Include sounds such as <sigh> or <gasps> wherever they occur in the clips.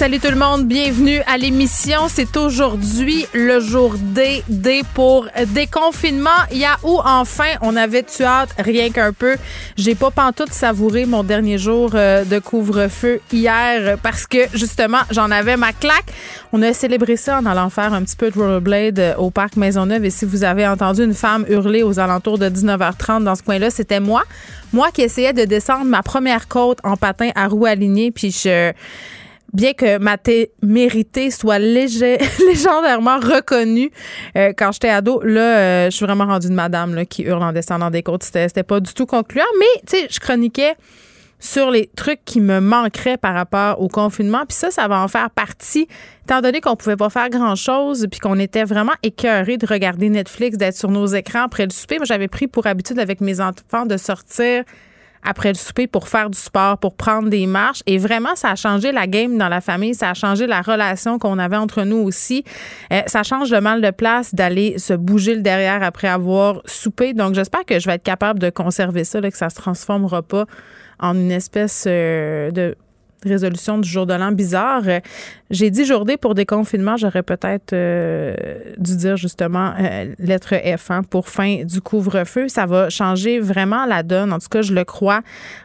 Salut tout le monde, bienvenue à l'émission. C'est aujourd'hui le jour D, D pour déconfinement. où enfin, on avait tu hâte rien qu'un peu. J'ai pas pantoute savouré mon dernier jour euh, de couvre-feu hier parce que justement, j'en avais ma claque. On a célébré ça en allant faire un petit peu de rollerblade euh, au parc Maisonneuve et si vous avez entendu une femme hurler aux alentours de 19h30 dans ce coin-là, c'était moi. Moi qui essayais de descendre ma première côte en patin à roues alignées puis je bien que ma témérité soit légendairement <laughs> reconnue euh, quand j'étais ado, là, euh, je suis vraiment rendue de madame là, qui hurle en descendant des côtes. C'était, c'était pas du tout concluant, mais tu sais, je chroniquais sur les trucs qui me manqueraient par rapport au confinement. Puis ça, ça va en faire partie, étant donné qu'on pouvait pas faire grand-chose, puis qu'on était vraiment écœurés de regarder Netflix, d'être sur nos écrans après le souper. Moi, j'avais pris pour habitude avec mes enfants de sortir après le souper pour faire du sport, pour prendre des marches. Et vraiment, ça a changé la game dans la famille, ça a changé la relation qu'on avait entre nous aussi. Euh, ça change le mal de place d'aller se bouger le derrière après avoir soupé. Donc, j'espère que je vais être capable de conserver ça, là, que ça se transformera pas en une espèce euh, de résolution du jour de l'an bizarre. J'ai dit journée pour déconfinement, j'aurais peut-être euh, dû dire justement euh, lettre F hein, pour fin du couvre-feu. Ça va changer vraiment la donne. En tout cas, je le crois.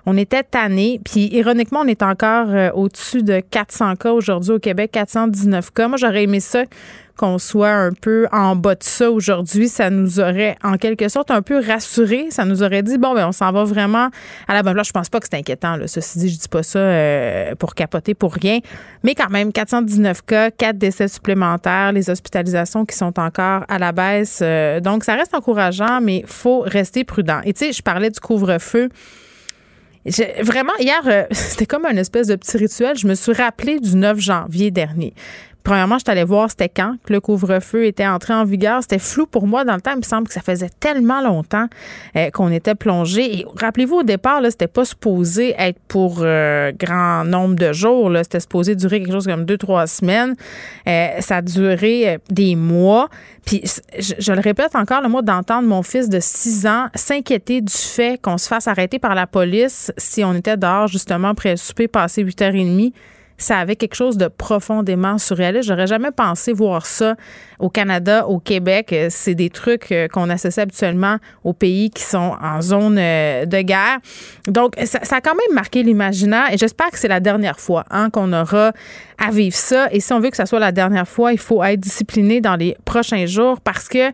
On était tannés. Puis ironiquement, on est encore euh, au-dessus de 400 cas aujourd'hui au Québec, 419 cas. Moi, j'aurais aimé ça qu'on soit un peu en bas de ça aujourd'hui, ça nous aurait en quelque sorte un peu rassuré. Ça nous aurait dit bon, ben on s'en va vraiment à la bonne place. Je pense pas que c'est inquiétant. Là. Ceci dit, je dis pas ça euh, pour capoter pour rien, mais quand même 419 cas, 4 décès supplémentaires, les hospitalisations qui sont encore à la baisse. Euh, donc ça reste encourageant, mais faut rester prudent. Et tu sais, je parlais du couvre-feu. Vraiment, hier, euh, <laughs> c'était comme un espèce de petit rituel. Je me suis rappelé du 9 janvier dernier premièrement, je allée voir c'était quand que le couvre-feu était entré en vigueur. C'était flou pour moi dans le temps. Il me semble que ça faisait tellement longtemps euh, qu'on était plongé. Et rappelez-vous, au départ, là, c'était pas supposé être pour euh, grand nombre de jours. Là. C'était supposé durer quelque chose comme deux, trois semaines. Euh, ça a duré des mois. Puis, je, le répète encore, le mot d'entendre mon fils de 6 ans s'inquiéter du fait qu'on se fasse arrêter par la police si on était dehors, justement, après le souper, passé 8h30 ça avait quelque chose de profondément surréaliste. J'aurais jamais pensé voir ça au Canada, au Québec. Euh, c'est des trucs euh, qu'on associe habituellement aux pays qui sont en zone euh, de guerre. Donc, ça, a quand même marqué l'imaginaire et j'espère que c'est la dernière fois hein, qu'on aura à vivre ça. Et si on veut que ça soit la dernière fois, il faut être discipliné dans les prochains jours parce que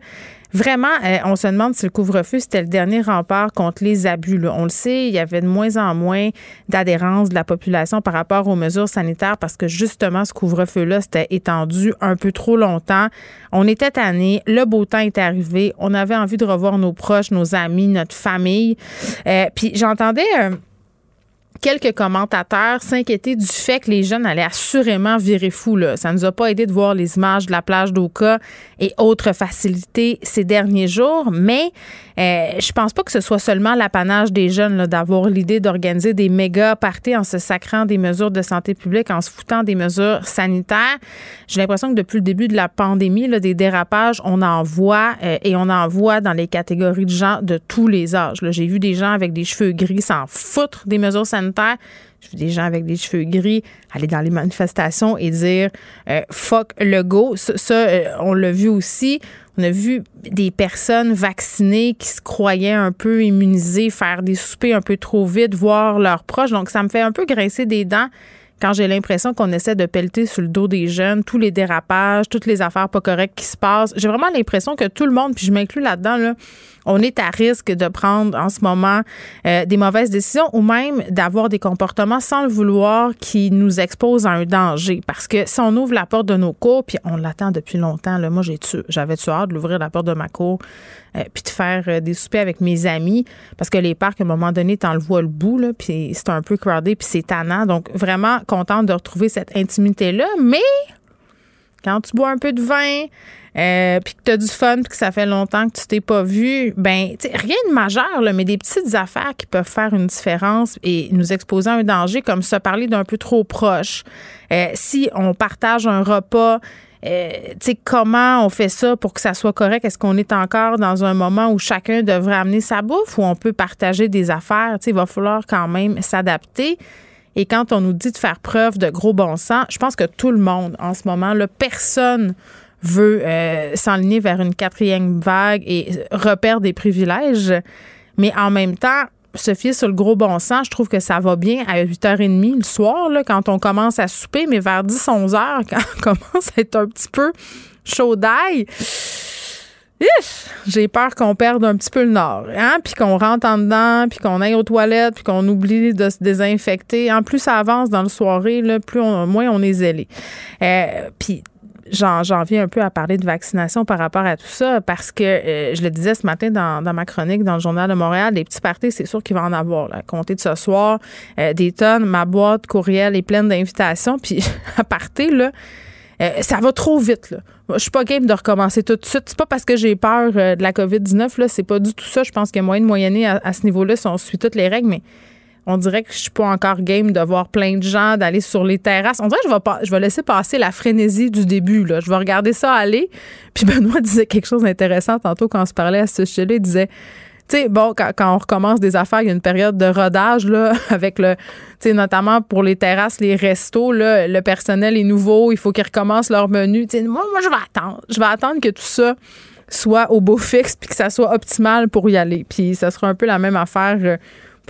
Vraiment, euh, on se demande si le couvre-feu, c'était le dernier rempart contre les abus. On le sait, il y avait de moins en moins d'adhérence de la population par rapport aux mesures sanitaires parce que justement, ce couvre-feu-là, c'était étendu un peu trop longtemps. On était tannés, le beau temps est arrivé, on avait envie de revoir nos proches, nos amis, notre famille. Euh, puis j'entendais... Euh, quelques commentateurs s'inquiétaient du fait que les jeunes allaient assurément virer fou. Là. Ça nous a pas aidé de voir les images de la plage d'Oka et autres facilités ces derniers jours, mais euh, je pense pas que ce soit seulement l'apanage des jeunes d'avoir l'idée d'organiser des méga parties en se sacrant des mesures de santé publique, en se foutant des mesures sanitaires. J'ai l'impression que depuis le début de la pandémie, là, des dérapages, on en voit euh, et on en voit dans les catégories de gens de tous les âges. J'ai vu des gens avec des cheveux gris s'en foutre des mesures sanitaires. J'ai vu des gens avec des cheveux gris aller dans les manifestations et dire euh, fuck le go. Ça, euh, on l'a vu aussi. On a vu des personnes vaccinées qui se croyaient un peu immunisées faire des soupers un peu trop vite, voir leurs proches. Donc, ça me fait un peu grincer des dents quand j'ai l'impression qu'on essaie de pelleter sur le dos des jeunes tous les dérapages, toutes les affaires pas correctes qui se passent. J'ai vraiment l'impression que tout le monde, puis je m'inclus là-dedans, là, on est à risque de prendre en ce moment euh, des mauvaises décisions ou même d'avoir des comportements sans le vouloir qui nous exposent à un danger. Parce que si on ouvre la porte de nos cours, puis on l'attend depuis longtemps, là, moi j'ai j'avais tu hâte d'ouvrir la porte de ma cour? Euh, puis de faire euh, des soupers avec mes amis. Parce que les parcs à un moment donné t'en le vois le bout là puis c'est un peu crowded puis c'est tannant. Donc vraiment contente de retrouver cette intimité là mais quand tu bois un peu de vin euh, puis que tu as du fun, puis que ça fait longtemps que tu t'es pas vu, ben, rien de majeur, là, mais des petites affaires qui peuvent faire une différence et nous exposer à un danger, comme se parler d'un peu trop proche. Euh, si on partage un repas euh, comment on fait ça pour que ça soit correct? Est-ce qu'on est encore dans un moment où chacun devrait amener sa bouffe ou on peut partager des affaires? Tu sais, il va falloir quand même s'adapter. Et quand on nous dit de faire preuve de gros bon sens, je pense que tout le monde en ce moment, là, personne veut euh, s'enligner vers une quatrième vague et repère des privilèges. Mais en même temps, se fier sur le gros bon sens, je trouve que ça va bien à 8h30 le soir, là, quand on commence à souper, mais vers 10-11 h <laughs> quand on commence à être un petit peu chaud d'ail. J'ai peur qu'on perde un petit peu le nord, hein? Puis qu'on rentre en dedans, puis qu'on aille aux toilettes, puis qu'on oublie de se désinfecter. En plus ça avance dans le soirée, là, plus moins on est zélé. Euh, puis j'en viens un peu à parler de vaccination par rapport à tout ça parce que euh, je le disais ce matin dans, ma chronique dans le Journal de Montréal, des petits parties, c'est sûr qu'il va en avoir. Là. Compter de ce soir, euh, des tonnes, ma boîte courriel est pleine d'invitations. Puis <laughs> à partir, là, euh, ça va trop vite. Là. Je suis pas game de recommencer tout de suite. C'est pas parce que j'ai peur de la COVID-19. Là, c'est pas du tout ça. Je pense qu'il y a moyen de moyenner à, à ce niveau-là si on suit toutes les règles, mais on dirait que je suis pas encore game de voir plein de gens, d'aller sur les terrasses. On dirait que je vais, pas, je vais laisser passer la frénésie du début. Là. Je vais regarder ça aller. <laughs> Puis Benoît disait quelque chose d'intéressant tantôt quand on se parlait à ce sujet-là. Il disait, tu sais, bon, quand, on recommence des affaires, il y a une période de rodage, là, <laughs> avec le, tu sais, notamment pour les terrasses, les restos, là, le personnel est nouveau, il faut qu'ils recommencent leur menu. Moi, moi, je vais attendre. Je vais attendre que tout ça soit au beau fixe puis que ça soit optimal pour y aller. Puis ça sera un peu la même affaire euh,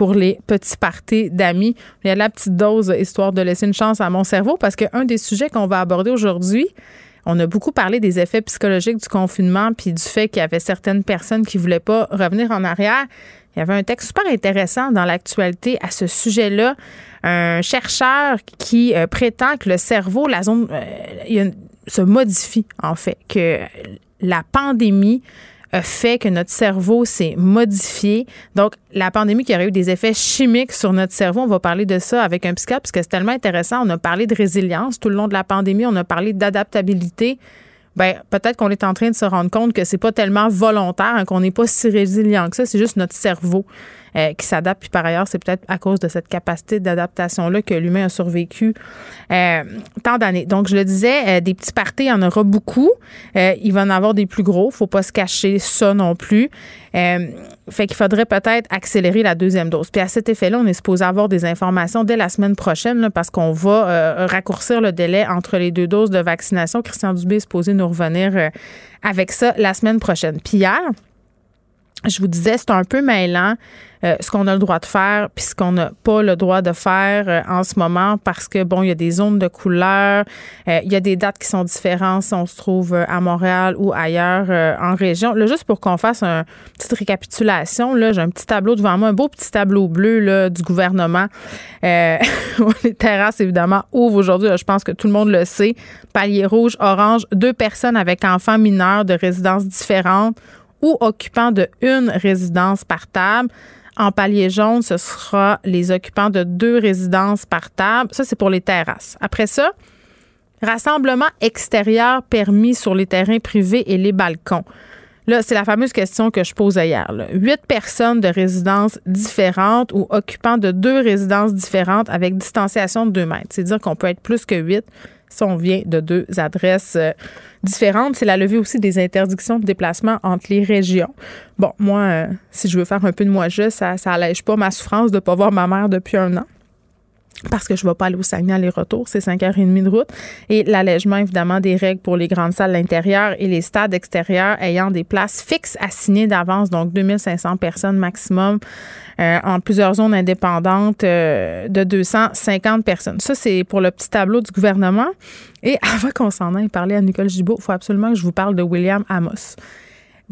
pour les petits parties d'amis. Il y a la petite dose histoire de laisser une chance à mon cerveau parce qu'un des sujets qu'on va aborder aujourd'hui, on a beaucoup parlé des effets psychologiques du confinement puis du fait qu'il y avait certaines personnes qui voulaient pas revenir en arrière. Il y avait un texte super intéressant dans l'actualité à ce sujet-là. Un chercheur qui euh, prétend que le cerveau, la zone, euh, se modifie en fait, que la pandémie fait que notre cerveau s'est modifié. Donc, la pandémie qui aurait eu des effets chimiques sur notre cerveau, on va parler de ça avec un psychiatre parce que c'est tellement intéressant. On a parlé de résilience tout le long de la pandémie, on a parlé d'adaptabilité. Ben, peut-être qu'on est en train de se rendre compte que c'est pas tellement volontaire, hein, qu'on n'est pas si résilient que ça, c'est juste notre cerveau. Euh, qui s'adapte. Puis par ailleurs, c'est peut-être à cause de cette capacité d'adaptation-là que l'humain a survécu euh, tant d'années. Donc, je le disais, euh, des petits parties, il y en aura beaucoup. il va en avoir des plus gros. faut pas se cacher ça non plus. fait qu'il faudrait peut-être accélérer la deuxième dose. Puis à cet effet-là, on est supposé avoir des informations dès la semaine prochaine parce qu'on va raccourcir le délai entre les deux doses de vaccination. Christian Dubé est supposé nous revenir avec ça la semaine prochaine. Puis hier, je vous disais, c'est un peu mêlant euh, ce qu'on a le droit de faire puis ce qu'on n'a pas le droit de faire euh, en ce moment parce que, bon, il y a des zones de couleur, euh, il y a des dates qui sont différentes si on se trouve à Montréal ou ailleurs en région. Là, juste pour qu'on fasse une petite récapitulation, là, j'ai un petit tableau devant moi, un beau petit tableau bleu là, du gouvernement. <laughs> les terrasses, évidemment, ouvrent aujourd'hui. Je pense que tout le monde le sait. Palier rouge, orange, deux personnes avec enfants mineurs de résidences différentes ou occupants de une résidence par table. En palier jaune, ce sera les occupants de deux résidences par table. Ça, c'est pour les terrasses. Après ça, rassemblement extérieur permis sur les terrains privés et les balcons. Là, c'est la fameuse question que je posais hier. Huit personnes de résidences différentes ou occupants de deux résidences différentes avec distanciation de deux mètres. C'est à dire qu'on peut être plus que huit si on vient de deux adresses euh, différentes. C'est la levée aussi des interdictions de déplacement entre les régions. Bon, moi, euh, si je veux faire un peu de moi juste, ça, ça allège pas ma souffrance de ne pas voir ma mère depuis un an parce que je ne vais pas aller au Saguenay aller-retour, c'est 5h30 de route. Et l'allègement, évidemment, des règles pour les grandes salles intérieures et les stades extérieurs ayant des places fixes assignées d'avance, donc 2500 personnes maximum euh, en plusieurs zones indépendantes euh, de 250 personnes. Ça, c'est pour le petit tableau du gouvernement. Et <laughs> avant qu'on s'en aille parler à Nicole Gibault, il faut absolument que je vous parle de William Amos.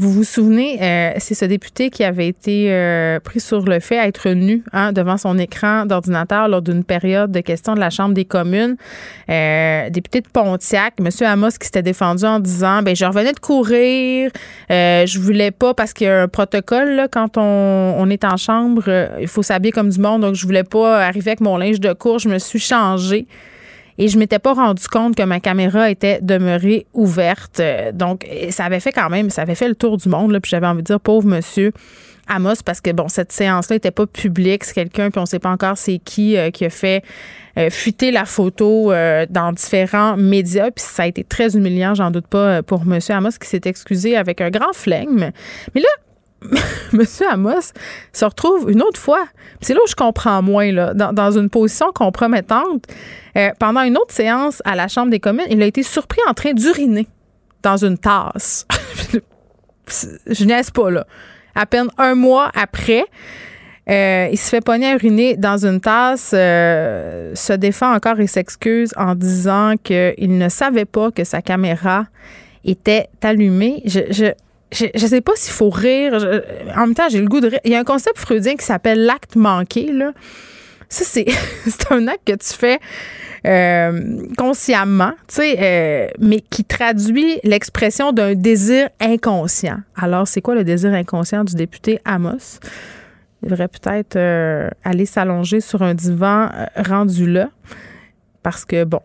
Vous vous souvenez, euh, c'est ce député qui avait été euh, pris sur le fait d'être nu hein, devant son écran d'ordinateur lors d'une période de questions de la Chambre des communes. Euh, député de Pontiac, M. Amos, qui s'était défendu en disant ben je revenais de courir, je voulais pas parce qu'il y a un protocole là, quand on, on, est en chambre, il faut s'habiller comme du monde, donc je voulais pas arriver avec mon linge de cours, je me suis changée. Et je m'étais pas rendu compte que ma caméra était demeurée ouverte. Donc, ça avait fait quand même, ça avait fait le tour du monde. Là, puis j'avais envie de dire, pauvre monsieur Amos parce que bon, cette séance-là n'était pas publique. C'est quelqu'un, puis on ne sait pas encore c'est qui qui a fait fuiter la photo dans différents médias. Puis ça a été très humiliant, j'en doute pas, pour M. Amos qui s'est excusé avec un grand flegme. Mais là, <laughs> Monsieur Amos se retrouve une autre fois. C'est là où je comprends moins, là, dans, une position compromettante. Euh, pendant une autre séance à la Chambre des communes, il a été surpris en train d'uriner dans une tasse. <laughs> je niaise pas, là. À peine un mois après, euh, il se fait pogner à uriner dans une tasse, euh, se défend encore et s'excuse en disant qu'il ne savait pas que sa caméra était allumée. je je, ne sais pas s'il faut rire. en même temps, j'ai le goût de rire. Il y a un concept freudien qui s'appelle l'acte manqué. Là. Ça, <laughs> c'est, un acte que tu fais euh, consciemment, tu sais, euh, mais qui traduit l'expression d'un désir inconscient. Alors, c'est quoi le désir inconscient du député Amos? Il devrait peut-être euh, aller s'allonger sur un divan rendu là. Parce que, bon,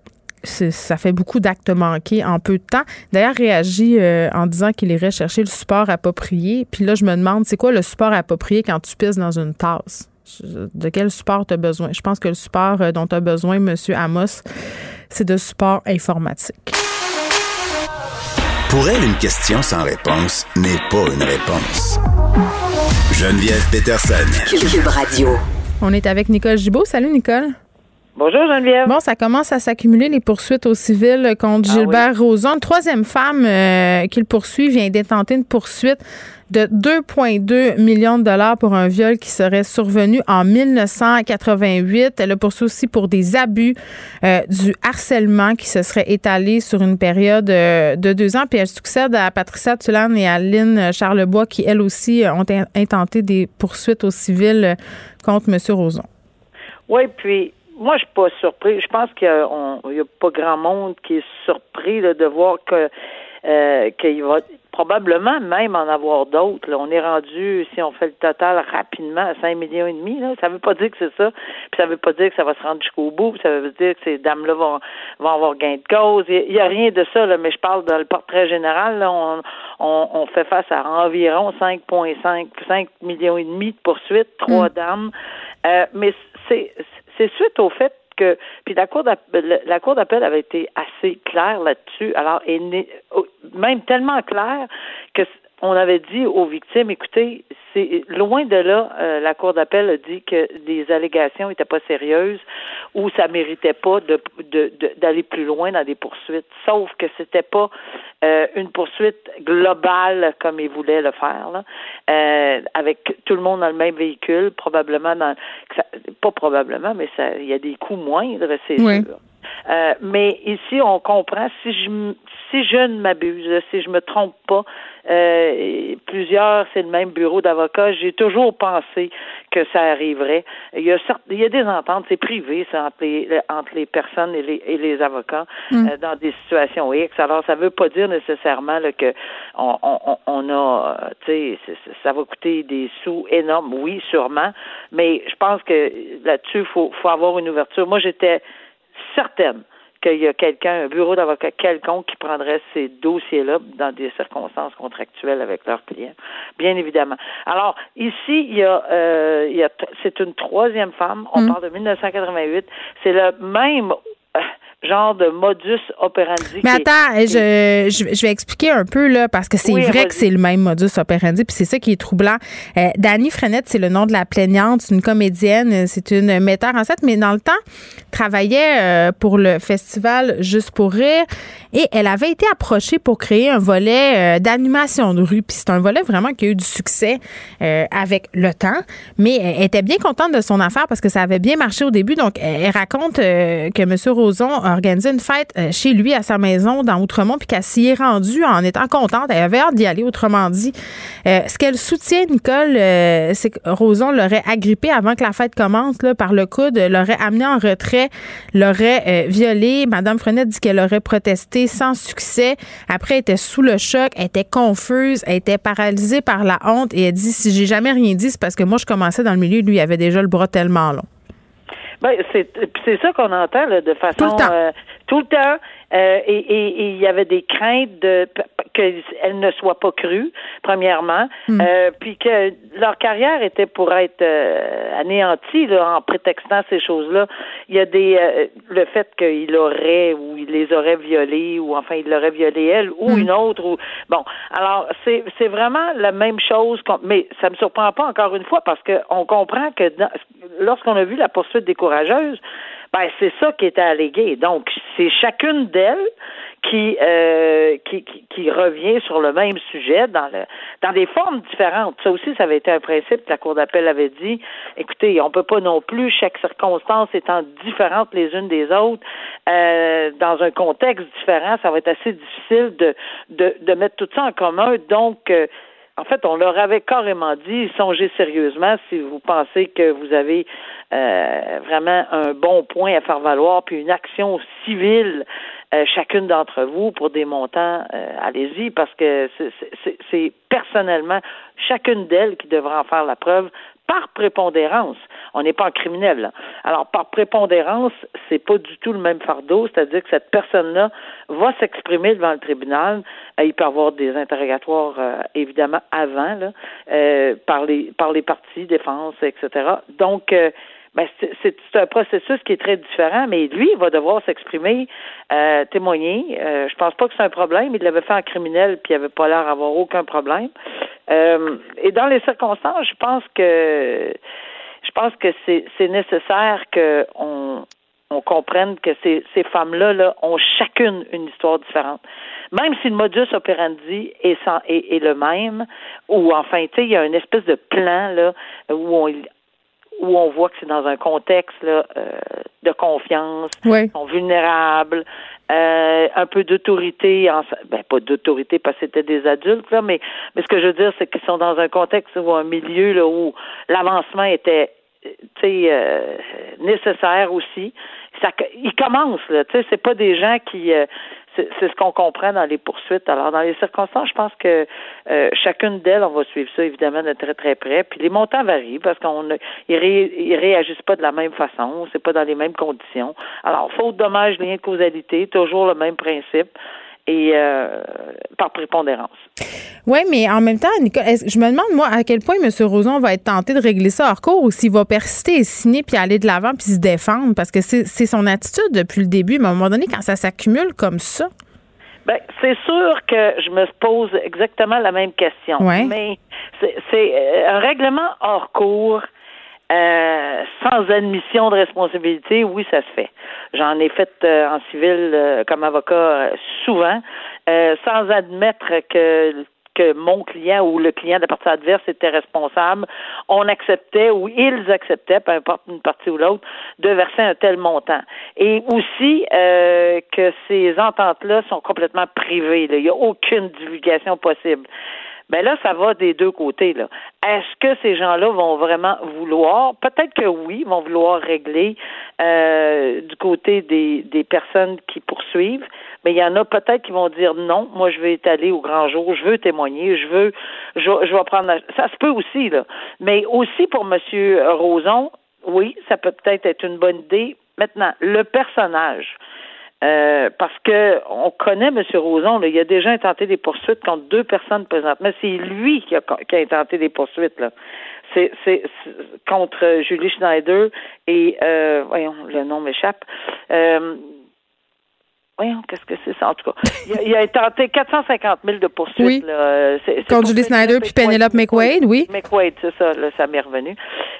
ça fait beaucoup d'actes manqués en peu de temps. D'ailleurs, réagit euh, en disant qu'il irait chercher le support approprié. Puis là, je me demande, c'est quoi le support approprié quand tu pisses dans une tasse? De quel support tu as besoin? Je pense que le support euh, dont tu as besoin, M. Amos, c'est de support informatique. Pour elle, une question sans réponse n'est pas une réponse. Geneviève Peterson. Cube Radio. On est avec Nicole Gibault. Salut, Nicole. Bonjour Geneviève. Bon, ça commence à s'accumuler les poursuites au civil contre ah Gilbert Rozon. Une troisième femme euh, qu'il poursuit vient d'intenter une poursuite de 2,2 millions de dollars pour un viol qui serait survenu en 1988. Elle le poursuit aussi pour des abus, euh, du harcèlement qui se serait étalé sur une période euh, de deux ans. Puis elle succède à Patricia Tulane et à Lynn Charlebois qui, elles aussi, ont intenté des poursuites au civil contre M. Rozon. Oui, puis moi, je suis pas surpris. Je pense qu'il n'y a, pas grand monde qui est surpris de voir que euh, qu'il va probablement même en avoir d'autres. On est rendu, si on fait le total rapidement, à 5 millions et demi. Là. Ça veut pas dire que c'est ça. Puis ça veut pas dire que ça va se rendre jusqu'au bout. ça veut dire que ces dames-là vont, vont avoir gain de cause. Il n'y a, rien de ça, là, mais je parle dans le portrait général. Là, on, on, on fait face à environ 5,5 5 millions et demi de poursuites, trois mm. dames. Euh, mais c'est c'est suite au fait que puis la cour d'appel, la cour d'appel avait été assez claire là-dessus. Alors, et même tellement claire que on avait dit aux victimes, écoutez, c'est loin de là, euh, la Cour d'appel a dit que les allégations n'étaient pas sérieuses ou ça méritait pas de, d'aller plus loin dans des poursuites. Sauf que c'était pas euh, une poursuite globale comme ils voulaient le faire, là, euh, avec tout le monde dans le même véhicule, probablement dans pas probablement, mais ça il y a des coûts moindres, c'est sûr. Euh, mais ici, on comprend, si je, si je ne m'abuse, si je me trompe pas, euh, plusieurs, c'est le même bureau d'avocats. J'ai toujours pensé que ça arriverait. Il y a, il y a des ententes, c'est privé, ça, entre les, entre les personnes et les, et les avocats mm. euh, dans des situations X. Alors, ça veut pas dire nécessairement là, que on, on, on a, tu sais, ça va coûter des sous énormes. Oui, sûrement, mais je pense que là-dessus, il faut, faut avoir une ouverture. Moi, j'étais certaine qu'il y a quelqu'un, un bureau d'avocat quelconque qui prendrait ces dossiers-là dans des circonstances contractuelles avec leurs clients, bien évidemment. Alors, ici, il y a, euh, il y a c'est une troisième femme, on mm. parle de 1988, c'est le même genre de modus operandi. Mais attends, je, je, vais expliquer un peu, là, parce que c'est vrai que c'est le même modus operandi, puis c'est ça qui est troublant. Euh, Dani Frenette, c'est le nom de la plaignante, c'est une comédienne, c'est une metteur en scène, mais dans le temps, travaillait euh, pour le festival Juste pour rire et elle avait été approchée pour créer un volet euh, d'animation de rue. Puis c'est un volet vraiment qui a eu du succès euh, avec le temps, mais elle était bien contente de son affaire parce que ça avait bien marché au début. Donc, elle raconte que M. Roson a organisé une fête chez lui à sa maison dans Outremont puis qu'elle s'y est rendue en étant contente. Elle avait hâte d'y aller, autrement dit. ce qu'elle soutient, Nicole, c'est que Roson l'aurait agrippée avant que la fête commence là, par le coude, l'aurait amené en retrait l'aurait euh, violée. Madame Frenette dit qu'elle aurait protesté sans succès. Après, elle était sous le choc, elle était confuse, elle était paralysée par la honte et elle dit si j'ai jamais rien dit, c'est parce que moi je commençais dans le milieu, lui il avait déjà le bras tellement long. Ben, c'est ça qu'on entend de façon tout le temps. Euh, tout le temps. Euh, et il y avait des craintes de qu'elles ne soient pas crues, premièrement, hmm. euh, puis que leur carrière était pour être euh, anéantie là, en prétextant ces choses-là. Il y a des euh, le fait qu'il aurait ou il les aurait violées ou enfin il l'aurait violé elle ou hmm. une autre ou bon. Alors c'est c'est vraiment la même chose. Mais ça me surprend pas encore une fois parce qu'on comprend que lorsqu'on a vu la poursuite des courageuses, ben, c'est ça qui était allégué. Donc, c'est chacune d'elles qui, euh, qui, qui, revient sur le même sujet dans le dans des formes différentes. Ça aussi, ça avait été un principe que la Cour d'appel avait dit. Écoutez, on peut pas non plus, chaque circonstance étant différente les unes des autres, euh, dans un contexte différent, ça va être assez difficile de, de, de mettre tout ça en commun. Donc, euh, en fait, on leur avait carrément dit, songez sérieusement si vous pensez que vous avez euh, vraiment un bon point à faire valoir, puis une action civile, euh, chacune d'entre vous, pour des montants, euh, allez-y, parce que c'est personnellement chacune d'elles qui devra en faire la preuve par prépondérance. On n'est pas en criminel. Alors, par prépondérance, c'est pas du tout le même fardeau, c'est-à-dire que cette personne-là va s'exprimer devant le tribunal. Euh, il peut avoir des interrogatoires, euh, évidemment, avant, là, euh, par, les, par les parties, défense, etc. Donc, ben, c'est un processus qui est très différent, mais lui, il va devoir s'exprimer, euh, témoigner. Euh, je pense pas que c'est un problème. Il l'avait fait en criminel, puis il avait pas l'air d'avoir aucun problème. Euh, et dans les circonstances, je pense que je pense que c'est nécessaire qu'on on comprenne que ces, ces femmes-là là, ont chacune une histoire différente. Même si le modus operandi est, sans, est, est le même, ou enfin, tu sais, il y a une espèce de plan là où on, où on voit que c'est dans un contexte là, euh, de confiance, ils sont vulnérables, euh, un peu d'autorité, ben pas d'autorité parce que c'était des adultes là, mais mais ce que je veux dire c'est qu'ils sont dans un contexte ou un milieu là où l'avancement était tu sais euh, nécessaire aussi. Ça, ils commencent là, tu sais, c'est pas des gens qui c'est ce qu'on comprend dans les poursuites. Alors, dans les circonstances, je pense que euh, chacune d'elles, on va suivre ça évidemment de très très près. Puis les montants varient parce qu'on ils, réagissent pas de la même façon, c'est pas dans les mêmes conditions. Alors, faute dommage, lien de causalité, toujours le même principe et euh, par prépondérance. Oui, mais en même temps, Nicole, je me demande, moi, à quel point M. Roson va être tenté de régler ça hors cours ou s'il va persister et signer puis aller de l'avant puis se défendre? Parce que c'est son attitude depuis le début. Mais à un moment donné, quand ça s'accumule comme ça. Ben, c'est sûr que je me pose exactement la même question. Mais c'est euh, un règlement hors cours euh, sans admission de responsabilité, oui, ça se fait. J'en ai fait euh, en civil euh, comme avocat souvent, sans admettre que que mon client ou le client de la partie adverse était responsable, on acceptait ou ils acceptaient, peu importe une partie ou l'autre, de verser un tel montant. Et aussi que ces ententes-là sont complètement privées. Il n'y a aucune divulgation possible ben là, ça va des deux côtés. Là. Est-ce que ces gens-là vont vraiment vouloir? Peut-être que oui, vont vouloir régler euh, du côté des, des personnes qui poursuivent, mais il y en a peut-être qui vont dire non, moi je veux étaler au grand jour, je veux témoigner, je veux, je, je vais prendre. Ça se peut aussi là, mais aussi pour Monsieur Roson, oui, ça peut peut-être être une bonne idée. Maintenant, le personnage. Euh, parce que on connaît M. Roson, là, il a déjà intenté des poursuites contre deux personnes présentement. C'est lui qui a, qui a intenté des poursuites. Là. C'est, c'est, contre Julie Schneider et euh, voyons, le nom m'échappe. Euh, Voyons, qu'est-ce que c'est ça, en tout cas. Il a, intenté 450 000 de poursuites. Oui. Là. Contre Julie Snyder puis Penelope McQuaid, oui. McQuaid, c'est ça, là, ça m'est revenu.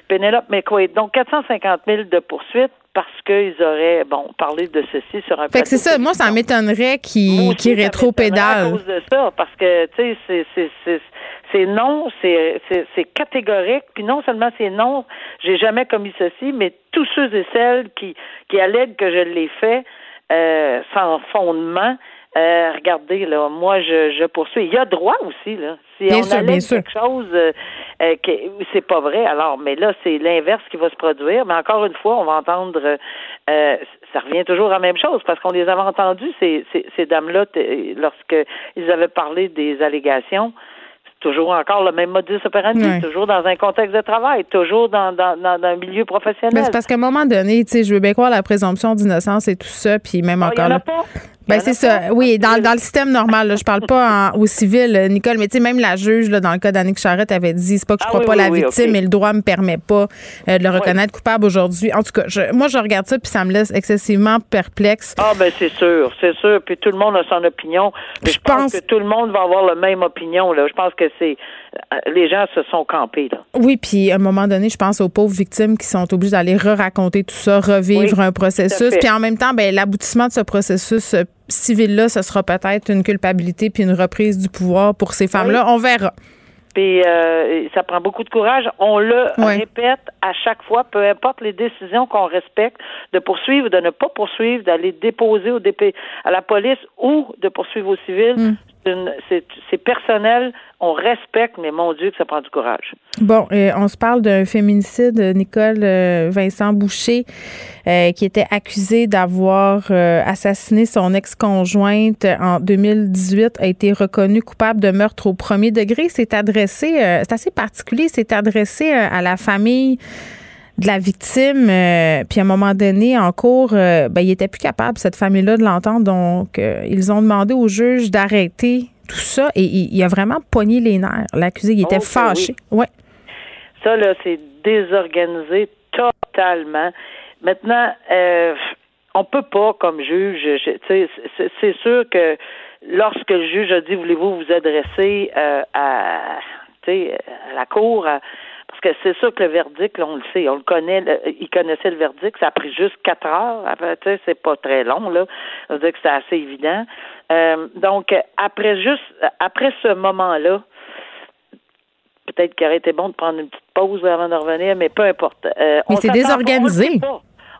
Penelope McQuaid. Donc, 450 000 de poursuites parce qu'ils auraient, bon, parlé de ceci sur un Fait que c'est ça. Moi, ça m'étonnerait qu'ils qu rétro-pédalent. à cause de ça, parce que, tu sais, c'est c'est non, c'est catégorique. Puis non seulement c'est non, j'ai jamais commis ceci, mais tous ceux et celles qui, qui allèguent que je l'ai fait euh, sans fondement, euh, regardez, là, moi, je, je poursuis. Il y a droit aussi, là. Si bien on sûr, bien quelque chose euh, euh c'est pas vrai, alors, mais là, c'est l'inverse qui va se produire. Mais encore une fois, on va entendre, euh, ça revient toujours à la même chose, parce qu'on les avait entendus, ces, ces, ces dames-là, lorsqu'ils avaient parlé des allégations toujours encore le même modus operandi, toujours dans un contexte de travail, toujours dans, dans, dans, un milieu professionnel. C'est parce qu'à un moment donné, tu sais, je veux bien croire la présomption d'innocence et tout ça, puis même ah, encore. Ben c'est ça. Oui, dans, dans le système normal, là, je parle pas en, au civil, euh, Nicole, mais tu sais, même la juge, là, dans le cas d'Annick Charrette, avait dit c'est pas que je ah crois pas la victime, mais le droit me permet pas euh, de le reconnaître coupable aujourd'hui. En tout cas, je, moi, je regarde ça, puis ça me laisse excessivement perplexe. Ah, ben c'est sûr, c'est sûr. Puis tout le monde a son opinion. Mais je, pense... que tout le monde va avoir la même opinion. Là. Je pense que c'est euh, les gens se sont campés. Là. Oui, puis à un moment donné, je pense aux pauvres victimes qui sont obligées d'aller re-raconter tout ça, revivre un processus. Puis en même temps, ben, l'aboutissement de ce processus civil-là, ce sera peut-être une culpabilité puis une reprise du pouvoir pour ces femmes-là. On verra. Puis euh, ça prend beaucoup de courage. On le répète à chaque fois, peu importe les décisions qu'on respecte, de poursuivre, de ne pas poursuivre, d'aller déposer au DP, à la police ou de poursuivre au civil. Mm c'est personnel, on respecte, mais mon Dieu que ça prend du courage. Bon, on se parle d'un féminicide, Nicole euh, Vincent Boucher, euh, qui était accusé d'avoir euh, assassiné son ex-conjointe en 2018, a été reconnu coupable de meurtre au premier degré. C'est adressé, c'est assez particulier, c'est adressé à la famille de la victime. Euh, puis à un moment donné, en cours, euh, ben, il était plus capable, cette famille-là, de l'entendre. Donc, euh, ils ont demandé au juge d'arrêter tout ça et il, a vraiment pogné les nerfs. L'accusé, il était oh, fâché. Ouais. Ça, là, c'est désorganisé totalement. Maintenant, on peut pas, comme juge, c'est sûr que lorsque le juge a dit, voulez-vous vous adresser à, à la cour, parce que c'est sûr que le verdict, on le sait, on le connaît, il connaissait le verdict, ça a pris juste quatre heures. Tu sais, c'est pas très long, là. On veut dire que c'est assez évident. Euh, donc, après juste, après ce moment-là, peut-être qu'il aurait été bon de prendre une petite pause avant de revenir, mais peu importe. Euh, mais c'est désorganisé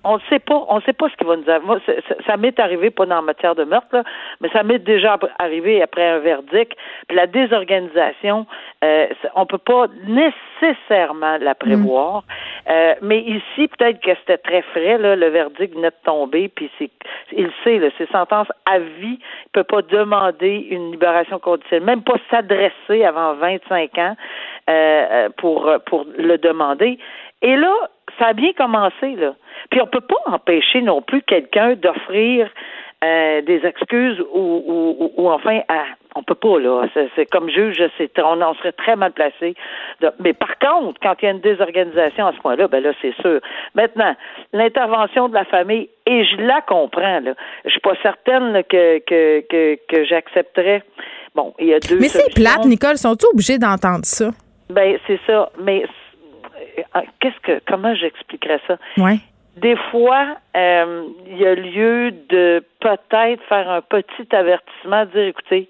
on ne sait pas, on sait pas ce qui va nous arriver. Moi, ça, m'est arrivé pas dans la matière de meurtre, mais ça m'est déjà arrivé après un verdict. Puis la désorganisation, euh, on peut pas nécessairement la prévoir. Mm. Euh, mais ici, peut-être que c'était très frais, là, le verdict venait de tomber, puis c'est, il sait, là, c'est sentence à vie. Il peut pas demander une libération conditionnelle, même pas s'adresser avant 25 ans euh, pour pour le demander. Et là, ça a bien commencé, là. Puis on peut pas empêcher non plus quelqu'un d'offrir euh, des excuses ou, ou, ou, enfin à, on peut pas là. C'est comme juge, c'est on en serait très mal placé. mais par contre, quand il y a une désorganisation à ce point-là, ben là c'est sûr. Maintenant, l'intervention de la famille et je la comprends là. Je suis pas certaine que que que, que j'accepterais. Bon, il y a deux. Mais c'est plate, Nicole. Sont-ils obligés d'entendre ça? Ben c'est ça. Mais qu'est-ce que comment j'expliquerais ça? Ouais des fois, euh, il y a lieu de peut-être faire un petit avertissement, dire écoutez,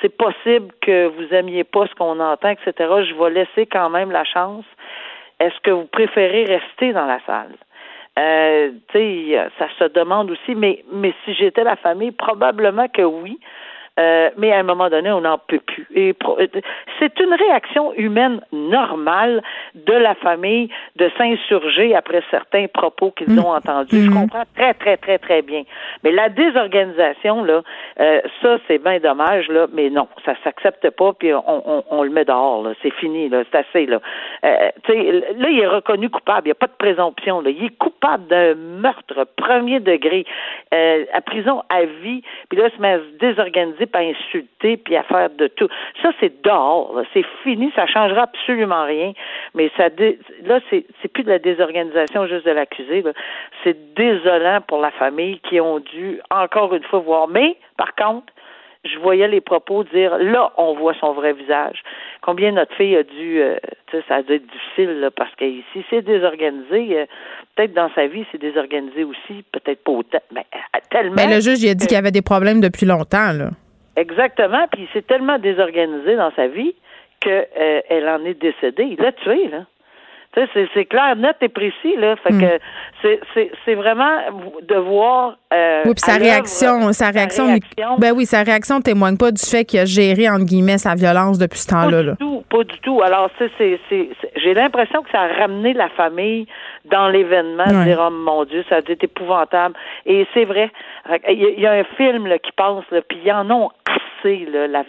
c'est possible que vous aimiez pas ce qu'on entend, etc. Je vais laisser quand même la chance. Est-ce que vous préférez rester dans la salle? Euh, tu sais, ça se demande aussi, mais, mais si j'étais la famille, probablement que oui. Euh, mais à un moment donné, on n'en peut plus. Et c'est une réaction humaine normale de la famille de s'insurger après certains propos qu'ils mm. ont entendus. Je mm. comprends très, très, très, très bien. Mais la désorganisation, là, euh, ça, c'est bien dommage, là, mais non, ça s'accepte pas, puis on, on, on, le met dehors, là. C'est fini, là. C'est assez, là. Euh, là, il est reconnu coupable. Il n'y a pas de présomption, là. Il est coupable d'un meurtre premier degré, euh, à prison à vie, puis là, il se met à se désorganiser à insulter puis à faire de tout. Ça, c'est dehors. C'est fini. Ça changera absolument rien. Mais ça, là, c'est, c'est plus de la désorganisation juste de l'accusé. C'est désolant pour la famille qui ont dû encore une fois voir. Mais, par contre, je voyais les propos dire là, on voit son vrai visage. Combien notre fille a dû, euh, ça a dû être difficile parce que si c'est désorganisé, euh, peut-être dans sa vie c'est désorganisé aussi, peut-être pas autant, mais euh, tellement. Mais le juge il a dit qu'il y avait des problèmes depuis longtemps là. Exactement. Puis il s'est tellement désorganisé dans sa vie qu'elle euh, en est décédée. Il l'a tué, là. C'est clair, net et précis, là. Fait hmm. que c'est vraiment de voir. Euh, oui, puis sa réaction, sa réaction, Ben oui, sa réaction témoigne pas du fait qu'il a géré, entre guillemets, sa violence depuis ce temps-là. Pas du tout, pas du tout. Alors, c'est j'ai l'impression que ça a ramené la famille dans l'événement, dire, oh mon Dieu, ça a épouvantable. Et c'est vrai. Il y, a un film là, qui passe, puis il y en a bercer la,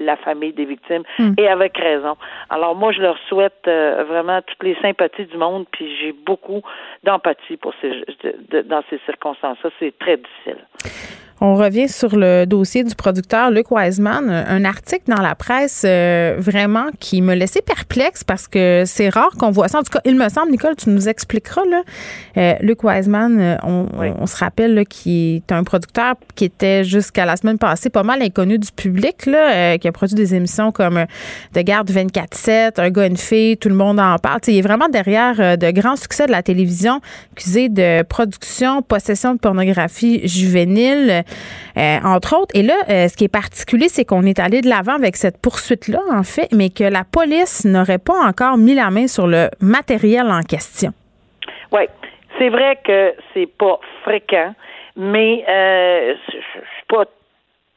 la, famille des victimes hmm. et avec raison. Alors moi, je leur souhaite euh, vraiment toutes les sympathies du monde, puis j'ai beaucoup d'empathie pour ces, dans ces circonstances-là. C'est très difficile. On revient sur le dossier du producteur Luc Wiseman, un article dans la presse euh, vraiment qui me laissait perplexe parce que c'est rare qu'on voit ça. En tout cas, il me semble, Nicole, tu nous expliqueras. Là. Euh, Luc Wiseman, euh, on, se rappelle qu'il est un producteur qui était jusqu'à la semaine passée pas mal inconnu du public, là, qui a produit des émissions comme De garde 24-7, Un gars, une fille, tout le monde en parle. il est vraiment derrière de grands succès de la télévision, accusé de production, possession de pornographie juvénile. Euh, entre autres. Et là, euh, ce qui est particulier, c'est qu'on est allé de l'avant avec cette poursuite-là, en fait, mais que la police n'aurait pas encore mis la main sur le matériel en question. Oui, c'est vrai que c'est pas fréquent, mais euh, je suis pas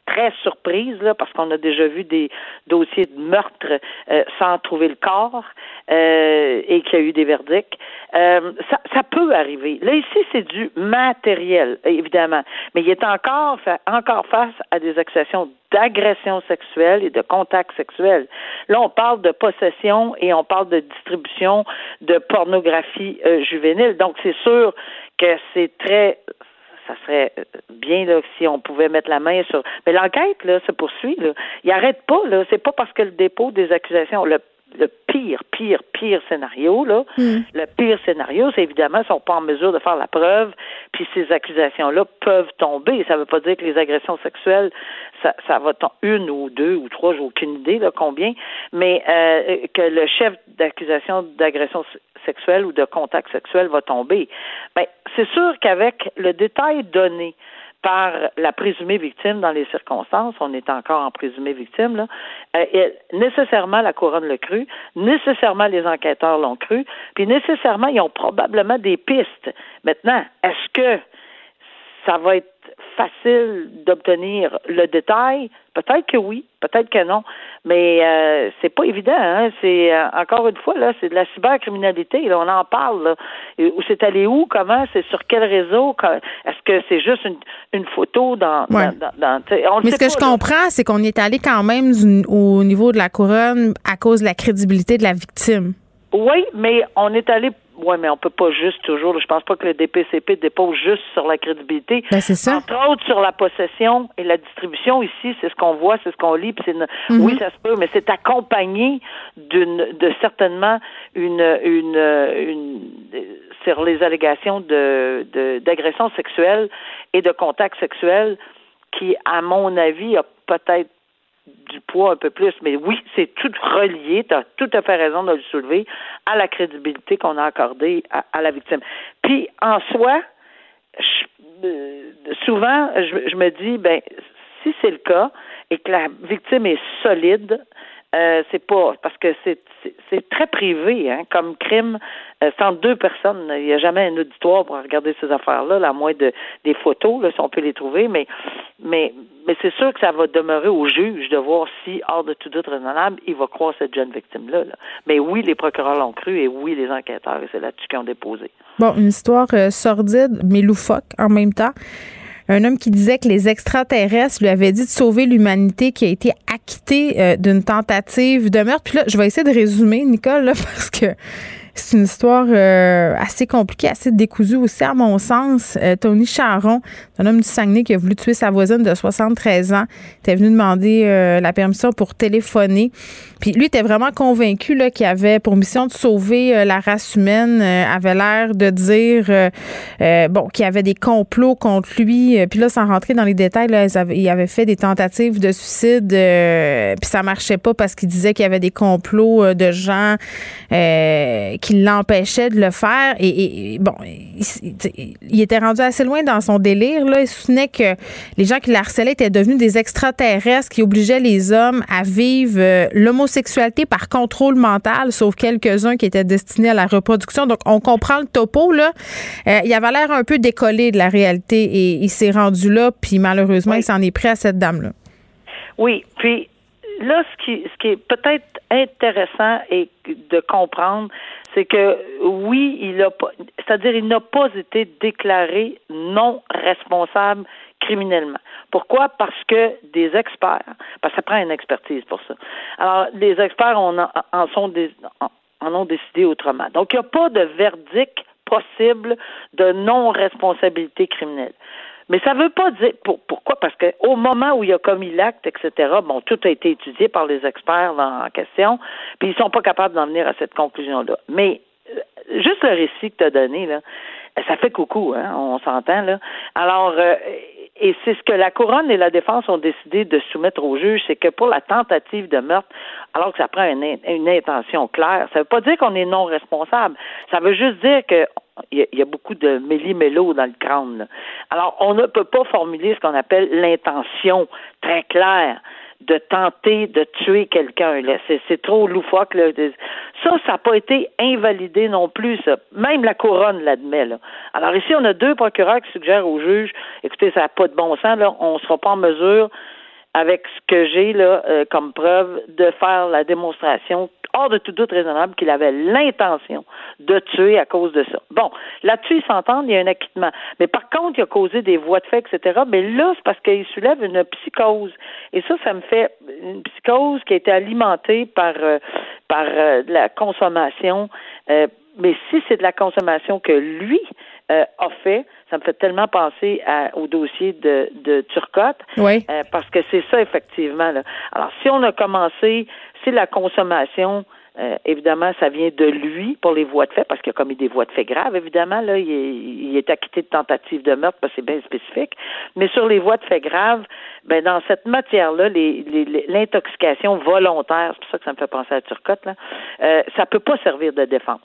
très surprise là, parce qu'on a déjà vu des dossiers de meurtre euh, sans trouver le corps euh, et qu'il y a eu des verdicts. Euh, ça, ça, peut arriver. Là ici, c'est du matériel, évidemment, mais il est encore encore face à des accusations d'agression sexuelle et de contact sexuel. Là, on parle de possession et on parle de distribution de pornographie juvénile. Donc, c'est sûr que c'est très ça serait euh, bien là, si on pouvait mettre la main sur. Mais l'enquête là se poursuit. Là. Il arrête pas. Là. C'est pas parce que le dépôt des accusations. Le, le pire, pire, pire scénario, là, hmm. le pire scénario, c'est évidemment qu'ils sont pas en mesure de faire la preuve, puis ces accusations-là peuvent tomber. Ça ne veut pas dire que les agressions sexuelles, ça, ça va tomber une ou deux ou trois, j'ai aucune idée là combien, mais euh, que le chef d'accusation d'agression sexuelle ou de contact sexuel va tomber. Ben, c'est sûr qu'avec le détail donné par la présumée victime dans les circonstances, on est encore en présumée victime, là, euh, nécessairement la couronne le cru, nécessairement les enquêteurs l'ont cru, puis nécessairement ils ont probablement des pistes. Maintenant, est-ce que ça va être facile d'obtenir le détail? Peut-être que oui, peut-être que non, mais euh, c'est pas évident. Hein? C'est euh, encore une fois là, c'est de la cybercriminalité. Là, on en parle. Là. Où c'est allé où Comment C'est sur quel réseau Est-ce que c'est juste une, une photo dans, dans, dans, Mais ce que je comprends, c'est qu'on est allé quand même au niveau de la couronne à cause de la crédibilité de la victime. Oui, mais on est allé oui, mais on peut pas juste toujours. Je pense pas que le DPCP dépose juste sur la crédibilité. Ben, c'est ça. Entre autres sur la possession et la distribution. Ici, c'est ce qu'on voit, c'est ce qu'on lit. Puis mhm. Oui, ça se peut, mais c'est accompagné d'une, de certainement une, une, une, sur les allégations de, de d'agression sexuelle et de contact sexuel qui, à mon avis, a peut-être du poids un peu plus, mais oui, c'est tout relié, tu as tout à fait raison de le soulever, à la crédibilité qu'on a accordée à, la victime. Puis, en soi, euh, souvent, je, me dis, ben, si c'est le cas et que la victime est solide, euh, c'est pas parce que c'est c'est très privé hein, comme crime euh, sans deux personnes. Il n'y a jamais un auditoire pour regarder ces affaires-là, à moins de des photos, là, si on peut les trouver, mais mais mais c'est sûr que ça va demeurer au juge de voir si, hors de tout doute raisonnable, il va croire cette jeune victime-là. Mais oui, les procureurs l'ont cru et oui, les enquêteurs, et c'est là-dessus qu'ils ont déposé. Bon, une histoire euh, sordide, mais loufoque en même temps un homme qui disait que les extraterrestres lui avaient dit de sauver l'humanité qui a été acquitté euh, d'une tentative de meurtre. Puis là, je vais essayer de résumer, Nicole, <laughs> parce que c'est une histoire euh, assez compliquée, assez décousue aussi, à mon sens. Euh, Tony Charon, un homme du Saguenay qui a voulu tuer sa voisine de 73 ans, était venu demander la permission pour téléphoner. Puis lui était vraiment convaincu qu'il avait pour mission de sauver la race humaine, avait l'air de dire bon qu'il y avait des complots contre lui euh, puis là, sans rentrer dans les détails, là, ils avaient, fait des tentatives de suicide, euh, puis ça marchait pas parce qu'ils disaient qu'il y avait des complots euh, de gens qui l'empêchaient de le faire. Et, bon, il, était rendu assez loin dans son délire. Là. Il soutenait que les gens qui l'harcelaient étaient devenus des extraterrestres qui obligeaient les hommes à vivre l'homosexualité par contrôle mental, sauf quelques-uns qui étaient destinés à la reproduction. Donc, on comprend le topo. Là. il avait l'air un peu décollé de la réalité et il s'est rendu là, puis malheureusement, il s'en est pris à cette dame-là. Oui, puis là, ce qui, ce qui est peut-être intéressant et de comprendre, c'est que oui, il a pas, c'est-à-dire il n'a pas été déclaré non responsable criminellement. Pourquoi? Parce que des experts, parce ça prend une expertise pour ça. Alors, les experts en, sont en ont décidé autrement. Donc, il n'y a pas de verdict possible de non-responsabilité criminelle. Mais ça ne veut pas dire pourquoi, parce qu'au moment où il a commis l'acte, etc., bon, tout a été étudié par les experts en question, puis ils sont pas capables d'en venir à cette conclusion-là. Mais euh, juste le récit que tu as donné, là, ça fait coucou, hein, on s'entend, là. Alors, euh, et c'est ce que la couronne et la défense ont décidé de soumettre au juge, c'est que pour la tentative de meurtre, alors que ça prend une, une intention claire, ça ne veut pas dire qu'on est non responsable. Ça veut juste dire que il y, a beaucoup de méli-mélo dans le crâne. Alors, on ne peut pas formuler ce qu'on appelle l'intention très claire de tenter de tuer quelqu'un. C'est, trop loufoque. Là. Ça, ça n'a pas été invalidé non plus. Ça. Même la couronne l'admet. Là. Alors ici, on a deux procureurs qui suggèrent au juge, écoutez, ça n'a pas de bon sens, là, on ne sera pas en mesure avec ce que j'ai là euh, comme preuve de faire la démonstration hors de tout doute raisonnable qu'il avait l'intention de tuer à cause de ça. Bon, là-dessus, ils s'entendent, il y a un acquittement. Mais par contre, il a causé des voies de fait, etc. Mais là, c'est parce qu'il soulève une psychose. Et ça, ça me fait une psychose qui a été alimentée par, euh, par euh, la consommation. Euh, mais si c'est de la consommation que lui a fait, ça me fait tellement penser au dossier de, de Turcotte, oui. parce que c'est ça effectivement. Là. Alors, si on a commencé la consommation, euh, évidemment, ça vient de lui pour les voies de fait, parce qu'il a commis des voies de fait graves, évidemment. Là, il est, acquitté de tentative de meurtre, parce que c'est bien spécifique. Mais sur les voies de fait graves, ben dans cette matière-là, l'intoxication volontaire, c'est pour ça que ça me fait penser à Turcotte, là, euh, ça peut pas servir de défense.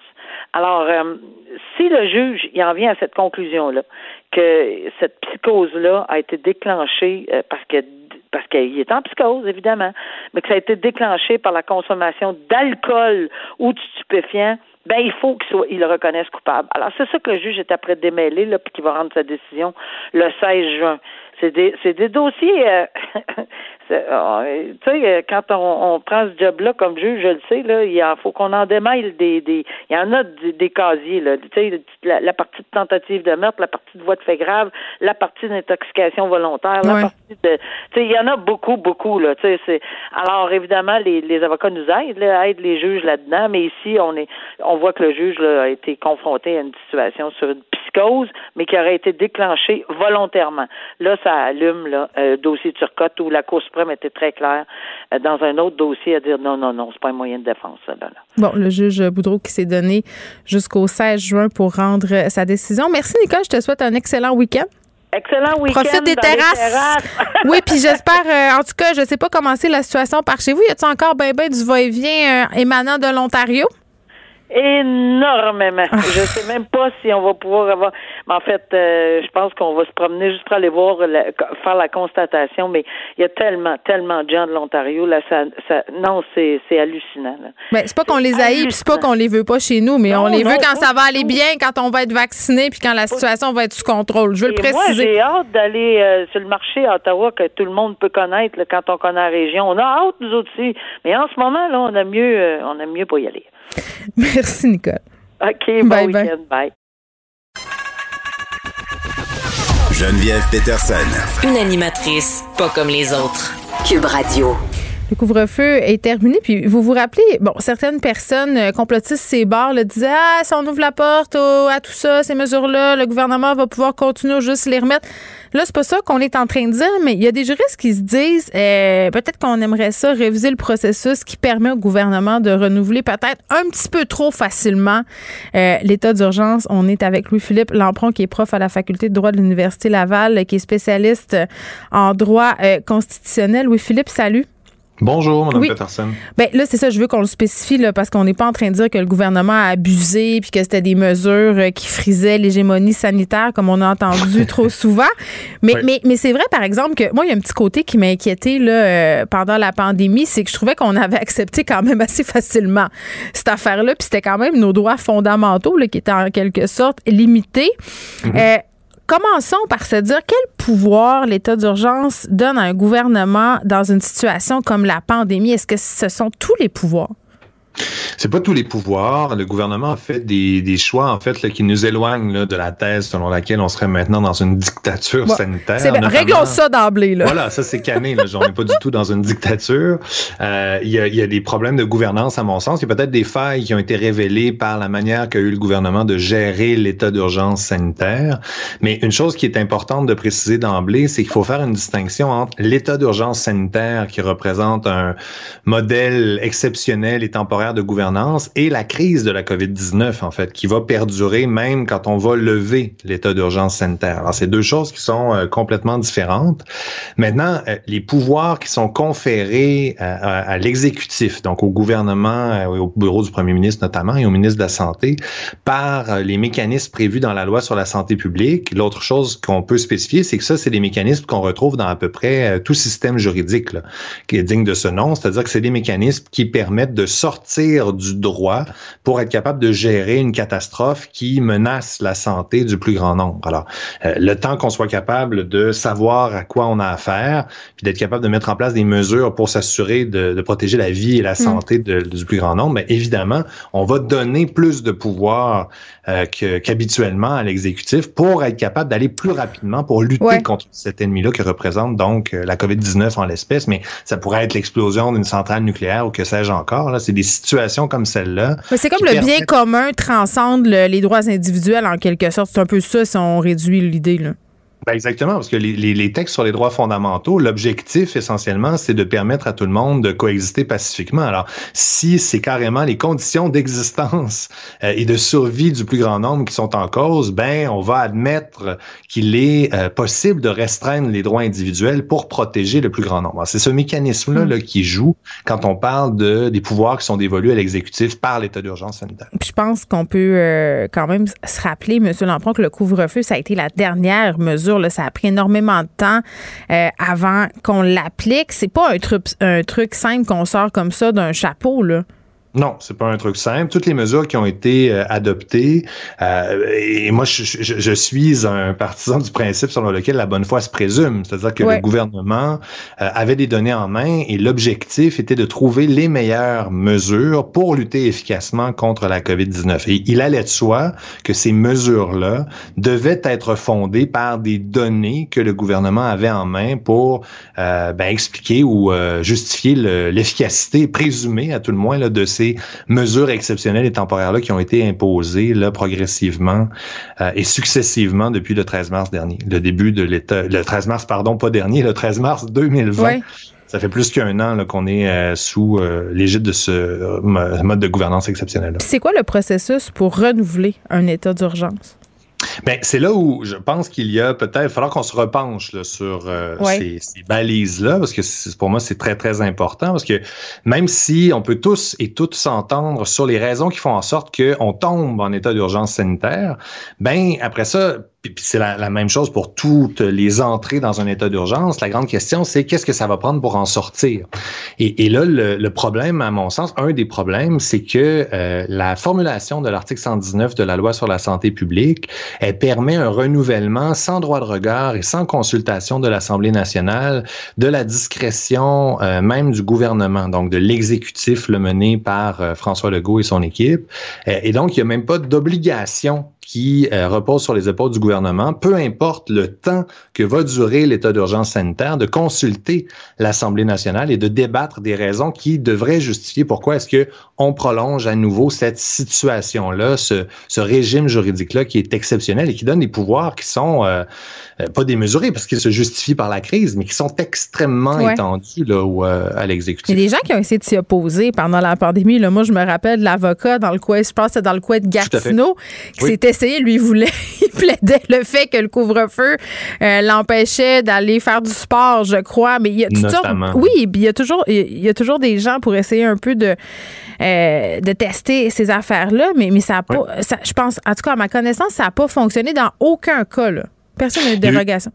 Alors, euh, si le juge il en vient à cette conclusion-là, que cette psychose-là a été déclenchée euh, parce que parce qu'il est en psychose, évidemment, mais que ça a été déclenché par la consommation d'alcool ou de stupéfiants, ben il faut qu'il il le reconnaisse coupable. Alors c'est ça que le juge est après démêler là, puis qu'il va rendre sa décision le 16 juin. C'est des, c'est des dossiers. Euh, <laughs> tu sais, euh, quand on, on, prend ce job-là comme juge, je le sais, là, il faut qu'on en démêle des, des. Il y en a des, casiers, là. Tu sais, la, partie de tentative de meurtre, la partie de voie de fait grave, la partie d'intoxication volontaire, la partie de. Tu sais, il y en a beaucoup, beaucoup, là. Tu sais, c'est. Alors évidemment, les, les avocats nous aident, là, aident les juges là-dedans, mais ici, on est, on voit que le juge là, a été confronté à une situation sur une psychose, mais qui aurait été déclenchée volontairement. Là, ça allume là, euh, dossier Turcotte où la Cour suprême était très claire euh, dans un autre dossier à dire non, non, non, c'est pas un moyen de défense. Là, là. Bon, le juge Boudreau qui s'est donné jusqu'au 16 juin pour rendre euh, sa décision. Merci, Nicole. Je te souhaite un excellent week-end. Excellent week-end. Profite des terrasses. <laughs> oui, puis j'espère, en tout cas, je ne sais pas comment c'est la situation par chez vous. Y a-t-il encore ben, ben du va-et-vient émanant de l'Ontario? Énormément. Ah. je sais même pas si on va pouvoir avoir. Mais en fait, euh, je pense qu'on va se promener juste pour aller voir, faire la constatation. Mais il y a tellement, tellement de gens de l'Ontario là. Ça, ça non, c'est, c'est hallucinant. Là. Mais c'est pas qu'on les haït, puis c'est pas qu'on les veut pas chez nous, mais on les veut quand ça va aller bien, quand on va être vacciné, puis quand la situation va être sous contrôle. Je veux le préciser. Moi, j'ai hâte d'aller euh, sur le marché à Ottawa que tout le monde peut connaître quand on connaît la région. On a hâte nous aussi. Mais en ce moment là, on a mieux, euh, on a mieux pas y aller. <laughs> Merci, Nicole. OK, bon bye, week-end. Bye. Geneviève Peterson. Une animatrice pas comme les autres. Cube Radio. Le couvre-feu est terminé. Puis vous vous rappelez, bon, certaines personnes euh, complotistes ces bars le disaient Ah, si on ouvre la porte à tout ça, ces mesures-là, le gouvernement va pouvoir continuer juste les remettre. Là, c'est pas ça qu'on est en train de dire, mais il y a des juristes qui se disent euh, peut-être qu'on aimerait ça réviser le processus qui permet au gouvernement de renouveler peut-être un petit peu trop facilement euh, l'état d'urgence. On est avec Louis-Philippe Lampron, qui est prof à la faculté de droit de l'Université Laval, qui est spécialiste en droit constitutionnel. Louis-Philippe, salut. Bonjour, Mme Peterson. Ben là, c'est ça, je veux qu'on le spécifie là, parce qu'on n'est pas en train de dire que le gouvernement a abusé puis que c'était des mesures euh, qui frisaient l'hégémonie sanitaire comme on a entendu <laughs> trop souvent. Mais, mais, mais c'est vrai, par exemple, que moi, il y a un petit côté qui m'a inquiété là, euh, pendant la pandémie, c'est que je trouvais qu'on avait <laughs> accepté quand même assez facilement cette affaire-là, puis c'était quand même nos droits fondamentaux là, qui étaient en quelque sorte limités. Mm-hmm. euh, Commençons par se dire quel l'état d'urgence donne à un gouvernement dans une situation comme la pandémie. Est-ce que ce sont tous les pouvoirs? C'est pas tous les pouvoirs. Le gouvernement a fait des, des choix, en fait, là, qui nous éloignent là, de la thèse selon laquelle on serait maintenant dans une dictature sanitaire. C'est Réglons ça d'emblée. Là. Voilà, ça c'est cané. Là. On n'est pas du tout dans une dictature. Euh, il y, a, y, a, des problèmes de gouvernance, à mon sens. Il y a peut-être des failles qui ont été révélées par la manière qu'a eu le gouvernement de gérer l'état d'urgence sanitaire. Mais une chose qui est importante de préciser d'emblée, c'est qu'il faut faire une distinction entre l'état d'urgence sanitaire qui représente un modèle exceptionnel et temporaire de gouvernance et la crise de la COVID-19, en fait, qui va perdurer même quand on va lever l'état d'urgence sanitaire. Alors, c'est deux choses qui sont euh, complètement différentes. Maintenant, euh, les pouvoirs qui sont conférés euh, à, l'exécutif, donc au gouvernement, au bureau du premier ministre notamment et au ministre de la Santé, par les mécanismes prévus dans la loi sur la santé publique. L'autre chose qu'on peut spécifier, c'est que ça, c'est des mécanismes qu'on retrouve dans à peu près tout système juridique qui est digne de ce nom, c'est-à-dire que c'est des mécanismes qui permettent de sortir du droit pour être capable de gérer une catastrophe qui menace la santé du plus grand nombre. Alors, euh, le temps qu'on soit capable de savoir à quoi on a affaire, puis d'être capable de mettre en place des mesures pour s'assurer de, de, protéger la vie et la mm. santé de, du plus grand nombre, mais évidemment, on va donner plus de pouvoir euh, qu'habituellement à l'exécutif pour être capable d'aller plus rapidement pour lutter contre cet ennemi-là qui représente donc euh, la COVID-19 en l'espèce, mais ça pourrait être l'explosion d'une centrale nucléaire ou que sais-je encore. Là, c'est des situations comme celle-là. Mais c'est comme le bien commun transcende les droits individuels en quelque sorte. C'est un peu ça si on réduit l'idée. Là. Ben exactement, parce que les, les, les, textes sur les droits fondamentaux, l'objectif essentiellement, c'est de permettre à tout le monde de coexister pacifiquement. Alors, si c'est carrément les conditions d'existence euh, et de survie du plus grand nombre qui sont en cause, ben on va admettre qu'il est euh, possible de restreindre les droits individuels pour protéger le plus grand nombre. C'est ce mécanisme-là là, qui joue quand on parle de des pouvoirs qui sont dévolus à l'exécutif par l'état d'urgence sanitaire. je pense qu'on peut euh, quand même se rappeler, M. Lampron, que le couvre-feu, ça a été la dernière mesure ça a pris énormément de temps euh, avant qu'on l'applique. C'est pas un truc, un truc simple qu'on sort comme ça d'un chapeau, là. Non, c'est pas un truc simple. Toutes les mesures qui ont été euh, adoptées, euh, et moi je, je, suis un partisan du principe selon lequel la bonne foi se présume, c'est-à-dire que le gouvernement euh, avait des données en main et l'objectif était de trouver les meilleures mesures pour lutter efficacement contre la COVID-19. Et il allait de soi que ces mesures-là devaient être fondées par des données que le gouvernement avait en main pour ben, expliquer ou justifier l'efficacité présumée, à tout le moins, là, de ces mesures exceptionnelles et temporaires-là qui ont été imposées là, progressivement euh, et successivement depuis le 13 mars dernier, le début de l'état, le 13 mars, pardon, pas dernier, le 13 mars 2020. Ça fait plus qu'un an qu'on est euh, sous euh, l'égide de ce mode de gouvernance exceptionnel. C'est quoi le processus pour renouveler un état d'urgence? Ben, c'est là où je pense qu'il y a peut-être, il falloir qu'on se repenche là, sur euh, ces, ces balises-là, parce que pour moi, c'est très, très important, parce que même si on peut tous et toutes s'entendre sur les raisons qui font en sorte qu'on tombe en état d'urgence sanitaire, ben après ça, puis, c'est la, même chose pour toutes les entrées dans un état d'urgence. La grande question, c'est qu'est-ce que ça va prendre pour en sortir? Et, et là, le, problème, à mon sens, un des problèmes, c'est que euh, la formulation de l'article 119 de la loi sur la santé publique, elle permet un renouvellement sans droit de regard et sans consultation de l'Assemblée nationale de la discrétion euh, même du gouvernement, donc de l'exécutif le mené par euh, François Legault et son équipe. et donc, il n'y a même pas d'obligation qui euh, repose sur les épaules du gouvernement, peu importe le temps que va durer l'état d'urgence sanitaire, de consulter l'Assemblée nationale et de débattre des raisons qui devraient justifier pourquoi est-ce que on prolonge à nouveau cette situation-là, ce, ce régime juridique-là qui est exceptionnel et qui donne des pouvoirs qui sont euh, euh, pas démesurés parce qu'ils se justifient par la crise, mais qui sont extrêmement étendus là, à l'exécutif. Il y a des gens qui ont essayé de s'y opposer pendant la pandémie. Là, moi, je me rappelle de l'avocat dans le coin, je pense que dans le coin de Gatineau, qui s'était lui, voulait, <laughs> il plaidait le fait que le couvre-feu euh, l'empêchait d'aller faire du sport, je crois. Mais il y a toujours, oui, il y a toujours, il y a toujours des gens pour essayer un peu de, euh, de tester ces affaires-là, mais, mais ça n'a pas, je pense, en tout cas, à ma connaissance, ça n'a pas fonctionné dans aucun cas. Personne n'a eu de dérogation.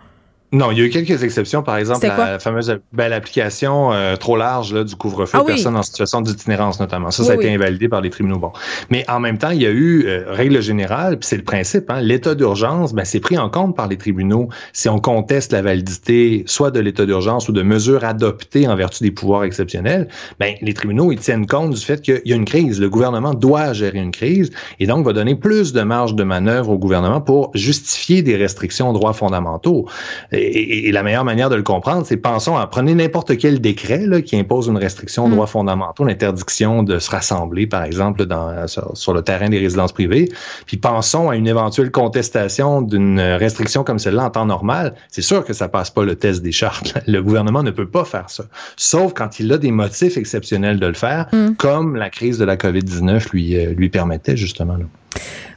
Non, il y a eu quelques exceptions. Par exemple, la, fameuse ben, l'application euh, trop large là, du couvre-feu ah aux personnes en situation d'itinérance, notamment. Ça, ça a été invalidé par les tribunaux. Bon. Mais en même temps, il y a eu, euh, règle générale, puis c'est le principe, hein, l'état d'urgence, ben, c'est pris en compte par les tribunaux si on conteste la validité soit de l'état d'urgence ou de mesures adoptées en vertu des pouvoirs exceptionnels. Ben, les tribunaux, ils tiennent compte du fait qu'il y a une crise. Le gouvernement doit gérer une crise et donc va donner plus de marge de manœuvre au gouvernement pour justifier des restrictions aux droits fondamentaux. Et, la meilleure manière de le comprendre, c'est pensons à prenez n'importe quel décret là, qui impose une restriction aux mm. droits fondamentaux, l'interdiction de se rassembler, par exemple, dans, sur, le terrain des résidences privées. Puis pensons à une éventuelle contestation d'une restriction comme celle-là en temps normal. C'est sûr que ça passe pas le test des chartes. <laughs> Le gouvernement ne peut pas faire ça, sauf quand il a des motifs exceptionnels de le faire, mm. comme la crise de la COVID-19 lui, euh, lui permettait justement. Là.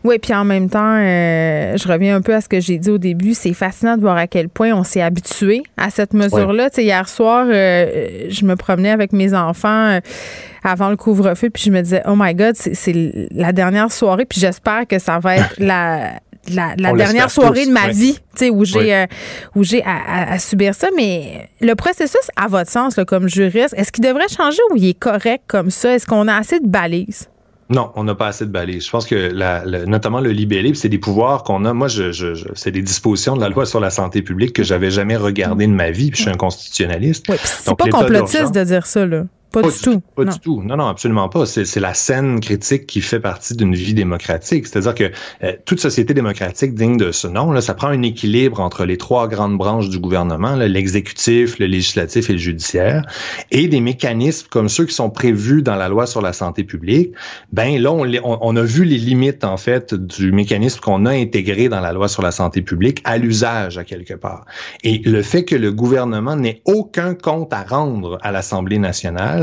Oui, puis en même temps, euh, je reviens un peu à ce que j'ai dit au début. C'est fascinant de voir à quel point on s'est habitué à cette mesure-là. Tu sais, hier soir, euh, je me promenais avec mes enfants euh, avant le couvre-feu, puis je me disais, oh my God, c'est la dernière soirée, puis j'espère que ça va être la la, dernière soirée de ma vie, tu sais, où j'ai où j'ai à, subir ça. Mais le processus, à votre sens, là, comme juriste, est-ce qu'il devrait changer ou il est correct comme ça? Est-ce qu'on a assez de balises? Non, on n'a pas assez de balises. Je pense que la, notamment le libellé, c'est des pouvoirs qu'on a. Moi, je, je, c'est des dispositions de la loi sur la santé publique que j'avais jamais regardées de ma vie. Puis je suis un constitutionnaliste. Oui, c'est pas complotiste de dire ça là. Pas, du tout. Pas du tout. Non, non, absolument pas. C'est la scène critique qui fait partie d'une vie démocratique. C'est-à-dire que euh, toute société démocratique digne de ce nom, là, ça prend un équilibre entre les trois grandes branches du gouvernement, l'exécutif, le législatif et le judiciaire, et des mécanismes comme ceux qui sont prévus dans la loi sur la santé publique. Ben là, on, on a vu les limites en fait du mécanisme qu'on a intégré dans la loi sur la santé publique à l'usage à quelque part. Et le fait que le gouvernement n'ait aucun compte à rendre à l'Assemblée nationale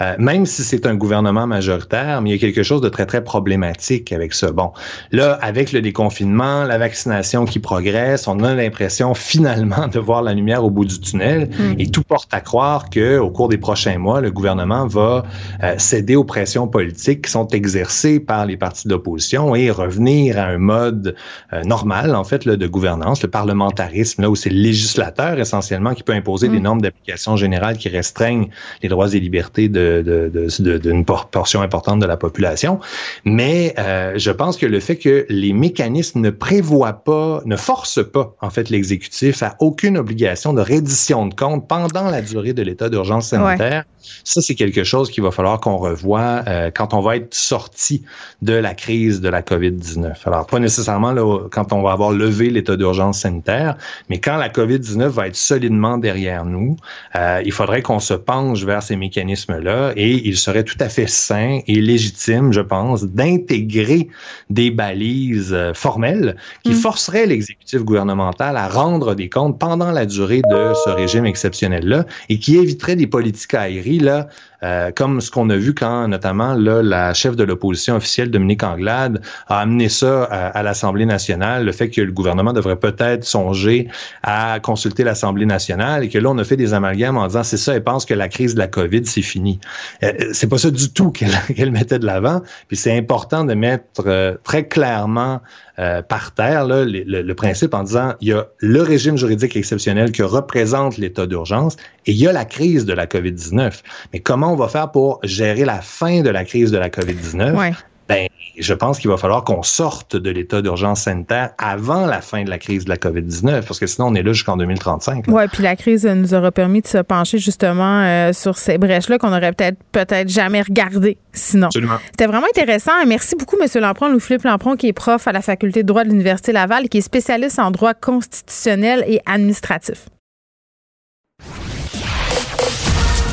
euh, même si c'est un gouvernement majoritaire, mais il y a quelque chose de très, très problématique avec ça. Bon, là, avec le déconfinement, la vaccination qui progresse, on a l'impression finalement de voir la lumière au bout du tunnel mm. et tout porte à croire que au cours des prochains mois, le gouvernement va euh, céder aux pressions politiques qui sont exercées par les partis d'opposition et revenir à un mode euh, normal, en fait, là, de gouvernance, le parlementarisme, là où c'est le législateur essentiellement qui peut imposer des mm. normes d'application générale qui restreignent les droits et libertés liberté d'une de, portion importante de la population. Mais euh, je pense que le fait que les mécanismes ne prévoient pas, ne forcent pas, en fait, l'exécutif à aucune obligation de reddition de compte pendant la durée de l'état d'urgence sanitaire, ça, c'est quelque chose qu'il va falloir qu'on revoie euh, quand on va être sorti de la crise de la COVID-19. Alors, pas nécessairement là, quand on va avoir levé l'état d'urgence sanitaire, mais quand la COVID-19 va être solidement derrière nous, euh, il faudrait qu'on se penche vers ces mécanismes et il serait tout à fait sain et légitime, je pense, d'intégrer des balises euh, formelles qui mm. forceraient l'exécutif gouvernemental à rendre des comptes pendant la durée de ce régime exceptionnel-là et qui éviterait des politiques aériennes là, euh, comme ce qu'on a vu quand, notamment, là, la chef de l'opposition officielle, Dominique Anglade, a amené ça à, l'Assemblée nationale, le fait que le gouvernement devrait peut-être songer à consulter l'Assemblée nationale et que là, on a fait des amalgames en disant, c'est ça, elle pense que la crise de la COVID, c'est fini. Euh, c'est pas ça du tout <laughs> qu'elle mettait de l'avant. Puis c'est important de mettre euh, très clairement euh, par terre le, principe en disant il y a le régime juridique exceptionnel que représente l'état d'urgence et il y a la crise de la COVID-19. Mais comment on va faire pour gérer la fin de la crise de la COVID-19? Ouais. Ben, je pense qu'il va falloir qu'on sorte de l'état d'urgence sanitaire avant la fin de la crise de la COVID-19, parce que sinon, on est là jusqu'en 2035. Oui, puis la crise nous aura permis de se pencher justement euh, sur ces brèches-là qu'on aurait peut-être peut-être jamais regardées sinon. Absolument. C'était vraiment intéressant. Merci beaucoup, M. Lampron, Louis-Philippe Lampron, qui est prof à la faculté de droit de l'Université Laval, qui est spécialiste en droit constitutionnel et administratif.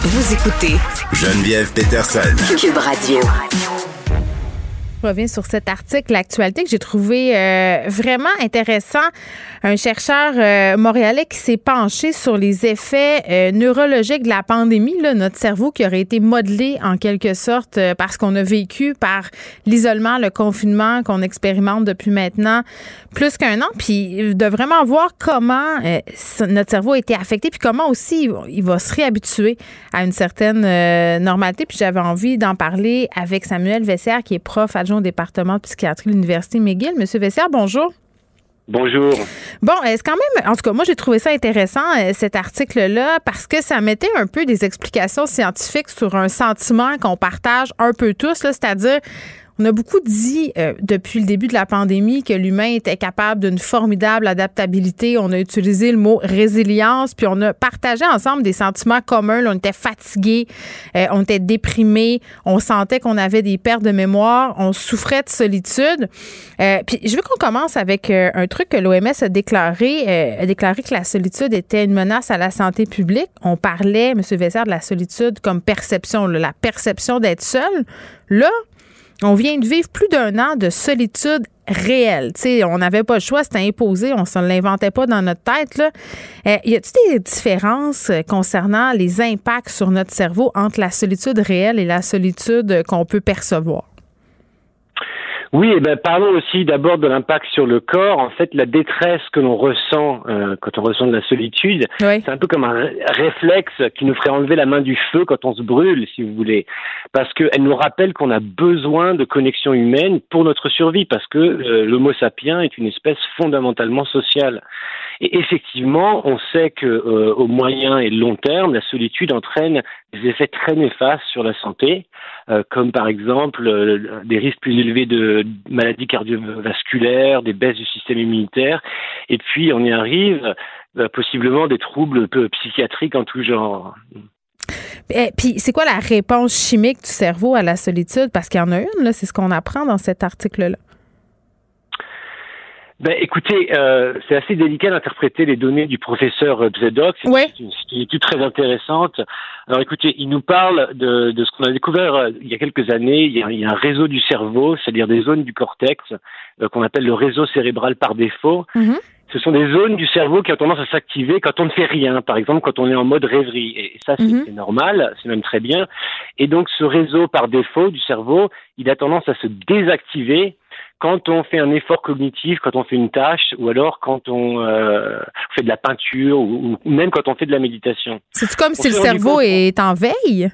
Vous écoutez Geneviève Peterson. Cube Radio. Je reviens sur cet article, l'actualité que j'ai trouvé euh, vraiment intéressant. Un chercheur euh, montréalais qui s'est penché sur les effets euh, neurologiques de la pandémie, notre cerveau qui aurait été modelé en quelque sorte parce qu'on a vécu par l'isolement, le confinement qu'on expérimente depuis maintenant plus qu'un an, puis de vraiment voir comment notre cerveau a été affecté, puis comment aussi il va se réhabituer à une certaine normalité. Puis j'avais envie d'en parler avec Samuel Vessière, qui est prof adjoint au département de psychiatrie de l'Université McGill. Monsieur Vessière, bonjour. Bonjour. Bon, est-ce quand même, en tout cas, moi j'ai trouvé ça intéressant cet article-là parce que ça mettait un peu des explications scientifiques sur un sentiment qu'on partage un peu tous, c'est-à-dire on a beaucoup dit euh, depuis le début de la pandémie que l'humain était capable d'une formidable adaptabilité. On a utilisé le mot résilience, puis on a partagé ensemble des sentiments communs. on était fatigué, euh, on était déprimé, on sentait qu'on avait des pertes de mémoire, on souffrait de solitude. Euh, puis je veux qu'on commence avec un truc que l'OMS a déclaré, a déclaré que la solitude était une menace à la santé publique. On parlait, M. Vessard, de la solitude comme perception, la perception d'être seul. Là, on vient de vivre plus d'un an de solitude réelle. sais, on n'avait pas le choix, c'était imposé, on ne l'inventait pas dans notre tête. Là. Euh, y a-t-il des différences euh, concernant les impacts sur notre cerveau entre la solitude réelle et la solitude qu'on peut percevoir? Oui, et eh ben parlons aussi d'abord de l'impact sur le corps. En fait, la détresse que l'on ressent euh, quand on ressent de la solitude, c'est un peu comme un réflexe qui nous ferait enlever la main du feu quand on se brûle, si vous voulez, parce qu'elle nous rappelle qu'on a besoin de connexion humaine pour notre survie, parce que euh, l'Homo sapiens est une espèce fondamentalement sociale. Et effectivement, on sait que euh, au moyen et long terme, la solitude entraîne des effets très néfastes sur la santé, euh, comme par exemple euh, des risques plus élevés de maladies cardiovasculaires, des baisses du système immunitaire, et puis on y arrive possiblement des troubles psychiatriques en tout genre. Et eh, puis, c'est quoi la réponse chimique du cerveau à la solitude? Parce qu'il y en a une, c'est ce qu'on apprend dans cet article-là. Ben, écoutez, euh, c'est assez délicat d'interpréter les données du professeur Bzedok. C'est une, étude très intéressante. Alors, écoutez, il nous parle de, de ce qu'on a découvert euh, il y a quelques années. Il y a, il y a un réseau du cerveau, c'est-à-dire des zones du cortex euh, qu'on appelle le réseau cérébral par défaut. Mm-hmm. Ce sont des zones du cerveau qui ont tendance à s'activer quand on ne fait rien, par exemple quand on est en mode rêverie. Et ça, c'est mm-hmm. normal, c'est même très bien. Et donc, ce réseau par défaut du cerveau, il a tendance à se désactiver quand on fait un effort cognitif, quand on fait une tâche, ou alors quand on euh, fait de la peinture, ou, même quand on fait de la méditation. C'est comme si le cerveau est en veille?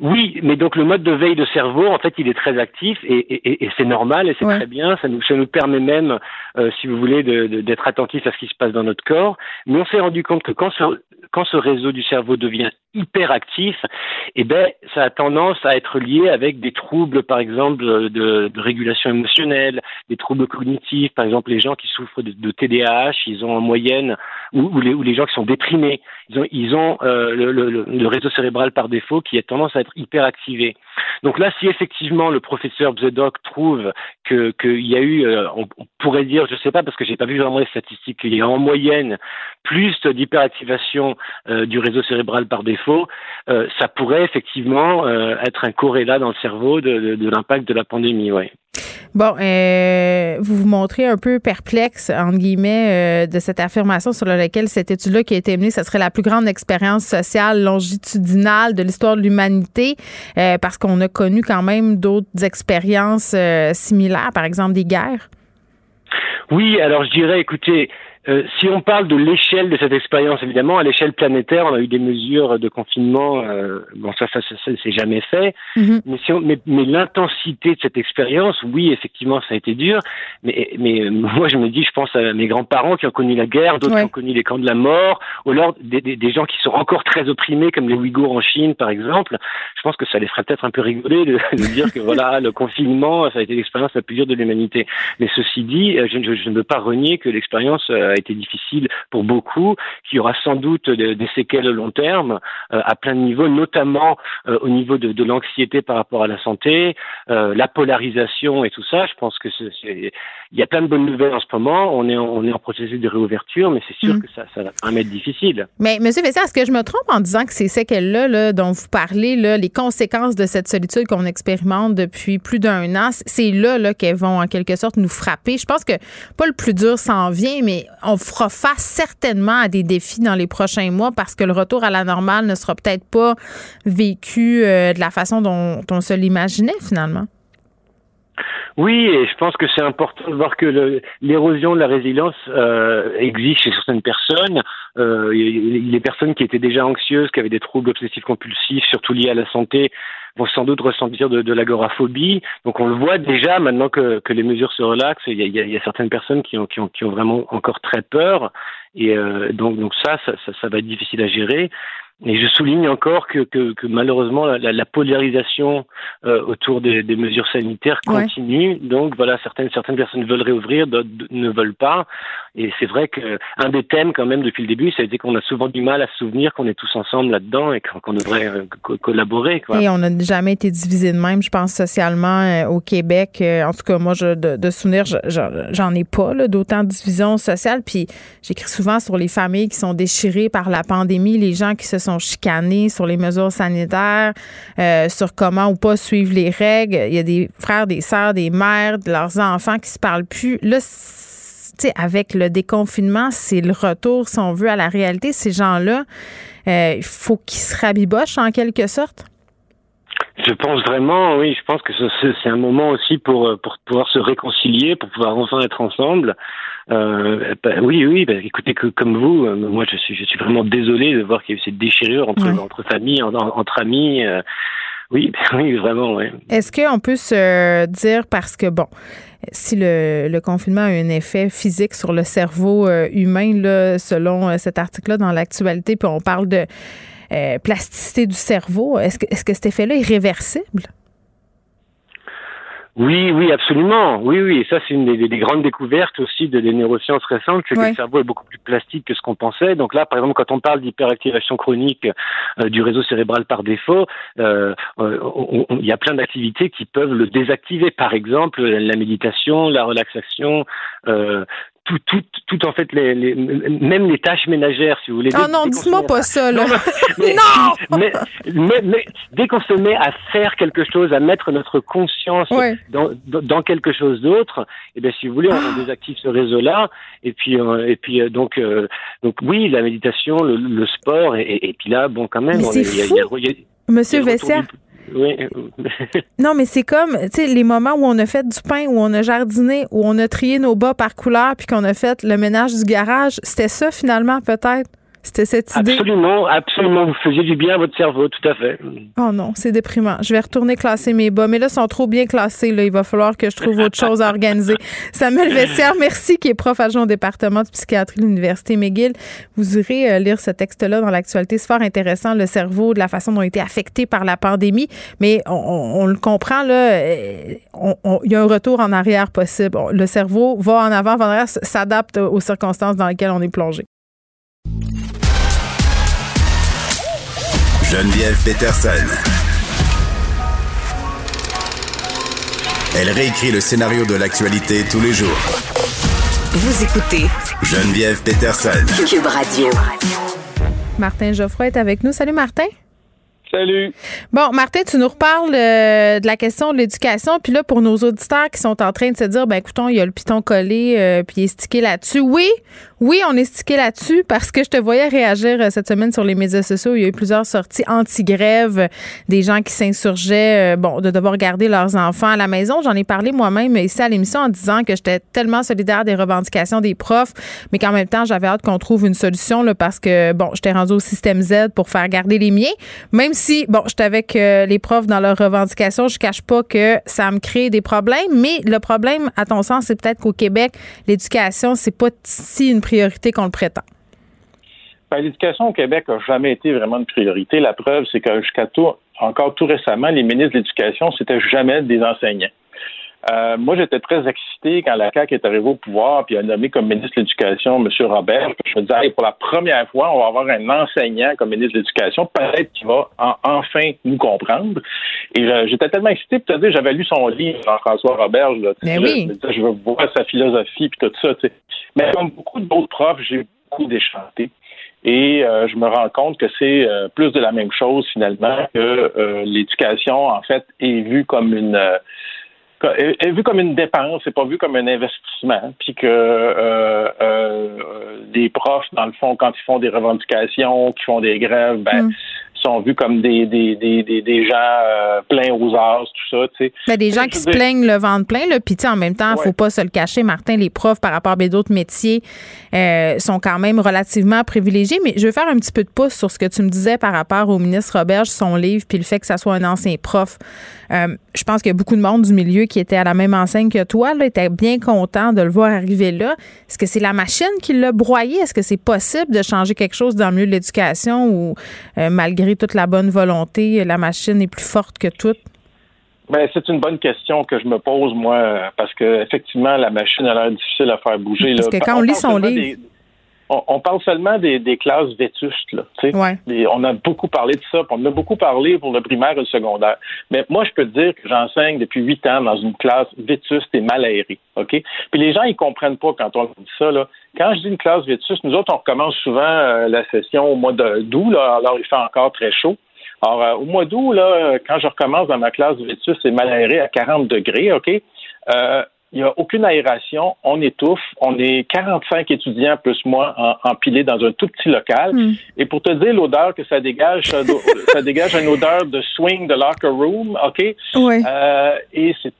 Oui, mais donc le mode de veille de cerveau, en fait, il est très actif et, et, et c'est normal et c'est très bien. Ça nous, ça nous permet même, euh, si vous voulez, d'être attentif à ce qui se passe dans notre corps. Mais on s'est rendu compte que quand ce, quand ce réseau du cerveau devient hyperactif, eh ben, ça a tendance à être lié avec des troubles, par exemple, de, de régulation émotionnelle, des troubles cognitifs, par exemple, les gens qui souffrent de, de TDAH, ils ont en moyenne, ou, ou, les, ou, les, gens qui sont déprimés, ils ont, ils ont euh, le, le, le, réseau cérébral par défaut qui a tendance à être hyperactivé. Donc là, si effectivement le professeur Bzedok trouve que qu'il y a eu, euh, on, pourrait dire, je sais pas parce que j'ai pas vu vraiment les statistiques, qu'il y a en moyenne plus d'hyperactivation euh, du réseau cérébral par défaut euh, ça pourrait effectivement euh, être un corrélat dans le cerveau de, l'impact de la pandémie, ouais. Bon, euh, vous vous montrez un peu perplexe, entre guillemets, de cette affirmation sur laquelle cette étude-là qui a été menée, ce serait la plus grande expérience sociale longitudinale de l'histoire de l'humanité, parce qu'on a connu quand même d'autres expériences similaires, par exemple des guerres? Oui, alors je dirais, écoutez, euh, si on parle de l'échelle de cette expérience, évidemment, à l'échelle planétaire, on a eu des mesures de confinement. Euh, bon, ça, ça, ça, ça c'est jamais fait. Mhm. Mais, si on, mais, mais l'intensité de cette expérience, oui, effectivement, ça a été dur. Mais, mais euh, <laughs> moi, je me dis, je pense à mes grands-parents qui ont connu la guerre, d'autres qui ont connu les camps de la mort, ou alors des, des, des, gens qui sont encore très opprimés, comme les Ouïghours en Chine, par exemple. Je pense que ça les ferait peut-être un peu rigoler de, <laughs> de dire que voilà, le confinement, ça a été l'expérience la plus dure de l'humanité. Mais ceci dit, je, je, je, ne veux pas renier que l'expérience a été difficile pour beaucoup, qu'il y aura sans doute des séquelles à long terme euh, à plein de niveaux, notamment euh, au niveau de, de l'anxiété par rapport à la santé, euh, la polarisation et tout ça. Je pense que c'est, il y a plein de bonnes nouvelles en ce moment. On est en, on est en processus de réouverture, mais c'est sûr mm. que ça, ça va quand même être difficile. Mais Monsieur Vessier, est-ce que je me trompe en disant que ces séquelles-là là, dont vous parlez, là, les conséquences de cette solitude qu'on expérimente depuis plus d'un an, c'est là, là qu'elles vont en quelque sorte nous frapper? Je pense que pas le plus dur s'en vient, mais on fera face certainement à des défis dans les prochains mois parce que le retour à la normale ne sera peut-être pas vécu euh, de la façon dont on se l'imaginait finalement. Oui, et je pense que c'est important de voir que l'érosion de la résilience euh, existe chez certaines personnes. Euh, les personnes qui étaient déjà anxieuses, qui avaient des troubles obsessifs compulsifs, surtout liés à la santé, vont sans doute ressentir de, de l'agoraphobie. Donc on le voit déjà maintenant que, les mesures se relaxent. Il y a, certaines personnes qui ont, vraiment encore très peur. Et euh, donc, donc ça, ça, ça, ça va être difficile à gérer. Et je souligne encore que, que, que malheureusement la, la polarisation euh, autour des, des, mesures sanitaires continue. Donc voilà, certaines certaines personnes veulent réouvrir, d'autres ne veulent pas. Et c'est vrai que un des thèmes quand même depuis le début, ça a été qu'on a souvent du mal à se souvenir qu'on est tous ensemble là-dedans et qu'on devrait euh, co collaborer. Quoi. Et on n'a jamais été divisé de même, je pense socialement euh, au Québec. Euh, en tout cas, moi, je, de, de souvenir, j'en ai pas d'autant de division sociale. Puis j'écris souvent sur les familles qui sont déchirées par la pandémie, les gens qui se sont chicanés sur les mesures sanitaires, euh, sur comment ou pas suivre les règles. Il y a des frères, des sœurs, des mères, de leurs enfants qui se parlent plus. Là, avec le déconfinement, c'est le retour, si on veut, à la réalité. Ces gens-là, euh, il faut qu'ils se rabibochent en quelque sorte. Je pense vraiment, oui, je pense que c'est un moment aussi pour, euh, pour pouvoir se réconcilier, pour pouvoir enfin être ensemble. Euh, bah, oui, oui, bah, écoutez, que, comme vous, euh, moi je suis, je suis vraiment désolé de voir qu'il y a eu cette déchirure entre, entre familles, entre amis. Euh, oui, <laughs> oui, vraiment, oui. Est-ce qu'on peut se dire, parce que, bon, si le, le, confinement a un effet physique sur le cerveau humain, là, selon cet article-là dans l'actualité, puis on parle de plasticité du cerveau, est-ce que, est-ce que cet effet-là est réversible? Oui, oui, absolument. Oui, oui. Et ça, c'est une des, des, grandes découvertes aussi de des neurosciences récentes, c'est que le cerveau est beaucoup plus plastique que ce qu'on pensait. Donc là, par exemple, quand on parle d'hyperactivation chronique euh, du réseau cérébral par défaut, euh, il y a plein d'activités qui peuvent le désactiver. Par exemple, la méditation, la relaxation, euh, tout, tout, tout en fait, les, les, même les tâches ménagères, si vous voulez. Oh non, dis-moi pas ça, là. <laughs> Non! Mais, mais, mais, dès qu'on se met à faire quelque chose, à mettre notre conscience dans, dans, quelque chose d'autre, et eh bien, si vous voulez, on, ah. désactive ce réseau-là. Et puis, euh, et puis, euh, donc, euh, donc, oui, la méditation, le, le sport, et, et, puis là, bon, quand même, mais on est, y a, y a, Monsieur Vessière. <laughs> Non, mais c'est comme, tu sais, les moments où on a fait du pain, où on a jardiné, où on a trié nos bas par couleur, puis qu'on a fait le ménage du garage. C'était ça, finalement, peut-être? C'était cette idée. Absolument, absolument. Vous faisiez du bien à votre cerveau, tout à fait. Oh non, c'est déprimant. Je vais retourner classer mes bas. Mais là, ils sont trop bien classés. Là. Il va falloir que je trouve autre <laughs> chose à organiser. Samuel Vessière, merci, qui est prof adjoint au département de psychiatrie de l'Université McGill. Vous irez euh, lire ce texte-là dans l'actualité. C'est fort intéressant, le cerveau, de la façon dont il a été affecté par la pandémie. Mais on, on, le comprend, là, euh, il y a un retour en arrière possible. Le cerveau va en avant, va en arrière, s'adapte aux circonstances dans lesquelles on est plongé. Geneviève Peterson. Elle réécrit le scénario de l'actualité tous les jours. Vous écoutez Geneviève Peterson. Cube Radio. Martin Geoffroy est avec nous. Salut Martin. Salut. Bon, Martin, tu nous reparles euh, de la question de l'éducation. Puis là, pour nos auditeurs qui sont en train de se dire, ben écoutons, il y a le piton collé, euh, puis il est stické là-dessus. Oui, oui, on est stické là-dessus parce que je te voyais réagir euh, cette semaine sur les médias sociaux. Il y a eu plusieurs sorties anti-grève, des gens qui s'insurgeaient, bon, de devoir garder leurs enfants à la maison. J'en ai parlé moi-même ici à l'émission en disant que j'étais tellement solidaire des revendications des profs, mais qu'en même temps, j'avais hâte qu'on trouve une solution là, parce que, bon, j'étais rendu au système Z pour faire garder les miens, même bon, j'étais avec euh, les profs dans leurs revendications, je cache pas que ça me crée des problèmes, mais le problème, à ton sens, c'est peut-être qu'au Québec, l'éducation, c'est pas si une priorité qu'on le prétend. Ben, l'éducation au Québec n'a jamais été vraiment une priorité. La preuve, c'est que jusqu'à tout, encore tout récemment, les ministres de l'Éducation, c'était jamais des enseignants. Euh, moi, j'étais très excité quand la CAQ est arrivée au pouvoir puis a nommé comme ministre de l'Éducation M. Robert. Je me disais, pour la première fois, on va avoir un enseignant comme ministre de l'Éducation. Peut-être qu'il va enfin nous comprendre. Et euh, j'étais tellement excité. Puis, tu j'avais lu son livre, Jean-François Robert. Là, Mais oui. Je, veux voir sa philosophie puis tout ça. Mais comme beaucoup d'autres profs, j'ai beaucoup déchanté. Et euh, je me rends compte que c'est plus de la même chose finalement que l'éducation en fait est vue comme une est vu comme une dépense, c'est pas vu comme un investissement, puis que euh, euh, des profs, dans le fond, quand ils font des revendications, qui font des grèves, ben, mm. Sont vus comme des, des, des, des, gens euh, pleins aux as, tout ça. Tu sais. Ben, des gens qui se plaignent le ventre plein, là, puis en même temps, il faut pas se le cacher, Martin, les profs par rapport à d'autres métiers euh, sont quand même relativement privilégiés. Mais je veux faire un petit peu de pouce sur ce que tu me disais par rapport au ministre Roberge, son livre, puis le fait que ça soit un ancien prof. Euh, je pense qu'il y a beaucoup de monde du milieu qui était à la même enseigne que toi, là, était bien content de le voir arriver là. Est-ce que c'est la machine qui l'a broyé? Est-ce que c'est possible de changer quelque chose dans le milieu de l'éducation ou malgré toute la bonne volonté, la machine est plus forte que toute? Ben, c'est une bonne question que je me pose, moi, parce que effectivement, la machine a l'air difficile à faire bouger. Parce que quand on, lit son livre on, parle seulement des, classes vétustes. Là, on a beaucoup parlé de ça, on a beaucoup parlé pour le primaire et le secondaire. Mais moi, je peux te dire que j'enseigne depuis huit ans dans une classe vétuste et mal aérée. OK? Puis les gens, ils comprennent pas quand on dit ça. Là. Quand je dis une classe vétuste, nous autres, on recommence souvent euh, la session au mois d'août, alors il fait encore très chaud. Alors, euh, au mois d'août, là, quand je recommence dans ma classe vétuste et mal aérée à 40 degrés, OK? Euh, il n'y a aucune aération, on étouffe, on est 45 étudiants plus moi empilés dans un tout petit local. Hmm. Et pour te dire l'odeur que ça dégage, <laughs> ça, dégage une odeur de swing de locker room, OK? Oui. Euh, et c'est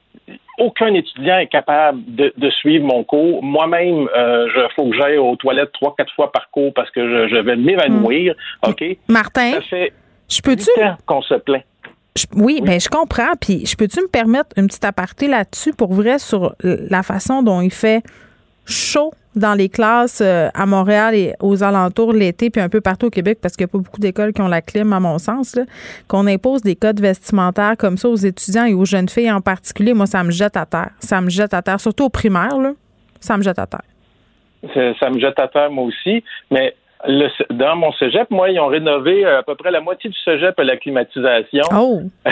aucun étudiant est capable de, suivre mon cours. Moi-même, euh, je faut que j'aille aux toilettes trois, quatre fois par cours parce que je, vais m'évanouir. OK? Martin, ça fait je peux-tu? qu'on se plaint oui, oui, ben je comprends. Puis je peux-tu me permettre une petite aparté là-dessus pour vrai sur la façon dont il fait chaud dans les classes euh, à Montréal et aux alentours l'été, puis un peu partout au Québec, parce qu'il n'y a pas beaucoup d'écoles qui ont la clim, à mon sens, qu'on impose des codes vestimentaires comme ça aux étudiants et aux jeunes filles en particulier, moi, ça me jette à terre. Ça me jette à terre, surtout aux primaires, là, ça me jette à terre. Ça me jette à terre, moi aussi. Mais dans mon cégep, moi, ils ont rénové euh, à peu près la moitié du cégep à la climatisation oh. <laughs>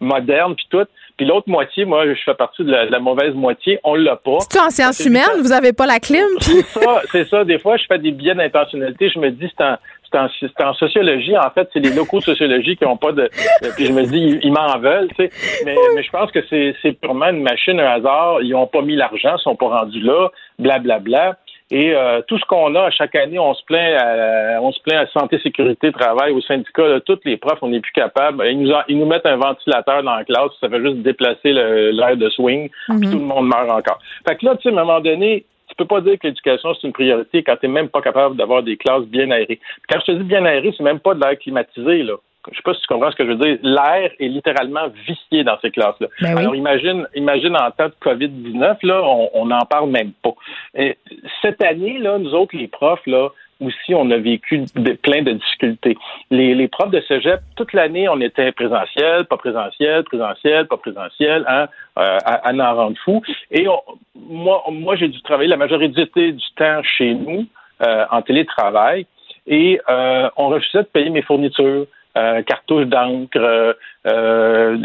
moderne, puis tout. Puis l'autre moitié, moi, je fais partie de la, mauvaise moitié, on l'a pas. C'est en sciences humaines, vous avez pas la clim? C'est ça, c'est ça. Des fois, je fais des biais d'intentionnalité. Je me dis, c'est en, c'est en, sociologie, en fait, c'est les locaux de sociologie qui n'ont pas de. Puis je me dis, ils, m'en veulent, tu sais. Mais, mais je pense que c'est purement une machine, un hasard. Ils n'ont pas mis l'argent, ils sont pas rendus là, blablabla. Bla, bla. Et euh, tout ce qu'on a à chaque année, on se plaint à, on se plaint à santé, sécurité, travail, au syndicat, là, tous les profs, on n'est plus capable. Ils nous, ils nous mettent un ventilateur dans la classe, ça fait juste déplacer l'air de swing, puis mhm. tout le monde meurt encore. Fait que là, tu sais, à un moment donné, tu peux pas dire que l'éducation c'est une priorité quand tu n'es même pas capable d'avoir des classes bien aérées. quand je te dis bien aéré, c'est même pas de l'air climatisé là. Je sais pas si tu comprends ce que je veux dire. L'air est littéralement vicié dans ces classes-là. Ben Alors imagine, imagine en temps de COVID-19, là, on n'en parle même pas. Et cette année, là, nous autres, les profs, là, aussi, on a vécu plein de difficultés. Les, les profs de cégep, toute l'année, on était présentiel, pas présentiel, présentiel, pas présentiel, hein, euh, à, à en rendre fou. Et moi, moi j'ai dû travailler la majorité du temps chez nous, euh, en télétravail, et euh, on refusait de payer mes fournitures. Euh, cartouches d'encre, euh, euh,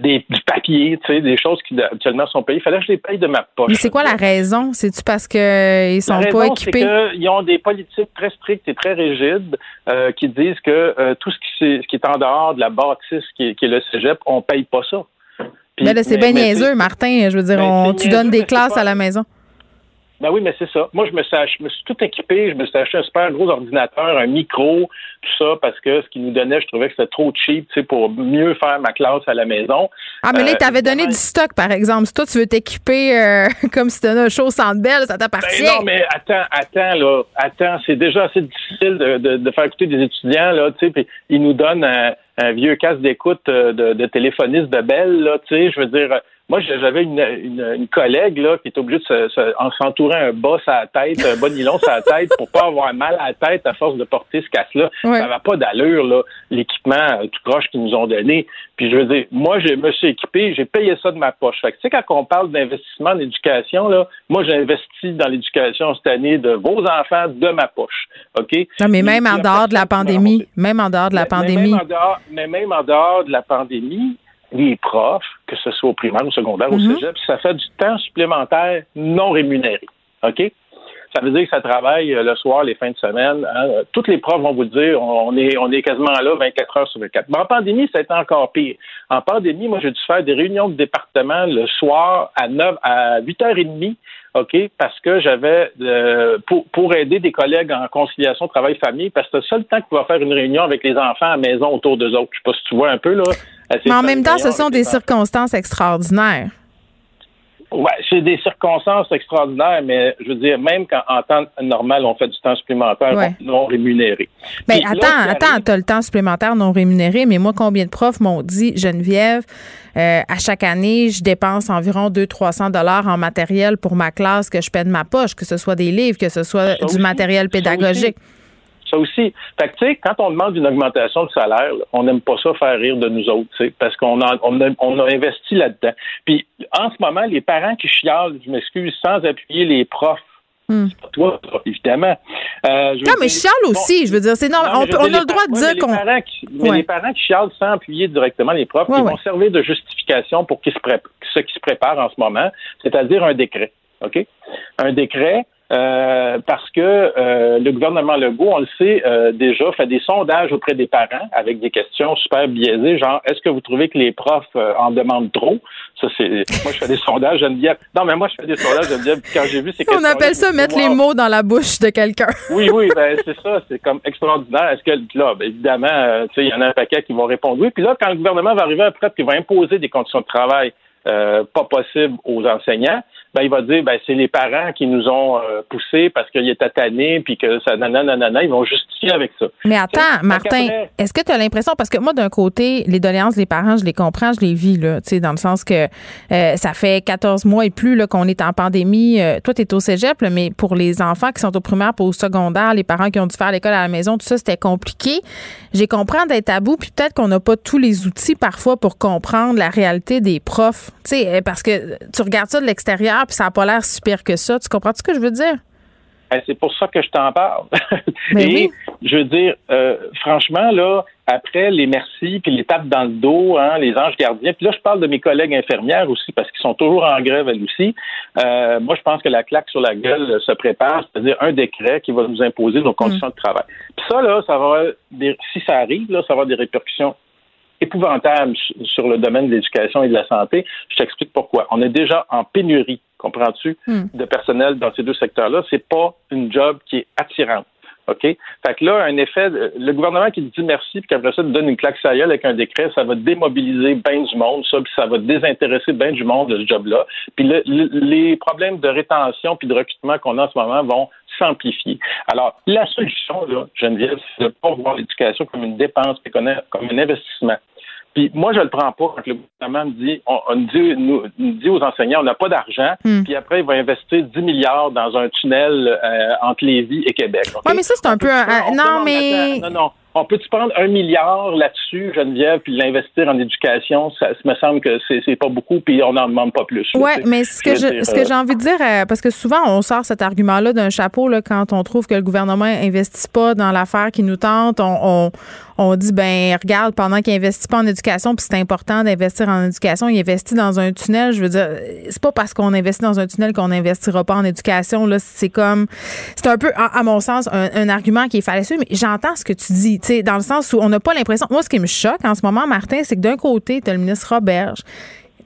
des, du papier, tu sais, des choses qui actuellement sont payées. Il fallait que je les paye de ma poche. Mais c'est quoi la raison? C'est-tu parce qu'ils sont pas équipés? C'est qu'ils ont des politiques très strictes et très rigides qui disent que tout ce qui, est, en dehors de la bâtisse qui est, le cégep, on paye pas ça. mais là, c'est bien niaiseux, Martin. Je veux dire, on, tu donnes des classes à la maison. Ben oui, mais c'est ça. Moi, je me, suis, je me suis tout équipé. Je me suis acheté un super gros ordinateur, un micro, tout ça, parce que ce qu'ils nous donnait, je trouvais que c'était trop cheap, tu sais, pour mieux faire ma classe à la maison. Ah, mais là, avais donné du stock, par exemple. Si toi, tu veux t'équiper euh, <laughs> comme si tu un show sans belle, ça t'appartient. Ben non, mais attends, attends, là. Attends, c'est déjà assez difficile de, de, faire écouter des étudiants, là, tu sais, puis ils nous donnent un, vieux casque d'écoute euh, de, de téléphoniste de belle, là, tu sais, je veux dire moi, j'avais une, une, collègue là, qui était obligée de s'entourer un bas à la tête, un bas nylon à la tête pour pas avoir mal à la tête à force de porter ce casque-là. Ça n'avait pas d'allure, là, l'équipement euh, tout proche qu'ils nous ont donné. Puis je veux dire, moi, je me suis équipé, j'ai payé ça de ma poche. Fait que, tu sais, quand on parle d'investissement en éducation, là, moi, j'ai investi dans l'éducation cette année de vos enfants de ma poche. OK? Non, mais même en dehors de la pandémie. Même en dehors de la pandémie. mais même en dehors de la pandémie, les profs, que ce soit au primaire, ou au secondaire, au mhm. cégep, ça fait du temps supplémentaire non rémunéré. OK? Ça veut dire que ça travaille euh, le soir, les fins de semaine. Hein. Toutes les profs vont vous dire on est, on est quasiment là 24 heures sur 24. Mais en pandémie, ça a été encore pire. En pandémie, moi, j'ai dû faire des réunions de département le soir à 9 à 8h30 OK, parce que j'avais euh, pour, pour aider des collègues en conciliation travail-famille, parce que c'est le seul temps qu'il va faire une réunion avec les enfants à la maison autour d'eux autres. Je sais pas si tu vois un peu, là. Mais en même temps, ce sont des circonstances extraordinaires. Ouais, c'est des circonstances extraordinaires, mais je veux dire, même quand en temps normal, on fait du temps supplémentaire non rémunéré. Mais ben, attends, attends, tu as le temps supplémentaire non rémunéré, mais moi, combien de profs m'ont dit, Geneviève, euh, à chaque année, je dépense environ 200-300 dollars en matériel pour ma classe que je paie de ma poche, que ce soit des livres, que ce soit du matériel pédagogique. Ça aussi. Fait que, tu sais, quand on demande une augmentation de salaire, on n'aime pas ça faire rire de nous autres, parce qu'on a, on a, investi là-dedans. Puis, en ce moment, les parents qui chialent, je m'excuse, sans appuyer les profs hmm. C'est pas toi, évidemment. Euh, non, mais je chiale aussi. je veux dire, c'est non, on, a le droit de dire qu'on. Mais les parents qui chialent sans appuyer directement les profs, ils vont servir de justification pour qui se ce qui se prépare en ce moment, c'est-à-dire un décret. OK? Un décret euh, parce que euh, le gouvernement Legault, on le sait euh, déjà, fait des sondages auprès des parents avec des questions super biaisées, genre est-ce que vous trouvez que les profs en demandent trop? Ça c'est moi je fais des sondages, Geneviève. Non mais moi je fais des sondages, Geneviève. Quand j'ai vu ces questions, on appelle ça mettre les mots dans la bouche de quelqu'un. <laughs> oui oui, ben c'est ça, c'est comme extraordinaire. Est-ce que là, ben, évidemment, tu sais, il y en a un paquet qui vont répondre oui. Puis là, quand le gouvernement va arriver après, il va imposer des conditions de travail pas possibles aux enseignants ben, il va dire ben, c'est les parents qui nous ont euh, poussés parce qu'il était tanné puis que ça nanana, ils vont justifier avec ça. Mais attends, Martin, est-ce que tu as l'impression parce que moi d'un côté, les doléances des parents, je les comprends, je les vis là, tu sais dans le sens que euh, ça fait 14 mois et plus là qu'on est en pandémie. Euh, toi tu es au cégep mais pour les enfants qui sont au primaire pour au secondaire, les parents qui ont dû faire l'école à la maison, tout ça c'était compliqué. J'ai compris d'être bout puis peut-être qu'on n'a pas tous les outils parfois pour comprendre la réalité des profs, tu sais parce que tu regardes ça de l'extérieur puis ça n'a pas l'air super que ça. Tu comprends ce que je veux dire? Ben, c'est pour ça que je t'en parle. <laughs> Ben Et je veux dire, euh, franchement, là, après les merci, puis les tapes dans le dos, hein, les anges gardiens, puis là, je parle de mes collègues infirmières aussi, parce qu'ils sont toujours en grève, elles aussi. Euh, moi, je pense que la claque sur la gueule se prépare, c'est-à-dire un décret qui va nous imposer nos conditions de travail. Puis ça, là, ça va si ça arrive, là, ça va avoir des répercussions épouvantable sur le domaine de l'éducation et de la santé. Je t'explique pourquoi. On est déjà en pénurie, comprends-tu, hmm. de personnel dans ces deux secteurs-là. C'est pas une job qui est attirante. OK? Fait que là, un effet, le gouvernement qui dit merci, puis qu'après ça, donne une claque salariale avec un décret, ça va démobiliser bien du monde, ça, puis ça va désintéresser bien du monde de ce job-là. Puis les problèmes de rétention puis de recrutement qu'on a en ce moment vont s'amplifier. Alors, la solution, là, Geneviève, c'est de ne pas voir l'éducation comme une dépense, mais comme un investissement. Puis moi, je le prends pas quand le gouvernement me dit, on, dit, nous, dit aux enseignants, on n'a pas d'argent, hmm. puis après, il va investir 10 milliards dans un tunnel euh, entre Lévis et Québec. Oui, mais ça, c'est un peu... Un, non, mais... Non, non. On peut-tu prendre un milliard là-dessus, Geneviève, puis l'investir en éducation? Ça, me semble que c'est pas beaucoup, puis on n'en demande pas plus. Oui, mais ce que, je, ce que j'ai envie de dire, euh, parce que souvent, on sort cet argument-là d'un chapeau là, quand on trouve que le gouvernement n'investit pas dans l'affaire qui nous tente. On, on, dit, ben regarde, pendant qu'il n'investit pas en éducation, puis c'est important d'investir en éducation, il investit dans un tunnel. Je veux dire, c'est pas parce qu'on investit dans un tunnel qu'on n'investira pas en éducation. Là, c'est comme, c'est un peu, à, mon sens, un, argument qui est fallacieux, mais j'entends ce que tu dis dans le sens où on n'a pas l'impression. Moi, ce qui me choque en ce moment, Martin, c'est que d'un côté, tu as le ministre Roberge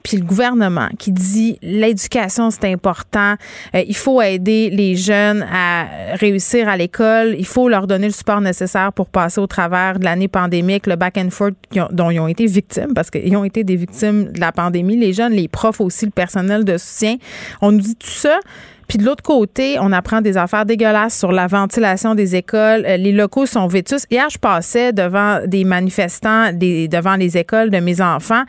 puis le gouvernement qui dit l'éducation c'est important, euh, il faut aider les jeunes à réussir à l'école, il faut leur donner le support nécessaire pour passer au travers de l'année pandémique, le back and forth dont ils ont été victimes parce qu'ils ont été des victimes de la pandémie, les jeunes, les profs aussi, le personnel de soutien. On nous dit tout ça, puis de l'autre côté, on apprend des affaires dégueulasses sur la ventilation des écoles. Euh, les locaux sont vétus. Hier, je passais devant des manifestants, devant les écoles de mes enfants.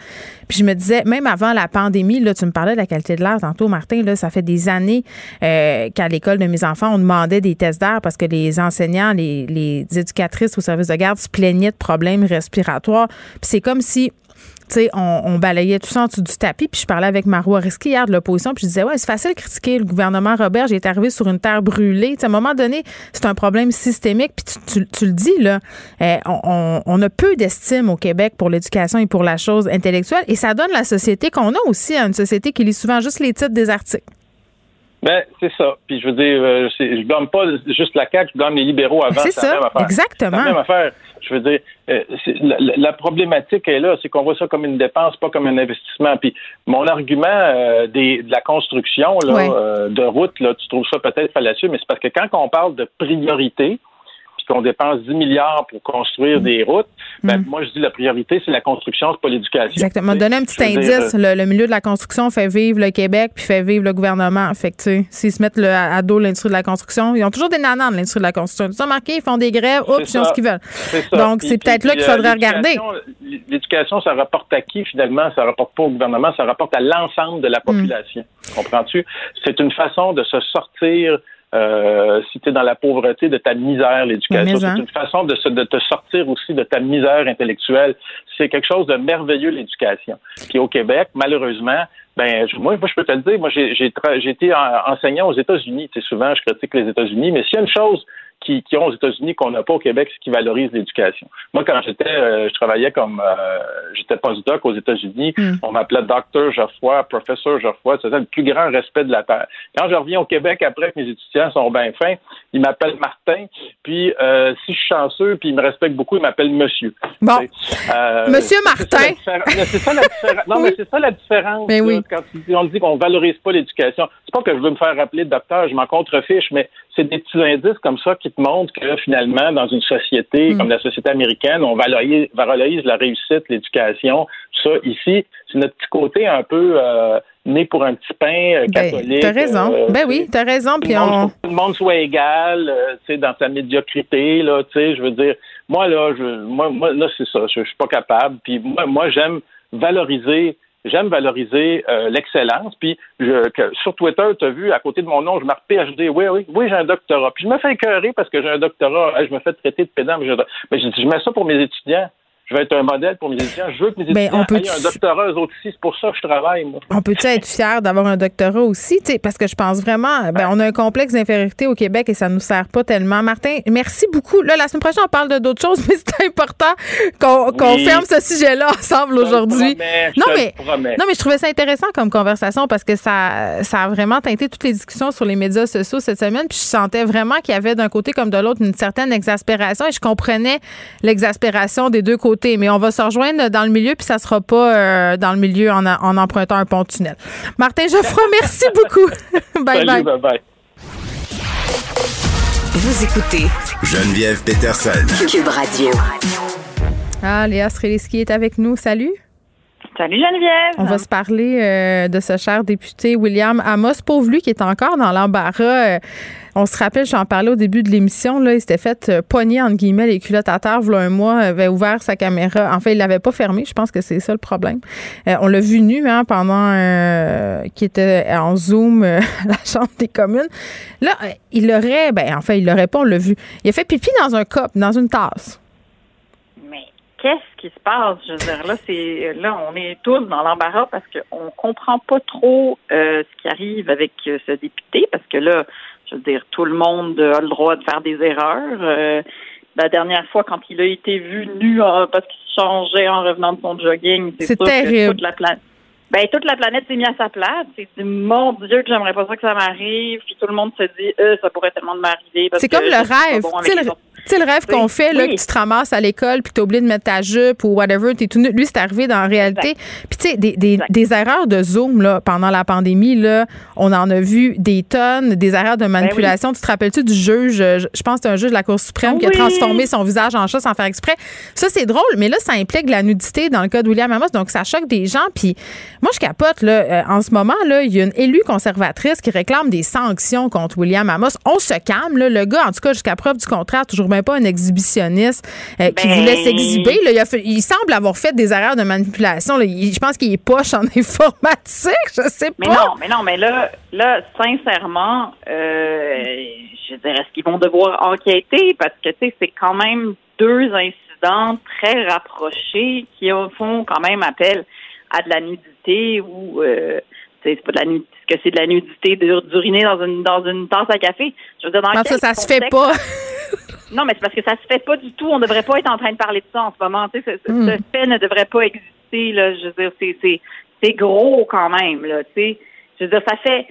Puis je me disais, même avant la pandémie, là, tu me parlais de la qualité de l'air tantôt, Martin, là, ça fait des années euh, qu'à l'école de mes enfants, on demandait des tests d'air parce que les enseignants, les éducatrices au service de garde se plaignaient de problèmes respiratoires. Puis c'est comme si on, balayait tout ça en dessous du tapis. Puis je parlais avec Marois Risky hier de l'opposition. Puis je disais, ouais, c'est facile de critiquer le gouvernement Robert. J'ai été arrivé sur une terre brûlée. à un moment donné, c'est un problème systémique. Puis tu, le dis, là, eh, on, a peu d'estime au Québec pour l'éducation et pour la chose intellectuelle. Et ça donne la société qu'on a aussi à une société qui lit souvent juste les titres des articles. Ben, c'est ça. Puis je veux dire, euh, je blâme pas juste la CAQ, je blâme les libéraux avant. C'est ça, exactement. C'est la même affaire. Je veux dire, euh, la, problématique est là, c'est qu'on voit ça comme une dépense, pas comme un investissement. Puis mon argument euh, des, de la construction là, de routes, là, tu trouves ça peut-être fallacieux, mais c'est parce que quand on parle de priorité, qu'on dépense 10 milliards pour construire des routes, ben, mm. moi, je dis la priorité, c'est la construction, c'est pas l'éducation. Exactement. Donner un petit indice. Euh, le, milieu de la construction fait vivre le Québec puis fait vivre le gouvernement. Fait que, tu sais, s'ils se mettent le, à, dos l'industrie de la construction, ils ont toujours des nanas de l'industrie de la construction. Ils ont marqué, ils font des grèves, oups, ils ont ce qu'ils veulent. Donc, c'est peut-être là qu'il faudrait euh, regarder. L'éducation, ça rapporte à qui, finalement? Ça rapporte pas au gouvernement, ça rapporte à l'ensemble de la mm. population. Comprends-tu? C'est une façon de se sortir euh, si tu es dans la pauvreté, de ta misère, l'éducation. C'est une façon de, de, te sortir aussi de ta misère intellectuelle. C'est quelque chose de merveilleux, l'éducation. Puis au Québec, malheureusement, ben moi, moi, je peux te le dire, moi j'ai été enseignant aux États-Unis. Tu sais, souvent, je critique les États-Unis, mais s'il y a une chose qui, qui ont aux États-Unis qu'on n'a pas au Québec, c'est qui valorise l'éducation. Moi, quand j'étais, euh, je travaillais comme, euh, j'étais postdoc aux États-Unis, hmm. on m'appelait docteur Geoffroy, professeur Geoffroy, c'était le plus grand respect de la terre. Quand je reviens au Québec après que mes étudiants sont bien fins, ils m'appellent Martin, puis euh, si je suis chanceux, puis ils me respectent beaucoup, ils m'appellent Monsieur. Bon, Monsieur Martin. C'est ça la différence. Non, mais c'est ça la différence. Mais oui. quand on dit qu'on valorise pas l'éducation, c'est pas que je veux me faire rappeler docteur, je m'en contrefiche, mais c'est des petits indices comme ça qui te montrent que finalement, dans une société mm. comme la société américaine, on valorise, valorise la réussite, l'éducation, tout ça. Ici, c'est notre petit côté un peu euh, né pour un petit pain euh, ben, catholique. t'as raison. Euh, ben oui, t'as raison. Puis on... tout le monde soit égal, tu sais, dans sa médiocrité, là, tu sais, je veux dire, moi là, je, moi, moi là, c'est ça, je, je suis pas capable. Puis moi, moi, j'aime valoriser j'aime valoriser euh, l'excellence. Puis je, sur Twitter, tu as vu, à côté de mon nom, je marque PhD. Oui, oui, oui, j'ai un doctorat. Puis je me fais écœurer parce que j'ai un doctorat. je me fais traiter de pédant, mais, mais je, je mets ça pour mes étudiants je vais être un modèle pour mes étudiants. Je veux que mes ben, étudiants aient un doctorat, eux autres aussi. C'est pour ça que je travaille, moi. On peut-tu être fier d'avoir un doctorat aussi? parce que je pense vraiment, ben, on a un complexe d'infériorité au Québec et ça nous sert pas tellement. Martin, merci beaucoup. Là, la semaine prochaine, on parle de d'autres choses, <laughs> mais c'est important qu'on ferme ce sujet-là ensemble aujourd'hui. Non, mais, non, mais je trouvais ça intéressant comme conversation parce que ça, ça a vraiment teinté toutes les discussions sur les médias sociaux cette semaine. Puis je sentais vraiment qu'il y avait d'un côté comme de l'autre une certaine exaspération et je comprenais l'exaspération des deux côtés mais on va se rejoindre dans le milieu, puis ça sera pas euh, dans le milieu en, empruntant un pont tunnel. Martin Geoffroy, <laughs> merci beaucoup. <laughs> bye, bye bye. Vous écoutez Geneviève Peterson. Cube Radio. Ah, Léa Streliski est avec nous. Salut. Salut Geneviève. On va se parler euh, de ce cher député William Amos. Pauvre lui qui est encore dans l'embarras. Euh, on se rappelle, j'en parlais au début de l'émission, là, il s'était fait euh, pogner, entre guillemets, les culottes à terre, voilà un mois, avait ouvert sa caméra. En fait, il l'avait pas fermé. Je pense que c'est ça le problème. on l'a vu nu, hein, pendant qu'il était en Zoom <laughs> à la Chambre des communes. Là, il aurait, ben, en fait, il l'aurait pas, on l'a vu. Il a fait pipi dans un cop, dans une tasse qu'est-ce qui se passe? Je veux dire, là, c'est là, on est tous dans l'embarras parce qu'on comprend pas trop euh, ce qui arrive avec euh, ce député, parce que là, je veux dire, tout le monde a le droit de faire des erreurs. Euh, la dernière fois, quand il a été vu nu parce qu'il changeait en revenant de son jogging, c'est terrible. toute la planète. Ben, toute la planète s'est mise à sa place. C'est mon Dieu que j'aimerais pas ça que ça m'arrive. Puis tout le monde se dit, ça pourrait tellement m'arriver. C'est comme le rêve. Tu sais, le rêve qu'on fait, là, que tu te ramasses à l'école, puis tu oublié de mettre ta jupe ou whatever, t'es tout Lui, c'est arrivé dans la réalité. Puis, tu sais, des, des, des, erreurs de Zoom, là, pendant la pandémie, là, on en a vu des tonnes, des erreurs de ben manipulation. Tu te rappelles-tu du juge, je pense que c'est un juge de la Cour suprême qui a transformé son visage en chat sans faire exprès. Ça, c'est drôle, mais là, ça implique la nudité dans le cas de William Amos, donc ça choque des gens. Puis, moi, je capote, là, euh, en ce moment, là, il y a une élue conservatrice qui réclame des sanctions contre William Amos. On se calme, là, le gars, en tout cas, jusqu'à preuve du contraire, toujours pas un exhibitionniste euh, qui ben, voulait s'exhiber. Il, semble avoir fait des erreurs de manipulation. je pense qu'il est poche en <laughs> informatique. Je sais pas. Mais non, mais non, mais là, là sincèrement, euh, je dirais, est-ce qu'ils vont devoir enquêter? Parce que, tu sais, c'est quand même deux incidents très rapprochés qui font quand même appel à de la nudité ou euh, c'est pas de la nudité, que c'est de la nudité d'uriner dans une dans une tasse à café? Je veux dire, dans ça, ça se fait pas. <laughs> Non, mais c'est parce que ça se fait pas du tout. On ne devrait pas être en train de parler de ça en ce moment. Tu sais, ce, hmm. fait ne devrait pas exister. Là. Je veux dire, c'est, c'est, gros quand même. Là, tu sais. Je veux dire, ça fait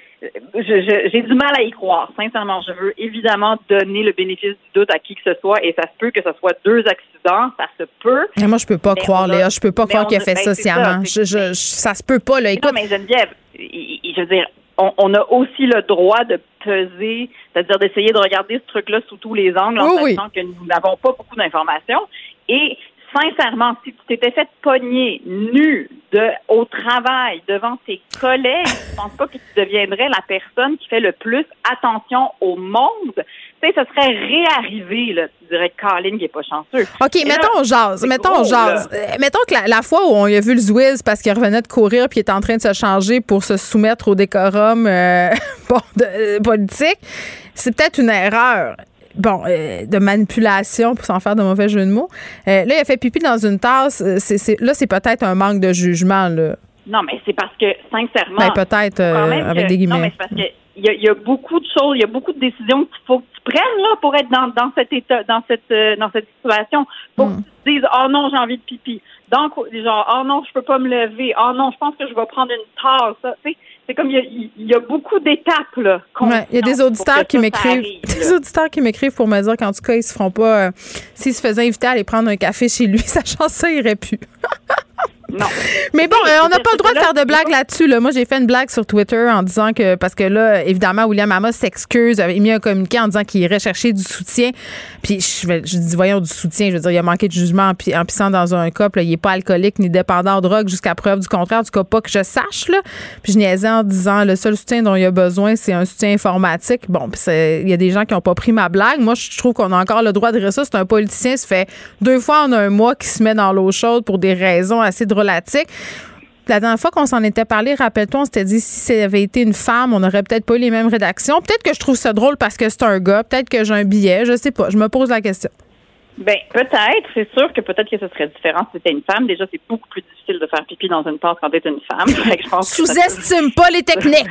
j'ai du mal à y croire, sincèrement. Je veux évidemment donner le bénéfice du doute à qui que ce soit et ça se peut que ce soit deux accidents, ça se peut. Mais moi, je peux pas croire, Léa, je peux pas croire qu'il a fait ben, ça sciemment. Ça, je, ça se peut pas, là. Écoute. Non, mais Geneviève, je veux dire, on, a aussi le droit de peser, c'est-à-dire d'essayer de regarder ce truc-là sous tous les angles en sachant que nous n'avons pas beaucoup d'informations. Et sincèrement, si tu t'étais fait pogner nu de, au travail devant tes collègues, je pense pas que tu deviendrais la personne qui fait le plus attention au monde? Tu sais, ça serait réarrivé, là. Tu dirais Colin qui est pas chanceux. OK, mettons là, jase. Mettons jase. Euh, mettons que la, fois où on a vu le Zwiz parce qu'il revenait de courir puis il est en train de se changer pour se soumettre au décorum euh, <laughs> euh, politique, c'est peut-être une erreur bon, euh, de manipulation pour s'en faire de mauvais jeux de mots. Euh, là, il a fait pipi dans une tasse. C'est, là, c'est peut-être un manque de jugement. Là. Non, mais c'est parce que, sincèrement. Ben, peut-être, avec des guillemets. Non, mais c'est parce que. Il y, a, beaucoup de choses, il y a beaucoup de décisions qu'il faut que tu prennes là pour être dans, dans cet état, dans cette dans cette situation. Faut que hmm. tu te dises oh non j'ai envie de pipi. Donc genre oh non je peux pas me lever. Oh non je pense que je vais prendre une tasse. Tu sais c'est comme il y, a, beaucoup d'étapes là. il y a des auditeurs qui m'écrivent, <laughs> des auditeurs qui m'écrivent pour me dire qu'en tout cas ils se feront pas, euh, s'ils se faisaient inviter à aller prendre un café chez lui, <laughs> sachant ça irait plus. <laughs> Non. <laughs> Mais bon, euh, on n'a pas le droit de faire de blagues là-dessus. Là. Moi, j'ai fait une blague sur Twitter en disant que, parce que là, évidemment, William Amos s'excuse, avait mis un communiqué en disant qu'il irait chercher du soutien. Puis je, je dis, voyons, du soutien. Je veux dire, il a manqué de jugement en, pissant dans un couple. il n'est pas alcoolique ni dépendant de drogue jusqu'à preuve du contraire. En tout cas, pas que je sache. Là. Puis je niaisais en disant, le seul soutien dont il a besoin, c'est un soutien informatique. Bon, puis il y a des gens qui n'ont pas pris ma blague. Moi, je trouve qu'on a encore le droit de dire ça. C'est un politicien, ça fait deux fois en un mois qui se met dans l'eau chaude pour des raisons assez La dernière fois qu'on s'en était parlé, rappelle-toi, on s'était dit si ça avait été une femme, on n'aurait peut-être pas eu les mêmes rédactions. Peut-être que je trouve ça drôle parce que c'est un gars, peut-être que j'ai un billet, je sais pas. Je me pose la question. Ben peut-être, c'est sûr que peut-être que ce serait différent si c'était une femme. Déjà, c'est beaucoup plus difficile de faire pipi dans une tasse quand t'es une femme. <laughs> Sous-estime pas les techniques.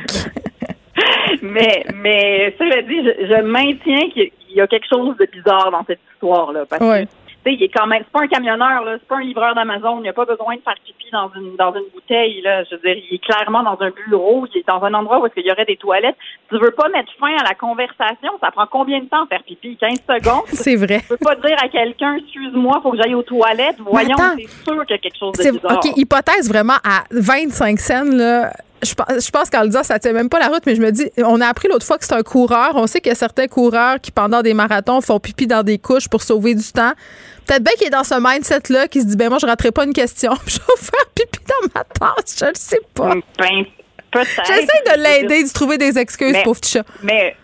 <laughs> mais mais cela dit, je, maintiens qu'il y a quelque chose de bizarre dans cette histoire là, parce que il est quand même, c'est pas un camionneur, là, c'est pas un livreur d'Amazon, il n'a pas besoin de faire pipi dans une, dans une bouteille, là. Je veux dire, il est clairement dans un bureau, il est dans un endroit où il y aurait des toilettes. Tu veux pas mettre fin à la conversation, ça prend combien de temps faire pipi? 15 secondes? <laughs> C'est vrai. Tu peux pas dire à quelqu'un, excuse-moi, faut que j'aille aux toilettes? Voyons, c'est sûr qu'il y a quelque chose de bizarre. OK, hypothèse vraiment à 25 scènes, là je, je pense qu'en le disant, ça tient même pas la route, mais je me dis, on a appris l'autre fois que c'est un coureur. On sait qu'il y a certains coureurs qui, pendant des marathons, font pipi dans des couches pour sauver du temps. Peut-être bien qu'il est dans ce mindset-là, qui se dit, ben moi, je raterai pas une question, <laughs> je vais faire pipi dans ma tasse. Je le sais pas. Ben. J'essaie de l'aider, de trouver des excuses, pour petit chat. Mais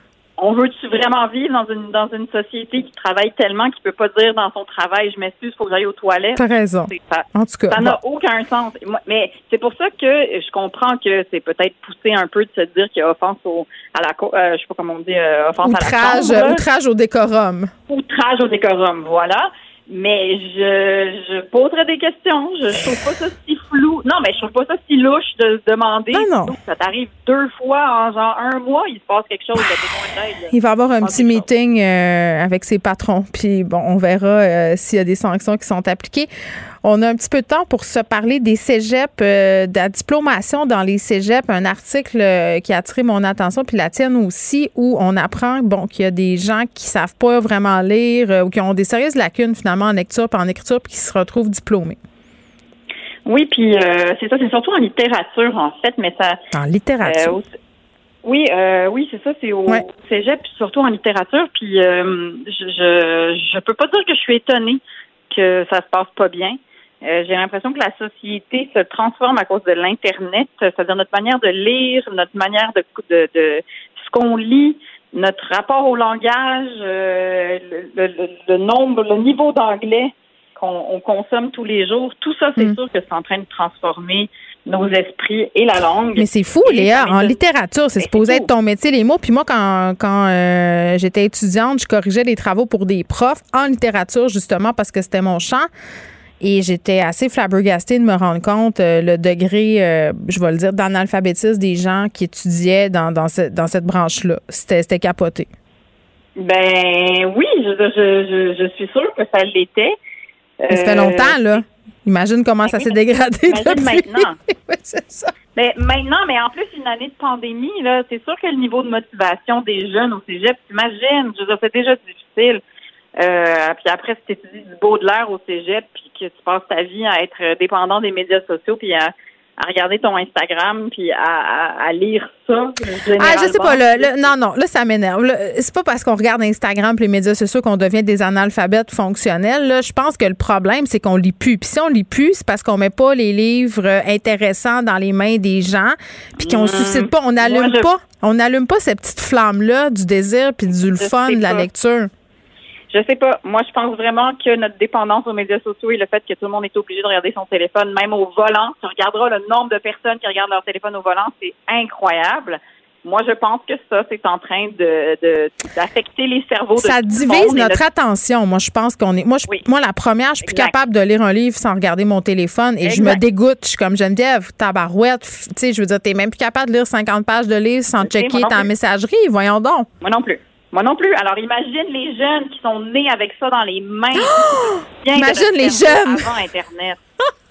on veut-tu vraiment vivre dans une dans une société qui travaille tellement qu'il peut pas dire dans son travail je m'excuse faut que j'aille aux toilettes? T'as raison. Ça, en tout cas, ça n'a aucun sens. Mais c'est pour ça que je comprends que c'est peut-être poussé un peu de se dire qu'il y a offense au à la euh, je sais pas comment on dit euh, offense outrage, à la outrage au décorum. Outrage au décorum, voilà. Mais je, je poserai des questions. Je, trouve pas ça si flou. Non, mais je trouve pas ça si louche de se demander. Non, non. Ça t'arrive deux fois en genre un mois, il se passe quelque chose de Il va avoir un petit meeting euh, avec ses patrons. Puis bon, on verra euh, s'il y a des sanctions qui sont appliquées. On a un petit peu de temps pour se parler des cégeps, euh, de la diplomation dans les cégeps. Un article euh, qui a attiré mon attention, puis la tienne aussi, où on apprend bon, qu'il y a des gens qui savent pas vraiment lire euh, ou qui ont des sérieuses lacunes finalement en lecture et en écriture, puis qui se retrouvent diplômés. Oui, puis c'est ça, c'est surtout en littérature en fait, mais ça. En littérature. Oui, oui, c'est ça, c'est au cégep, surtout en littérature. Puis je, je je peux pas dire que je suis étonnée que ça se passe pas bien. Euh, j'ai l'impression que la société se transforme à cause de l'Internet, c'est-à-dire notre manière de lire, notre manière de, de, de ce qu'on lit, notre rapport au langage, euh, le, nombre, le niveau d'anglais qu'on consomme tous les jours, tout ça, c'est mm. sûr que c'est en train de transformer nos esprits et la langue. Mais c'est fou, Léa. En littérature, c'est supposé être ton métier, les mots. Puis moi, quand, quand euh, j'étais étudiante, je corrigeais les travaux pour des profs en littérature, justement, parce que c'était mon champ. Et j'étais assez flabbergastée de me rendre compte euh, le degré, euh, je vais le dire, d'analphabétisme des gens qui étudiaient dans, dans, dans cette branche-là. C'était capoté. Ben oui, je, je, je, suis sûre que ça l'était. ça fait longtemps, là. Imagine comment ça s'est dégradé imagine maintenant. <laughs> oui, c'est ça. Mais maintenant, mais en plus, une année de pandémie, là, c'est sûr que le niveau de motivation des jeunes au cégep, t'imagines, je c'est déjà difficile. Euh, puis après, si tu étudies du beau de l'air au cégep, puis que tu passes ta vie à être dépendant des médias sociaux, puis à à regarder ton Instagram puis à, à, lire ça. Ah, je sais pas. non, non, là, ça m'énerve. C'est pas parce qu'on regarde Instagram et les médias sociaux qu'on devient des analphabètes fonctionnels. Là, je pense que le problème, c'est qu'on lit plus. Puis si on lit plus, c'est parce qu'on met pas les livres intéressants dans les mains des gens puis qu'on hmm. suscite pas, on n'allume pas, on n'allume pas cette petite flamme-là du désir puis du fun de la lecture. Je sais pas. Moi, je pense vraiment que notre dépendance aux médias sociaux et le fait que tout le monde est obligé de regarder son téléphone, même au volant, tu regarderas le nombre de personnes qui regardent leur téléphone au volant, c'est incroyable. Moi, je pense que ça, c'est en train de, d'affecter les cerveaux de Ça divise notre, attention. Moi, je pense qu'on est. Moi, je, moi, la première, je suis plus capable de lire un livre sans regarder mon téléphone et je me dégoûte. Je suis comme Geneviève, tabarouette. Tu sais, je veux dire, t'es même plus capable de lire 50 pages de livre sans checker ta messagerie. Voyons donc. Moi non plus. Moi non plus. Alors imagine les jeunes qui sont nés avec ça dans les mains. <gasps> imagine les jeunes avant Internet.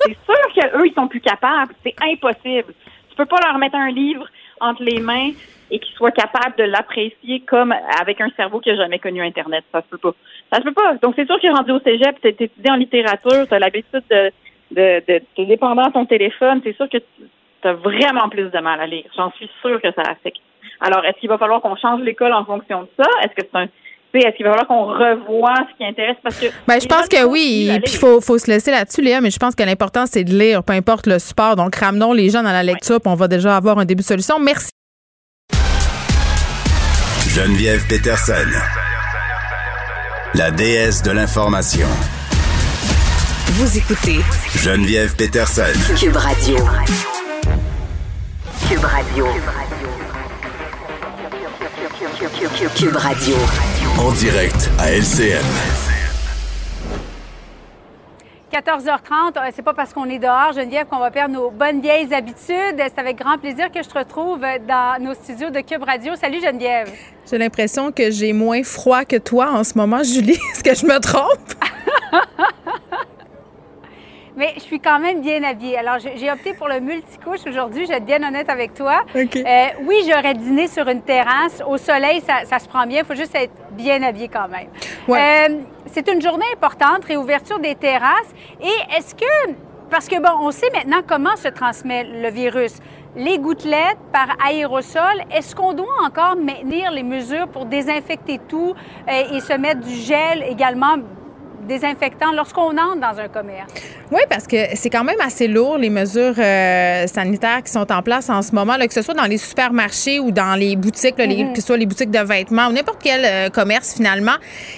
c'est sûr qu'eux ils sont plus capables. C'est impossible. Tu peux pas leur mettre un livre entre les mains et qu'ils soient capables de l'apprécier comme avec un cerveau qui a jamais connu Internet. Ça se peut pas. Ça se peut pas. Donc c'est sûr que rendu au cégep, tu étudié en littérature, tu as l'habitude de, de, de, de dépendant de ton téléphone. C'est sûr que tu as vraiment plus de mal à lire. J'en suis sûre que ça affecte alors, est-ce qu'il va falloir qu'on change l'école en fonction de ça? Est-ce que c'est un est-ce qu'il va falloir qu'on revoie ce qui intéresse? Parce que. Ben, je pense que oui. Puis il faut, faut se laisser là-dessus, Léa, mais je pense que l'important, c'est de lire, peu importe le support. Donc, ramenons les gens dans la lecture, puis on va déjà avoir un début de solution. Merci. Geneviève Peterson, la déesse de l'information. Vous écoutez Geneviève Peterson, Cube Radio. Cube Radio. Cube Radio. En direct à LCM. 14h30, euh, c'est pas parce qu'on est dehors, Geneviève, qu'on va perdre nos bonnes vieilles habitudes. C'est avec grand plaisir que je te retrouve dans nos studios de Cube Radio. Salut Geneviève. J'ai l'impression que j'ai moins froid que toi en ce moment, Julie. <laughs> Est-ce que je me trompe? <laughs> mais je suis quand même bien habillée. Alors, j'ai opté pour le multicouche aujourd'hui. Je vais être bien honnête avec toi. Euh, oui, j'aurais dîné sur une terrasse. Au soleil, ça, se prend bien. Il faut juste être bien habillé quand même. Euh, c'est une journée importante, réouverture des terrasses. Et est-ce que, parce que bon, on sait maintenant comment se transmet le virus. Les gouttelettes par aérosol, est-ce qu'on doit encore maintenir les mesures pour désinfecter tout euh, et se mettre du gel également désinfectant lorsqu'on entre dans un commerce? Oui, parce que c'est quand même assez lourd, les mesures euh, sanitaires qui sont en place en ce moment, là, que ce soit dans les supermarchés ou dans les boutiques, mm-hmm. que ce soit les boutiques de vêtements ou n'importe quel euh, commerce finalement.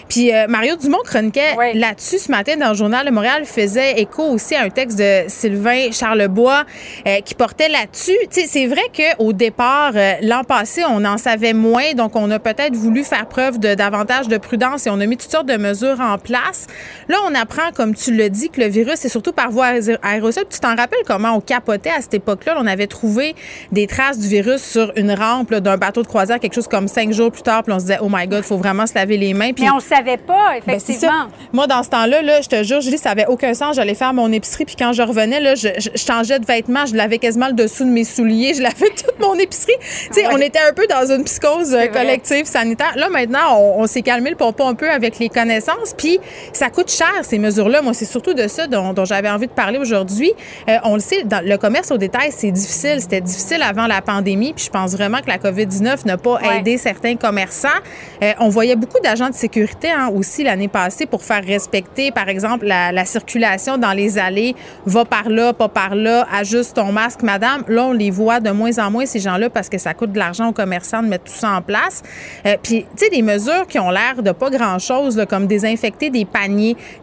Puis euh, Mario Dumont chroniquait là-dessus ce matin dans le journal de Montréal, faisait écho aussi à un texte de Sylvain Charlebois qui portait là-dessus. C'est vrai qu'au départ, l'an passé, on en savait moins, donc on a peut-être voulu faire preuve de davantage de prudence et on a mis toutes sortes de mesures en place. Là, on apprend, comme tu le dis, que le virus est surtout par voie aérosol. Tu t'en rappelles comment on capotait à cette époque-là? On avait trouvé des traces du virus sur une rampe d'un bateau de croisière, quelque chose comme cinq jours plus tard. Puis on se disait, oh my God, il faut vraiment se laver les mains. Puis, Mais on ne savait pas, ben, effectivement. Moi, dans ce temps-là, là, je te jure, Julie, ça n'avait aucun sens. J'allais faire mon épicerie. Puis quand je revenais, là, je, changeais de vêtements. Je lavais quasiment le dessous de mes souliers. Je lavais <laughs> toute mon épicerie. Tu sais, on était un peu dans une psychose euh, collective sanitaire. Là, maintenant, on, s'est calmé le pompon un peu avec les connaissances. Puis ça coûte cher, ces mesures-là. Moi, c'est surtout de ça dont, j'avais envie de parler aujourd'hui. Euh, on le sait, dans le commerce au détail, c'est difficile. C'était difficile avant la pandémie. Puis je pense vraiment que la COVID-19 n'a pas aidé certains commerçants. Euh, on voyait beaucoup d'agents de sécurité hein, aussi l'année passée pour faire respecter, par exemple, la, la, circulation dans les allées. Va par là, pas par là, ajuste ton masque, madame. Là, on les voit de moins en moins, ces gens-là, parce que ça coûte de l'argent aux commerçants de mettre tout ça en place. Euh, puis, tu sais, des mesures qui ont l'air de pas grand-chose, comme désinfecter des paniers,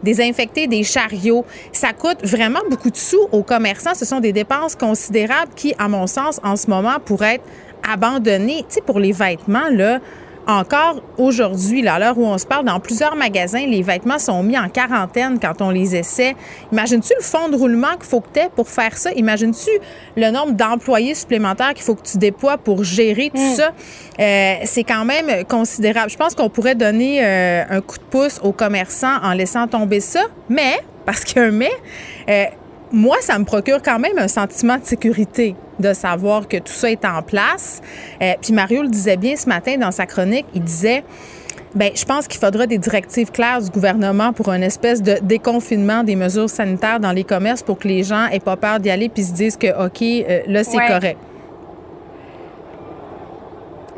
désinfecter des chariots. Ça coûte vraiment beaucoup de sous aux commerçants. Ce sont des dépenses considérables qui, à mon sens, en ce moment, pourraient être abandonnées. Tu sais, pour les vêtements, là, encore aujourd'hui, à l'heure où on se parle, dans plusieurs magasins, les vêtements sont mis en quarantaine quand on les essaie. Imagines-tu le fond de roulement qu'il faut que tu aies pour faire ça? Imagines-tu le nombre d'employés supplémentaires qu'il faut que tu déploies pour gérer tout hmm. ça? Euh, c'est quand même considérable. Je pense qu'on pourrait donner euh, un coup de pouce aux commerçants en laissant tomber ça, mais, parce qu'il y a un mais, euh, moi, ça me procure quand même un sentiment de sécurité de savoir que tout ça est en place. Euh, puis Mario le disait bien ce matin dans sa chronique, il disait ben, je pense qu'il faudra des directives claires du gouvernement pour une espèce de déconfinement des mesures sanitaires dans les commerces pour que les gens aient pas peur d'y aller puis se disent que OK, euh, là c'est correct.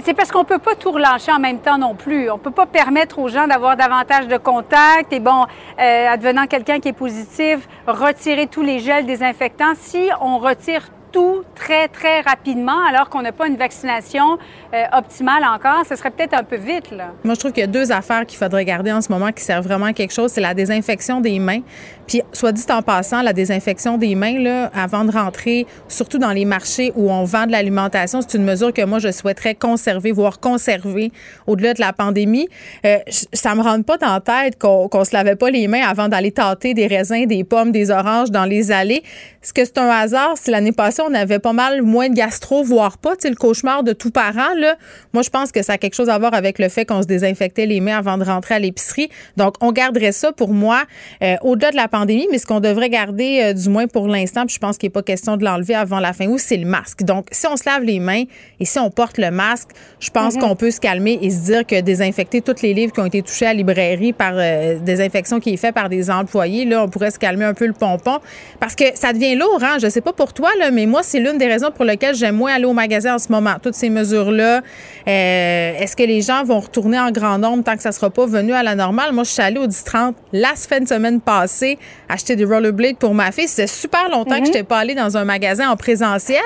C'est parce qu'on peut pas tout relâcher en même temps non plus. On peut pas permettre aux gens d'avoir davantage de contacts et bon, euh, advenant quelqu'un qui est positif, retirer tous les gels désinfectants. Si on retire tout très, très rapidement alors qu'on n'a pas une vaccination euh, optimale encore, ce serait peut-être un peu vite. Là. Moi, je trouve qu'il y a deux affaires qu'il faudrait garder en ce moment qui servent vraiment à quelque chose. C'est la désinfection des mains. Puis, soit dit en passant, la désinfection des mains, là, avant de rentrer, surtout dans les marchés où on vend de l'alimentation, c'est une mesure que moi, je souhaiterais conserver, voire conserver au-delà de la pandémie. Euh, ça me rentre pas dans la tête qu'on se lavait pas les mains avant d'aller tâter des raisins, des pommes, des oranges dans les allées. Est-ce que c'est un hasard si l'année passée, on avait pas mal moins de gastro, voire pas, sais, le cauchemar de tout parent, là? Moi, je pense que ça a quelque chose à voir avec le fait qu'on se désinfectait les mains avant de rentrer à l'épicerie. Donc, on garderait ça pour moi euh, au-delà de la pandémie, mais ce qu'on devrait garder, euh, du moins pour l'instant, puis je pense qu'il n'est pas question de l'enlever avant la fin août, c'est le masque. Donc, si on se lave les mains et si on porte le masque, je pense mhm. qu'on peut se calmer et se dire que désinfecter tous les livres qui ont été touchés à la librairie par euh, des infections qui est faite par des employés, là, on pourrait se calmer un peu le pompon parce que ça devient lourd, hein? Je sais pas pour toi, là, mais moi, c'est l'une des raisons pour lesquelles j'aime moins aller au magasin en ce moment. Toutes ces mesures-là. Euh, est-ce que les gens vont retourner en grand nombre tant que ça sera pas venu à la normale? Moi, je suis allée au 10-30 la de semaine passée acheter des rollerblades pour ma fille. C'était super longtemps que je n'étais pas allée dans un magasin en présentiel.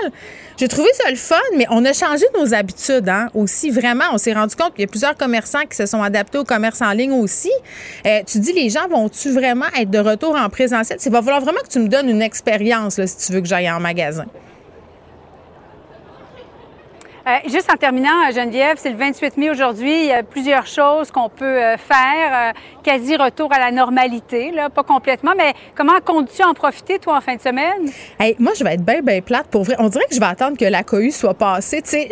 J'ai trouvé ça le fun, mais on a changé nos habitudes hein, aussi. Vraiment, on s'est rendu compte qu'il y a plusieurs commerçants qui se sont adaptés au commerce en ligne aussi. Euh, tu dis, les gens vont-tu vraiment être de retour en présentiel? Il va falloir vraiment que tu me donnes une expérience si tu veux que j'aille en magasin. Euh, juste en terminant, Geneviève, c'est le 28 mai aujourd'hui. Il y a plusieurs choses qu'on peut euh, faire. Euh, quasi retour à la normalité, là, pas complètement, mais comment comptes-tu en profiter, toi, en fin de semaine? Hey, moi, je vais être bien, bien plate pour vrai. On dirait que je vais attendre que la cohue soit passée. Sais,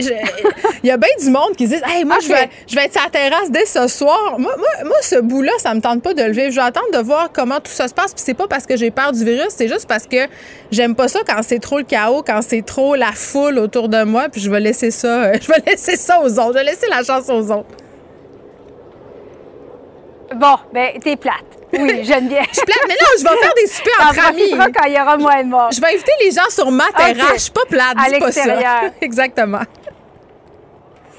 il y a bien du monde qui dit Hey, moi, je, vais, je vais être sur la terrasse dès ce soir. Moi, moi, moi ce bout-là, ça me tente pas de le vivre. Je vais attendre de voir comment tout ça se passe. Puis c'est pas parce que j'ai peur du virus, c'est juste parce que j'aime pas ça quand c'est trop le chaos, quand c'est trop la foule autour de moi. Puis je vais laisser ça euh, je vais laisser ça aux autres. Je vais laisser la chance aux autres. Bon, ben, t'es plate. Oui, <laughs> j'aime bien. je suis plate, mais non, je vais faire des super <laughs> entre amis. quand il y aura moins de morts. Je vais inviter les gens sur ma terrasse. Je suis pas plate, à l'extérieur. <laughs> Exactement.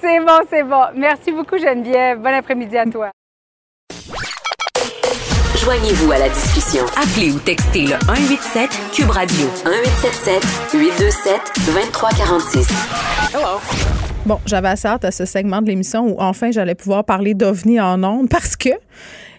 C'est bon, c'est bon. Merci beaucoup, Geneviève. Bon après-midi à toi. Joignez-vous à la discussion. Appelez ou textez le 187 Cube Radio 1877 827 2346. Hello. Bon, j'avais assez hâte à ce segment de l'émission où enfin j'allais pouvoir parler d'OVNI en ondes parce que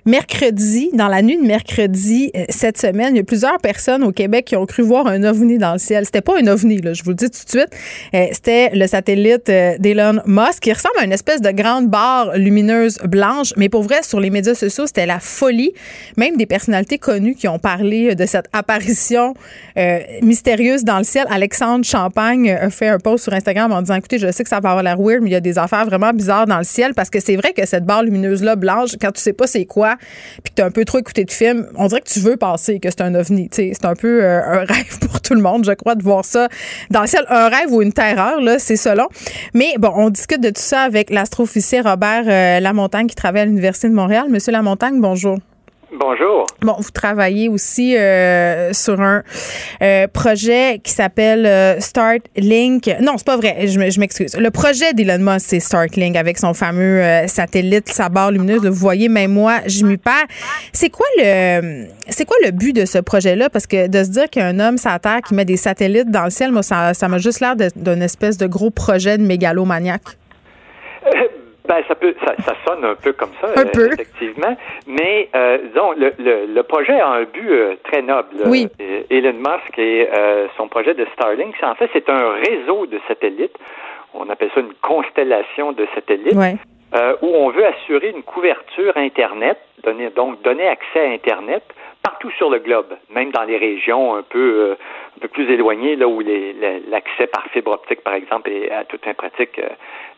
mercredi, dans la nuit de mercredi euh, cette semaine, il y a plusieurs personnes au Québec qui ont cru voir un ovni dans le ciel. C'était pas un ovni, là, je vous le dis tout de suite. Euh, c'était le satellite euh, d'Elon Musk qui ressemble à une espèce de grande barre lumineuse blanche. Mais pour vrai, sur les médias sociaux, c'était la folie. Même des personnalités connues qui ont parlé de cette apparition mystérieuse dans le ciel. Alexandre Champagne a fait un post sur Instagram en disant, écoutez, je sais que ça va avoir l'air weird, mais il y a des affaires vraiment bizarres dans le ciel parce que c'est vrai que cette barre lumineuse-là blanche, quand tu sais pas c'est quoi, puis que tu as un peu trop écouté de film, on dirait que tu veux penser que c'est un ovni. C'est un peu euh, un <laughs> rêve pour tout le monde, je crois, de voir ça dans le ciel. Un rêve ou une terreur, là, c'est selon. Mais bon, on discute de tout ça avec l'astrophysicien Robert euh, Lamontagne qui travaille à l'Université de Montréal. Monsieur Lamontagne, bonjour. Bonjour. Bon, vous travaillez aussi euh, sur un euh, projet qui s'appelle euh, Startlink. Non, c'est pas vrai. Je, m'excuse. Le projet d'Elon Musk, c'est Startlink avec son fameux satellite, sa barre lumineuse. vous voyez, même moi, je m'y perds. C'est quoi le, c'est quoi le but de ce projet-là? Parce que de se dire qu'un homme sur Terre qui met des satellites dans le ciel, moi, ça, ça m'a juste l'air d'une espèce de gros projet de mégalomaniaque. Ben, ça peut, ça, ça, sonne un peu comme ça, euh, effectivement. Mais euh, disons, le, le, le, projet a un but euh, très noble. Oui. Elon Musk et son projet de Starlink, en fait, c'est un réseau de satellites. On appelle ça une constellation de satellites. où on veut assurer une couverture Internet, donner, donc donner accès à Internet partout sur le globe, même dans les régions un peu, un peu plus éloignées, là où l'accès par fibre optique, par exemple, est à toute un pratique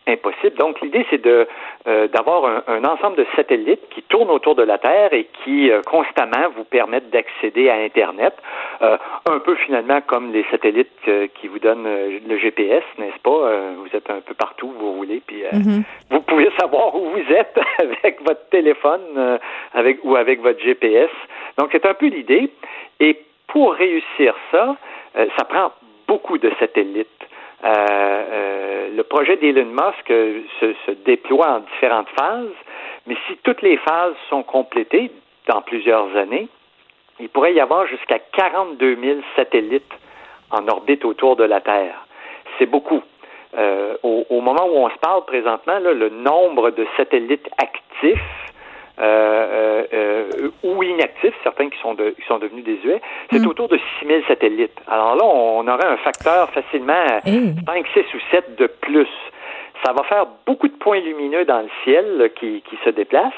impossible. Donc, l'idée, c'est de euh, d'avoir un, ensemble de satellites qui tournent autour de la Terre et qui euh, constamment vous permettent d'accéder à Internet. un peu finalement comme les satellites qui vous donnent le GPS, n'est-ce pas? vous êtes un peu partout, vous roulez, puis mm-hmm. vous pouvez savoir où vous êtes <laughs> avec votre téléphone avec ou avec votre GPS. Donc, c'est un peu l'idée. Et pour réussir ça, ça prend beaucoup de satellites. Euh, euh, le projet d'Elon Musk se, se, déploie en différentes phases, mais si toutes les phases sont complétées dans plusieurs années, il pourrait y avoir jusqu'à 42 000 satellites en orbite autour de la Terre. C'est beaucoup. Euh, au, moment où on se parle présentement, le nombre de satellites actifs euh, euh, ou inactifs, certains qui sont, de, qui sont devenus désuets, c'est mm. autour de 6000 satellites. Alors là, on aurait un facteur facilement 5, 6 ou 7 de plus. Ça va faire beaucoup de points lumineux dans le ciel qui, qui se déplacent.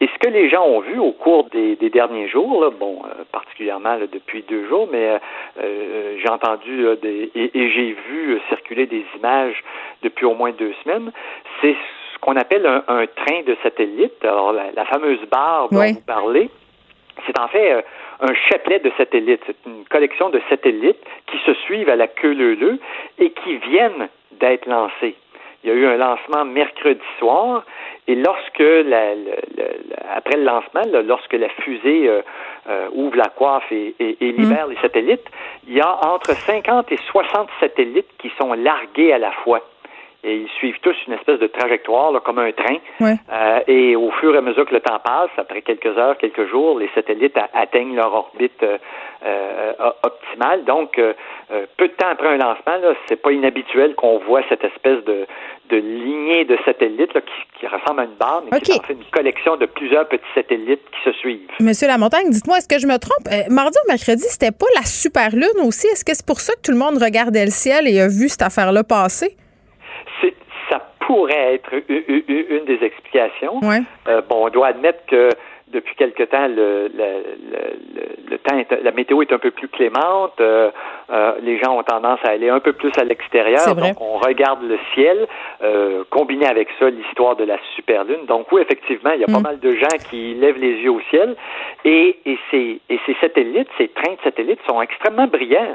Et ce que les gens ont vu au cours des, des derniers jours, là, bon, euh, particulièrement depuis deux jours, mais euh, j'ai entendu des, et, et j'ai vu circuler des images depuis au moins deux semaines, c'est qu'on appelle un, train de satellites. Alors, la, fameuse barre dont vous parlez, c'est en fait euh, un chapelet de satellites. C'est une collection de satellites qui se suivent à la queue leu et qui viennent d'être lancés. Il y a eu un lancement mercredi soir et lorsque, la, après le lancement, lorsque la fusée euh, euh, ouvre la coiffe et, et, et libère mm. les satellites, il y a entre 50 et 60 satellites qui sont largués à la fois et ils suivent tous une espèce de trajectoire là, comme un train. Euh, et au fur et à mesure que le temps passe, après quelques heures, quelques jours, les satellites atteignent leur orbite euh, euh optimale. Donc, peu de temps après un lancement, c'est pas inhabituel qu'on voit cette espèce de, de lignée de satellites là, qui, qui, ressemble à une barre, mais qui est en fait une collection de plusieurs petits satellites qui se suivent. Monsieur Lamontagne, dites-moi, est-ce que je me trompe? mardi ou mercredi, c'était pas la super lune aussi? Est-ce que c'est pour ça que tout le monde regardait le ciel et a vu cette affaire-là passer? Pourrait être une des explications. Euh, bon, on doit admettre que depuis quelque temps, le, le, le, temps, la météo est un peu plus clémente. Euh, euh, les gens ont tendance à aller un peu plus à l'extérieur. Donc, on regarde le ciel, euh, combiné avec ça l'histoire de la super lune. Donc, oui, effectivement, il y a pas mm. mal de gens qui lèvent les yeux au ciel. Et, et, ces, et ces satellites, ces trains de satellites sont extrêmement brillants.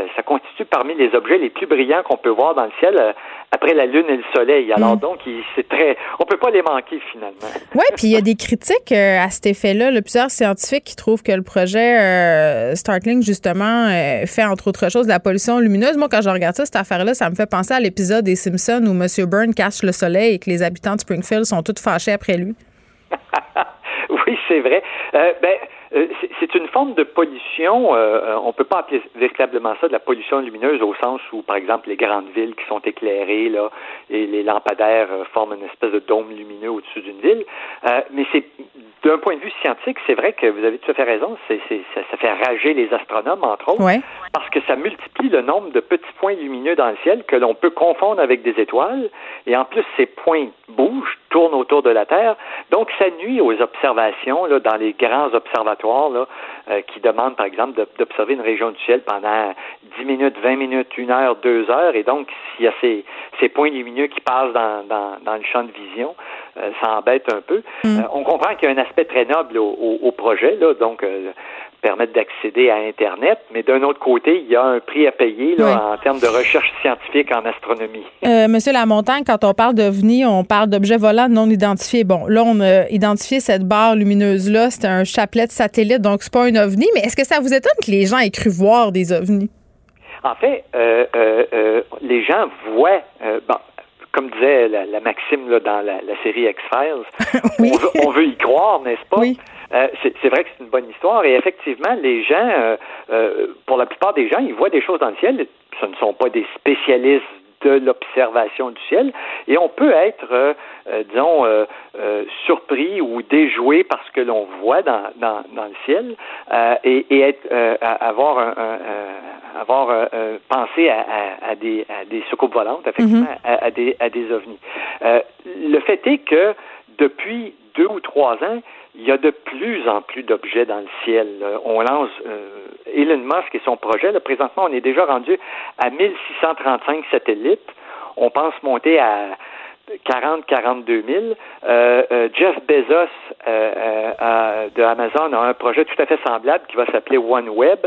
Ça, ça, constitue parmi les objets les plus brillants qu'on peut voir dans le ciel. Euh, après la Lune et le Soleil. Alors mm. donc, c'est très, on peut pas les manquer finalement. Oui, puis il y a des critiques euh, à cet effet-là. Plusieurs scientifiques qui trouvent que le projet euh, Startlink justement euh, fait entre autres choses de la pollution lumineuse. Moi, quand je regarde ça, cette affaire-là, ça me fait penser à l'épisode des Simpsons où M. Byrne cache le soleil et que les habitants de Springfield sont tous fâchés après lui. <laughs> oui, c'est vrai. ben c'est une forme de pollution. Euh, euh, on ne peut pas appeler véritablement ça de la pollution lumineuse au sens où, par exemple, les grandes villes qui sont éclairées là et les lampadaires forment une espèce de dôme lumineux au-dessus d'une ville. mais c'est d'un point de vue scientifique, c'est vrai que vous avez tout à fait raison. C'est, ça, ça, fait rager les astronomes, entre autres, parce que ça multiplie le nombre de petits points lumineux dans le ciel que l'on peut confondre avec des étoiles. Et en plus, ces points bougent, tournent autour de la Terre. Donc, ça nuit aux observations là, dans les grands observatoires là, euh, qui demandent, par exemple, d'observer une région du ciel pendant 10 minutes, 20 minutes, une heure, deux heures. Et donc, s'il y a ces, ces points lumineux qui passent dans, dans, dans le champ de vision, euh, ça embête un peu. Mm. Euh, on comprend qu'il y a un aspect très noble au, au, projet, là, donc euh, permettre d'accéder à Internet, mais d'un autre côté, il y a un prix à payer là, en termes de recherche scientifique en astronomie. Monsieur Lamontagne, quand on parle d'OVNI, on parle d'objets volants non identifiés. Bon, là, on a identifié cette barre lumineuse-là, c'est un chapelet de satellite, donc c'est pas un OVNI, mais est-ce que ça vous étonne que les gens aient cru voir des OVNI? En fait, les gens voient, bon, comme disait la, Maxime là, dans la, série X-Files, <laughs> on, veut, y croire, n'est-ce pas? Euh, c'est vrai que c'est une bonne histoire et effectivement, les gens, euh, euh, pour la plupart des gens, ils voient des choses dans le ciel. Ce ne sont pas des spécialistes de l'observation du ciel et on peut être, disons, surpris ou déjoué par ce que l'on voit dans, dans, dans, le ciel et, et, être, avoir un, un avoir euh, euh, pensé à, à, des, à des soucoupes volantes, effectivement, mhm. à, des, à des ovnis. Euh, le fait est que depuis deux ou trois ans, il y a de plus en plus d'objets dans le ciel. On lance Elon Musk et son projet. Présentement, on est déjà rendu à 1635 satellites. On pense monter à 40, 42 000. Jeff Bezos de Amazon a un projet tout à fait semblable qui va s'appeler OneWeb.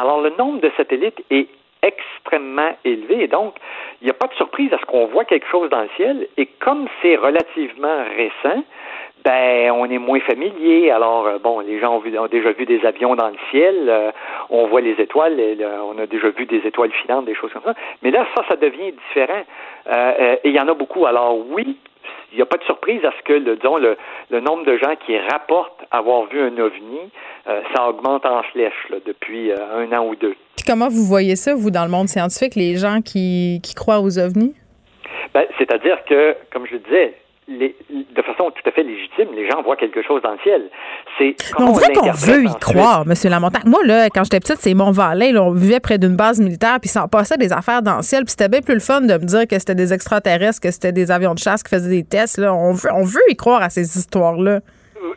Alors, le nombre de satellites est extrêmement élevé et donc, il n'y a pas de surprise à ce qu'on voit quelque chose dans le ciel. Et comme c'est relativement récent, ben on est moins familier. Alors euh, bon, les gens ont, déjà vu des avions dans le ciel, euh, on voit les étoiles, on a déjà vu des étoiles filantes, des choses comme ça. Mais là, ça, ça devient différent. Euh, et il y en a beaucoup. Alors oui, il n'y a pas de surprise à ce que, le, disons, le, nombre de gens qui rapportent avoir vu un ovni, ça augmente en flèche depuis un an ou deux. Puis comment vous voyez ça, vous, dans le monde scientifique, les gens qui, qui croient aux ovnis? Ben, C'est-à-dire que, comme je le disais, de façon tout à fait légitime, les gens voient quelque chose dans le ciel. C'est on dirait qu'on veut y croire, M. Lamontagne. Moi, là, quand j'étais petite, c'est Mont-Valais. On vivait près d'une base militaire, puis ça passait des affaires dans le ciel. Puis c'était bien plus le fun de me dire que c'était des extraterrestres, que c'était des avions de chasse qui faisaient des tests. Là. On, veut, on veut y croire à ces histoires-là.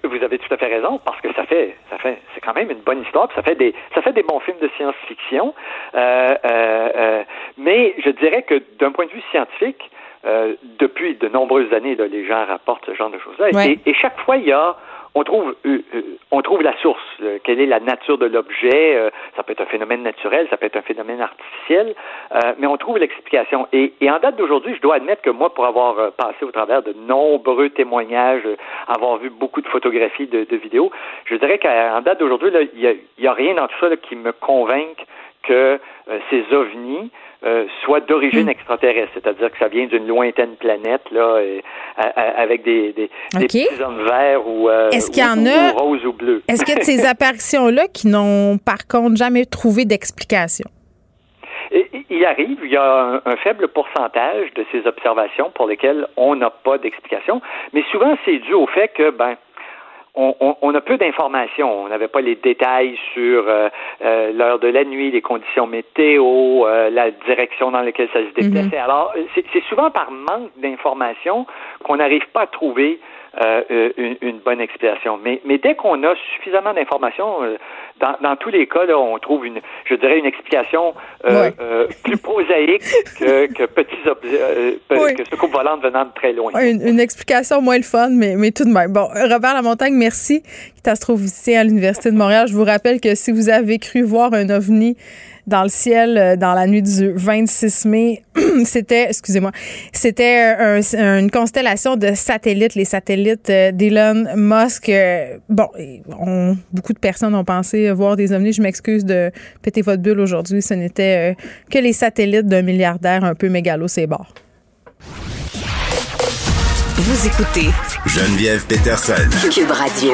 Vous avez tout à fait raison parce que ça fait, ça fait, c'est quand même une bonne histoire. ça fait des, ça fait des bons films de science-fiction. Euh, euh, euh, mais je dirais que d'un point de vue scientifique, euh, depuis de nombreuses années, là, les gens rapportent ce genre de choses-là. Et, chaque fois, il y a, on trouve, euh, euh, on trouve la source. quelle est la nature de l'objet Ça peut être un phénomène naturel, ça peut être un phénomène artificiel, mais on trouve l'explication. Et, en date d'aujourd'hui, je dois admettre que moi, pour avoir passé au travers de nombreux témoignages, avoir vu beaucoup de photographies, de, vidéos, je dirais qu'en date d'aujourd'hui, il n'y a, rien dans tout ça qui me convainque que ces ovnis euh, soit d'origine hmm. extraterrestre, c'est-à-dire que ça vient d'une lointaine planète là, avec des, des, petits hommes verts ou, euh, est-ce qu'il y en a, rose ou bleu. Est-ce qu'il y a de ces apparitions-là qui n'ont par contre jamais trouvé d'explication? Il arrive, il y a un, faible pourcentage de ces observations pour lesquelles on n'a pas d'explication, mais souvent c'est dû au fait que ben on, a peu d'informations. On n'avait pas les détails sur euh, euh, l'heure de la nuit, les conditions météo, euh, la direction dans laquelle ça se déplaçait. Mhm. Alors, c'est souvent par manque d'informations qu'on n'arrive pas à trouver une, bonne explication. Mais, mais dès qu'on a suffisamment d'informations, dans, tous les cas, là, on trouve une, je dirais, une explication plus prosaïque que, que petits que ce coupe volante venant de très loin. Une, une, explication moins le fun, mais, mais tout de même. Bon, Robert Lamontagne, merci, qui ici à l'Université de Montréal. Je vous rappelle que si vous avez cru voir un ovni dans le ciel euh, dans la nuit du 26 mai, <clears throat> c'était, excusez-moi, c'était une constellation de satellites, les satellites euh, d'Elon Musk. Euh, bon, beaucoup de personnes ont pensé voir des ovnis. Je m'excuse de péter votre bulle aujourd'hui. Ce n'était que les satellites d'un milliardaire un peu mégalo, c'est bord. Vous écoutez Geneviève Peterson. Cube Radio.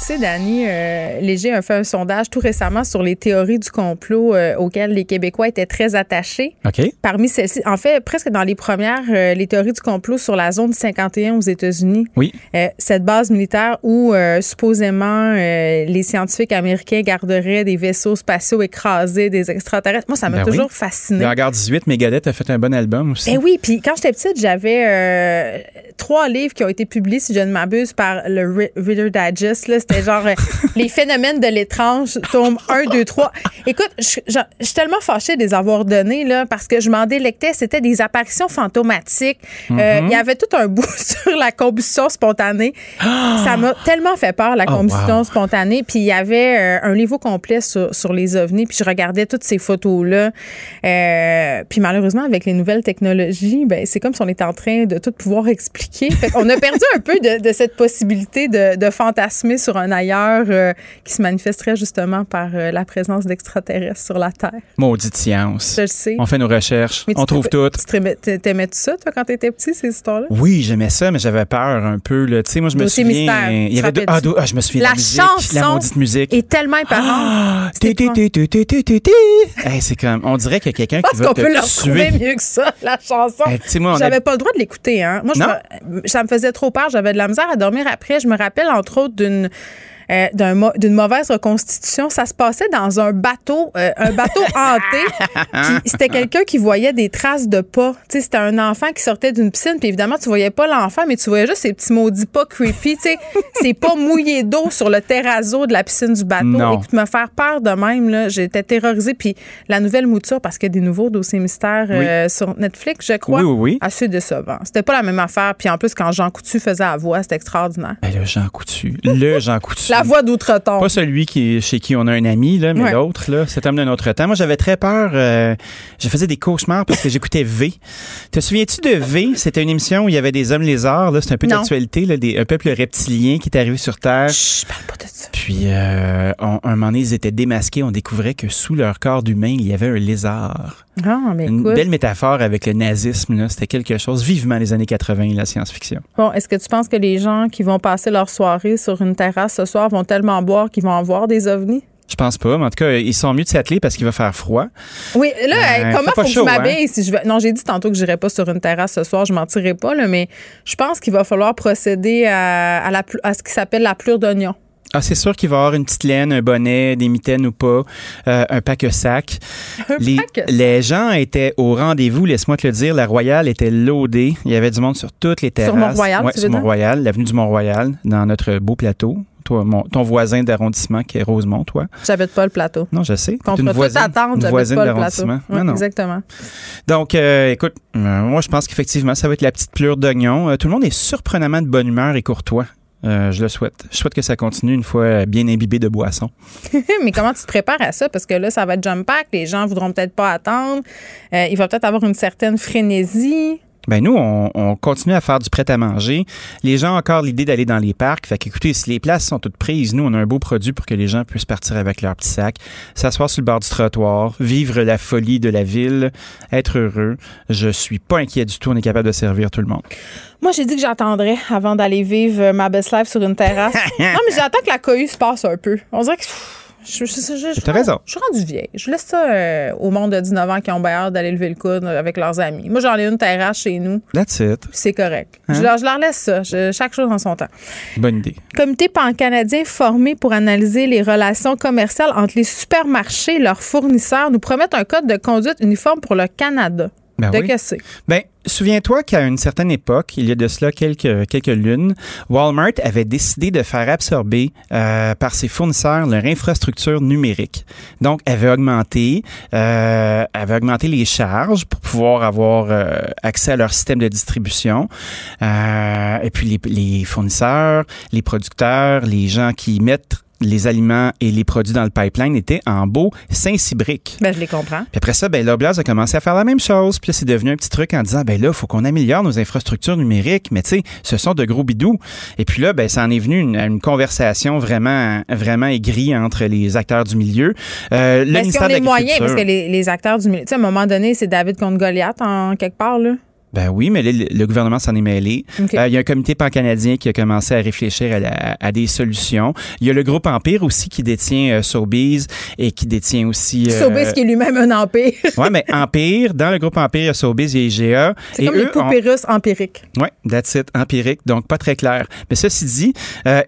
sais, Dani euh, Léger a fait un sondage tout récemment sur les théories du complot euh, auxquelles les Québécois étaient très attachés. OK. Parmi celles-ci, en fait, presque dans les premières, euh, les théories du complot sur la zone 51 aux États-Unis. Oui. cette base militaire où supposément les scientifiques américains garderaient des vaisseaux spatiaux écrasés, des extraterrestres. Moi, ça m'a ben toujours fasciné. Regarde 18, Megadeth a fait un bon album aussi. Eh oui, puis quand j'étais petite, j'avais trois livres qui ont été publiés, si je ne m'abuse, par le Reader Digest. Là, genre euh, les phénomènes de l'étrange, tome 1, 2, 3. Écoute, je suis tellement fâchée de les avoir donnés, là, parce que je m'en délectais. C'était des apparitions fantomatiques. Euh, mm-hmm. Il y avait tout un bout <laughs> sur la combustion spontanée. Ça m'a tellement fait peur, la oh, combustion spontanée. Puis il y avait euh, un niveau complet sur, sur, les ovnis. Puis je regardais toutes ces photos-là. puis malheureusement, avec les nouvelles technologies, ben, c'est comme si on était en train de tout pouvoir <laughs> expliquer. on a perdu un peu de, de cette possibilité de, de fantasmer sur un ailleurs euh, qui se manifesterait justement par euh, la présence d'extraterrestres sur la Terre. Maudite science. Je le sais. On fait nos recherches, on trouve tout. T'aimais-tu ça, toi, quand t'étais petit, ces histoires-là? Oui, j'aimais ça, mais j'avais peur un peu. Tu sais, moi, je me souviens... Mystère, il y avait deux, ah, ah, je me souviens la, la musique, chanson la maudite musique. est tellement. Ah, c'est comme, on dirait qu'il y a quelqu'un qui veut qu'on peut le retrouver mieux que ça, la chanson. J'avais pas le droit de l'écouter. Hein. Moi, ça me faisait trop peur. J'avais de la misère à dormir après. Je me rappelle, entre autres, d'une euh, d'une mauvaise reconstitution. Ça se passait dans un bateau, euh, un bateau <laughs> hanté. C'était quelqu'un qui voyait des traces de pas. C'était un enfant qui sortait d'une piscine, puis évidemment, tu voyais pas l'enfant, mais tu voyais juste ces petits maudits pas creepy. C'est pas mouillé d'eau sur le terrazzo de la piscine du bateau. Non. Écoute, me faire peur de même, j'étais terrorisée. Puis la nouvelle mouture, parce qu'il y a des nouveaux dossiers mystères euh, sur Netflix, je crois, oui, oui, oui. assez décevant. C'était pas la même affaire. Puis en plus, quand Jean Coutu faisait la voix, c'était extraordinaire. Ben, le Jean Coutu. Le Jean Coutu. La voix d'outre-tombe. Pas celui qui, chez qui on a un ami, là, mais l'autre, là, cet homme d'un autre temps. Moi, j'avais très peur. Euh, je faisais des cauchemars parce que j'écoutais V. Te souviens-tu de V? C'était une émission où il y avait des hommes lézards. Là, c'était un peu d'actualité, là, des, un peuple reptilien qui est arrivé sur Terre. Je parle pas de ça. Puis, euh, un moment donné, ils étaient démasqués. On découvrait que sous leur corps d'humain, il y avait un lézard. Ah, mais Une belle métaphore avec le nazisme. C'était quelque chose. Vivement les années 80, la science-fiction. Bon, est-ce que tu penses que les gens qui vont passer leur soirée sur une terrasse ce soir vont tellement boire qu'ils vont en voir des ovnis? Je pense pas, mais en tout cas, ils sont mieux de s'atteler parce qu'il va faire froid. Oui, là, Euh, comment faut que je m'habille hein? si je vais... Non, j'ai dit tantôt que j'irais pas sur une terrasse ce soir, je m'en tirerai pas, là, mais je pense qu'il va falloir procéder à, à, la, à ce qui s'appelle la plure d'oignon. Ah, c'est sûr qu'il va y avoir une petite laine, un bonnet, des mitaines ou pas, euh, un pack-sac. <laughs> Un Les, pack-sac. les gens étaient au rendez-vous, laisse-moi te le dire. La Royale était loadée. Il y avait du monde sur toutes les terrasses. Mont-Royal, Ouais, tu sur? Mont-Royal, l'avenue du Mont-Royal, dans notre beau plateau. Toi, mon- ton voisin d'arrondissement qui est Rosemont, toi. J'habite pas le plateau. Non, je sais. Contre une toute voisine, attente, une voisine pas le plateau. Non. Exactement. Donc, euh, écoute, euh, moi, je pense qu'effectivement, ça va être la petite pleure d'oignon. Tout le monde est surprenamment de bonne humeur et courtois. Euh, je le souhaite. Je souhaite que ça continue une fois bien imbibé de boisson. <laughs> mais comment tu te prépares à ça? Parce que là, ça va être jump pack, les gens voudront peut-être pas attendre. Euh, il va peut-être avoir une certaine frénésie. Ben nous, on, on continue à faire du prêt à manger. Les gens ont encore l'idée d'aller dans les parcs. Fait qu'écoutez, si les places sont toutes prises, nous, on a un beau produit pour que les gens puissent partir avec leur petit sac, s'asseoir sur le bord du trottoir, vivre la folie de la ville, être heureux. Je suis pas inquiet du tout. On est capable de servir tout le monde. Moi, j'ai dit que j'attendrais avant d'aller vivre ma best life sur une terrasse. <laughs> non, mais j'attends que la cohue se passe un peu. On dirait que. Je, je, je- je- T'as raison. Je suis rendue vieille. Je laisse ça euh, au monde de 19 ans qui ont bien hâte d'aller lever le coude avec leurs amis. Moi, j'en ai une terrasse chez nous, That's it. c'est correct. Hein? Je, leur, je leur laisse ça. Chaque chose en son temps. Bonne idée. Comité pan-canadien formé pour analyser les relations commerciales entre les supermarchés et leurs fournisseurs nous promettent un code de conduite uniforme pour le Canada. Ben de oui. Ben, souviens-toi qu'à une certaine époque, il y a de cela quelques, quelques lunes, Walmart avait décidé de faire absorber euh, par ses fournisseurs leur infrastructure numérique. Donc, avait augmenté, euh, avait augmenté les charges pour pouvoir avoir euh, accès à leur système de distribution. Euh, et puis, les, les fournisseurs, les producteurs, les gens qui mettent les aliments et les produits dans le pipeline étaient en beau Saint-Cybrique. Ben, je les comprends. Puis après ça, ben, Loblaws a commencé à faire la même chose. Puis là, c'est devenu un petit truc en disant, ben là, il faut qu'on améliore nos infrastructures numériques. Mais tu sais, ce sont de gros bidous. Et puis là, ben, ça en est venu une, une conversation vraiment, vraiment aigrie entre les acteurs du milieu. Euh, le Est-ce qu'on de est moyen? Parce que les, les acteurs du milieu, tu sais, à un moment donné, c'est David contre Goliath en quelque part, là. Ben oui, mais là, le, le gouvernement s'en est mêlé. Euh, il y a un comité pan-canadien qui a commencé à réfléchir à, la- à des solutions. Il y a le groupe Empire aussi qui détient euh, Sobeys et qui détient aussi... euh, Sobeys qui est lui-même un empire. <laughs> Ouais, mais Empire, dans le groupe Empire, il y a Sobeys, il y a IGA. C'est et comme les eux ont- poupées russes empiriques. Oui, that's it, empirique, donc pas très clair. Mais ceci dit,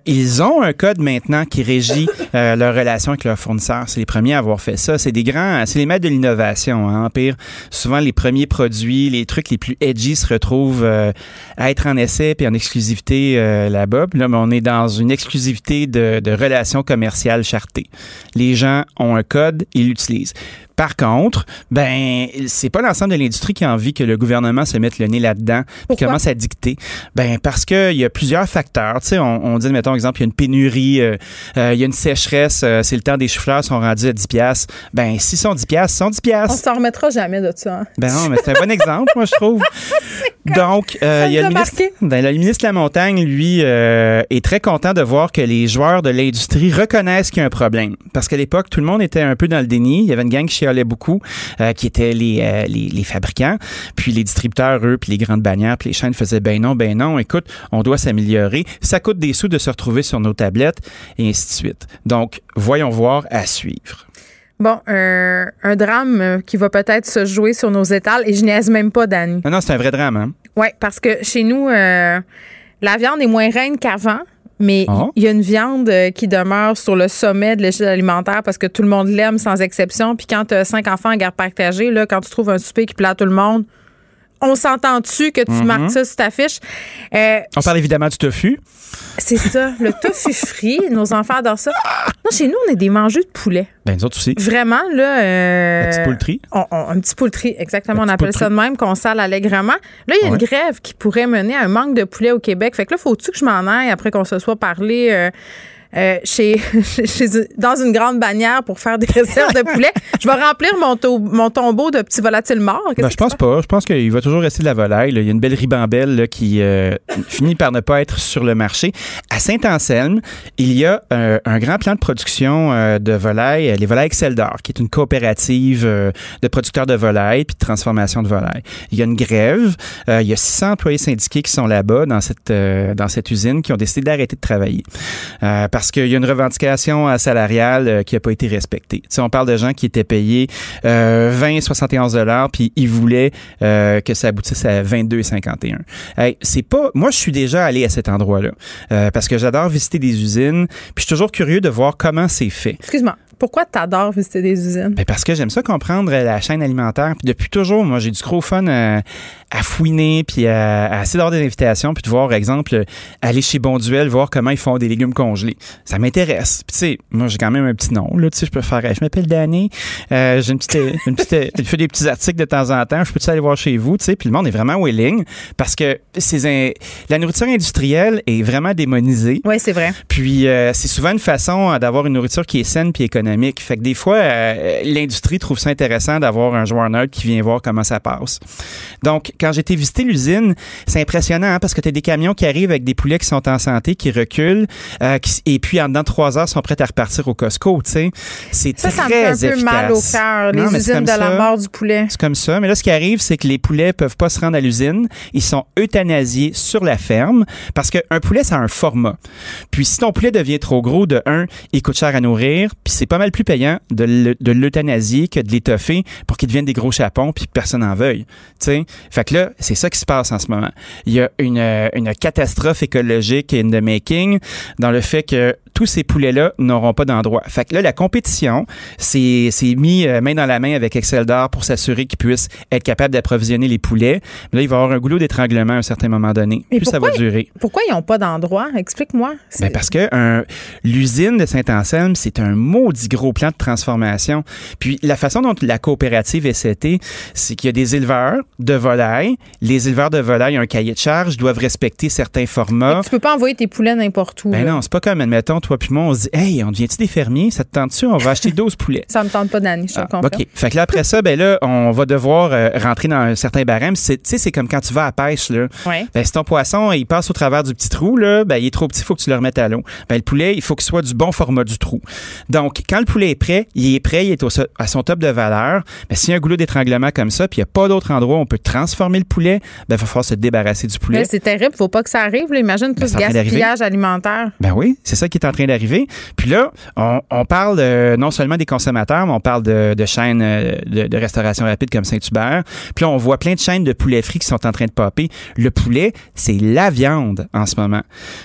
ils ont un code maintenant qui régit <laughs> leur relation avec leurs fournisseurs. C'est les premiers à avoir fait ça. C'est des grands, c'est les maîtres de l'innovation, hein, Empire. Souvent, les premiers produits, les trucs les plus se retrouvent euh, à être en essai puis en exclusivité euh, là-bas. Là, mais on est dans une exclusivité de, de relations commerciales chartées. Les gens ont un code, ils l'utilisent. Par contre, ben c'est pas l'ensemble de l'industrie qui a envie que le gouvernement se mette le nez là-dedans Pourquoi? commence à dicter. Ben parce que il y a plusieurs facteurs. Tu sais, on, on dit mettons exemple, il y a une pénurie, euh, euh, il y a une sécheresse, euh, c'est le temps des chou-fleurs sont rendus à 10 pièces. Ben si sont 10 pièces, sont 10 On pièces. s'en remettra jamais de ça. hein. Ben non, mais c'est un bon exemple, moi je trouve. <laughs> Donc, il y a le ministre, ben, le ministre de la Montagne, lui, est très content de voir que les joueurs de l'industrie reconnaissent qu'il y a un problème. Parce qu'à l'époque, tout le monde était un peu dans le déni. Il y avait une gang chialait beaucoup, euh, qui étaient les, euh, les, les fabricants. Puis les distributeurs, eux, puis les grandes bannières, puis les chaînes faisaient ben non, ben non, écoute, on doit s'améliorer. Ça coûte des sous de se retrouver sur nos tablettes, et ainsi de suite. Donc, voyons voir à suivre. Bon, un- un drame euh, qui va peut-être se jouer sur nos étals et je niaise même pas, Dani. Non, non, c'est un vrai drame, hein? Oui, parce que chez nous, euh, la viande est moins reine qu'avant. Mais ah. il y a une viande euh, qui demeure sur le sommet de l'échelle alimentaire parce que tout le monde l'aime sans exception. Puis quand tu as cinq enfants en garde partagée, là, quand tu trouves un souper qui plaît à tout le monde, on s'entend-tu que tu mhm. marques ça sur ta fiche? Euh, on parle évidemment du tofu. C'est ça, le tofu frit. Nos enfants adorent ça. Non, chez nous, on est des mangeux de poulet. Ben, nous autres aussi. Vraiment, là. Euh, un petit poultry. un petit poultry, exactement. on appelle ça de même, qu'on sale allègrement. Là, il y a une grève qui pourrait mener à un manque de poulet au Québec. Fait que là, faut-tu que je m'en aille après qu'on se soit parlé? Euh, euh, chez, <laughs> dans une grande bannière pour faire des <laughs> réserves de poulet. Je vais remplir mon, mon tombeau de petits volatiles morts. Ben, je pense pas. Je pense qu'il va toujours rester de la volaille. Il y a une belle ribambelle qui euh, finit par ne pas être sur le marché. À Saint-Anselme, il y a euh, un grand plan de production de volailles, les volailles Excel d'or, qui est une coopérative de producteurs de volailles puis de transformation de volailles. Il y a une grève. il y a 600 employés syndiqués qui sont là-bas dans cette, dans cette usine qui ont décidé d'arrêter de travailler parce qu'il y a une revendication euh, salariale euh, qui n'a pas été respectée. Tu on parle de gens qui étaient payés 20, 71 dollars, puis ils voulaient euh, que ça aboutisse à 22,51. Hey, c'est pas. Moi, je suis déjà allé à cet endroit-là parce que j'adore visiter des usines, puis je suis toujours curieux de voir comment c'est fait. Excuse-moi. Pourquoi tu adores visiter des usines? Ben parce que j'aime ça comprendre la chaîne alimentaire. Puis depuis toujours, moi, j'ai du gros fun à, fouiner, puis à, à essayer d'avoir des invitations, puis de voir, par exemple, aller chez Bonduel, voir comment ils font des légumes congelés. Ça m'intéresse. Puis tu sais, moi, j'ai quand même un petit nom. Là, tu sais, je peux faire, je m'appelle Danny, euh, j'ai une petite, une petite, je fais des petits articles de temps en temps. Je peux aller voir chez vous, tu sais. Puis le monde est vraiment willing parce que c'est la nourriture industrielle est vraiment démonisée. Oui, c'est vrai. Puis euh, c'est souvent une façon d'avoir une nourriture qui est saine puis économique fait que des fois, euh, l'industrie trouve ça intéressant d'avoir un joueur neutre qui vient voir comment ça passe. Donc, quand j'ai été visiter l'usine, c'est impressionnant hein, parce que tu as des camions qui arrivent avec des poulets qui sont en santé, qui reculent, euh, et puis en dedans trois heures, sont prêts à repartir au Costco. C'est très ça me fait un peu mal au cœur, les usines de la mort du poulet. C'est comme ça. Mais là, ce qui arrive, c'est que les poulets peuvent pas se rendre à l'usine. Ils sont euthanasiés sur la ferme parce qu'un poulet, ça a un format. Puis si ton poulet devient trop gros, de un, il coûte cher à nourrir, puis c'est pas mal plus payant de l'euthanasier que de l'étoffer pour qu'il devienne des gros chapons puis que personne n'en veuille. sais Fait là, c'est ça qui se passe en ce moment. Il y a une, une catastrophe écologique in the making dans le fait que tous ces poulets-là n'auront pas d'endroit. Fait que là, la compétition s'est mis euh, main dans la main avec Excel d'or pour s'assurer qu'ils puissent être capables d'approvisionner les poulets. là, il va y avoir un goulot d'étranglement à un certain moment donné. Mais Plus ça va durer. Pourquoi ils n'ont pas d'endroit? Explique-moi. Ben parce que l'usine de Saint-Anselme, c'est un maudit gros plan de transformation. Puis la façon dont la coopérative est setée, c'est qu'il y a des éleveurs de volailles. Les éleveurs de volailles ont un cahier de charge, doivent respecter certains formats. tu peux pas envoyer tes poulets n'importe où. Ben non, c'est pas comme, admettons, toi puis moi, on se dit, hey, on devient-tu des fermiers? Ça te tente-tu? On va acheter 12 poulets. <laughs> Ça me tente pas, Dani, je te ah, OK. Fait que là, après ça, ben là, on va devoir euh, rentrer dans un certain barème. Tu sais, c'est comme quand tu vas à la pêche, là. Ben, si ton poisson, il passe au travers du petit trou, là, ben, il est trop petit, il faut que tu le remettes à l'eau. Ben, le poulet, il faut qu'il soit du bon format du trou. Donc, quand le poulet est prêt, il est prêt, il est à son top de valeur. Mais s'il y a un goulot d'étranglement comme ça, puis il n'y a pas d'autre endroit où on peut transformer le poulet, ben, il va falloir se débarrasser du poulet. c'est terrible, faut pas que ça arrive. Imagine tout ben, ce gaspillage alimentaire. Ben oui, c'est ça qui est en train d'arriver. Puis là, on, parle non seulement des consommateurs, mais on parle de, chaînes euh, de, restauration rapide comme Saint-Hubert. Puis là, on voit plein de chaînes de poulet frit qui sont en train de popper. Le poulet, c'est la viande en ce moment.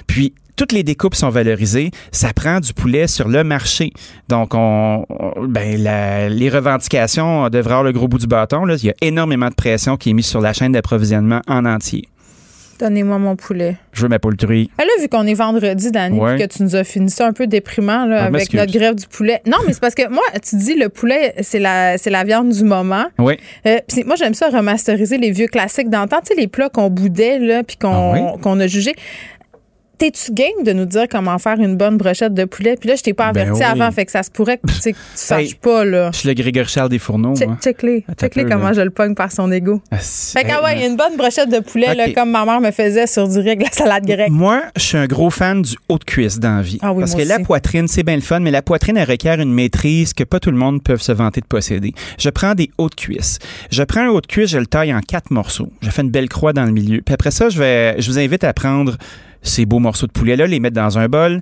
Puis toutes les découpes sont valorisées, ça prend du poulet sur le marché. Donc, on, ben, les revendications devraient avoir le gros bout du bâton. Il y a énormément de pression qui est mise sur la chaîne d'approvisionnement en entier. Donnez-moi mon poulet. Je veux ma poultrie. Ah, là, vu qu'on est vendredi, Dani, que tu nous as fini ça un peu déprimant là, ah, avec notre grève du poulet. Non, mais c'est parce que moi, tu dis le poulet, c'est la, c'est la viande du moment. Oui. Euh, moi, j'aime ça remasteriser les vieux classiques d'antan, tu sais, les plats qu'on boudait, là, puis qu'on, ah qu'on a jugés. T'es-tu game de nous dire comment faire une bonne brochette de poulet? Puis là, je t'ai pas ben averti avant, fait que ça se pourrait que tu, saches pas, là. Je suis le Grégory Charles des fourneaux. Check-les. Check-les comment je le pogne par son ego. Ah, fait que, ah ouais, il y a une bonne brochette de poulet, là, comme ma mère me faisait sur du riz avec la salade grecque. Moi, je suis un gros fan du haut de cuisse dans la vie. Ah parce que la poitrine, c'est bien le fun, mais la poitrine, elle requiert une maîtrise que pas tout le monde peut se vanter de posséder. Je prends des hauts de cuisse. Je prends un haut de cuisse, je le taille en quatre morceaux. Je fais une belle croix dans le milieu. Puis après ça, je vais, je vous invite à prendre ces beaux morceaux de poulet-là, les mettre dans un bol,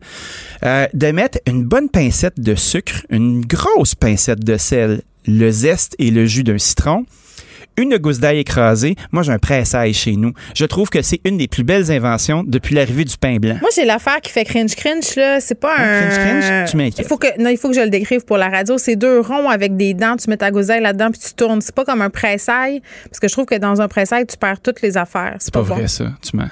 euh, de mettre une bonne pincette de sucre, une grosse pincette de sel, le zeste et le jus d'un citron, une gousse d'ail écrasée, moi, j'ai un pressail chez nous. Je trouve que c'est une des plus belles inventions depuis l'arrivée du pain blanc. Moi, j'ai l'affaire qui fait cringe cringe là. C'est pas un. Cringe cringe, tu m'inquiètes. Il faut que non, il faut que je le décrive pour la radio. C'est deux ronds avec des dents. Tu mets ta gousse d'ail là-dedans puis tu tournes. C'est pas comme un pressail parce que je trouve que dans un pressail, tu perds toutes les affaires. C'est pas, vrai ça. Tu mens.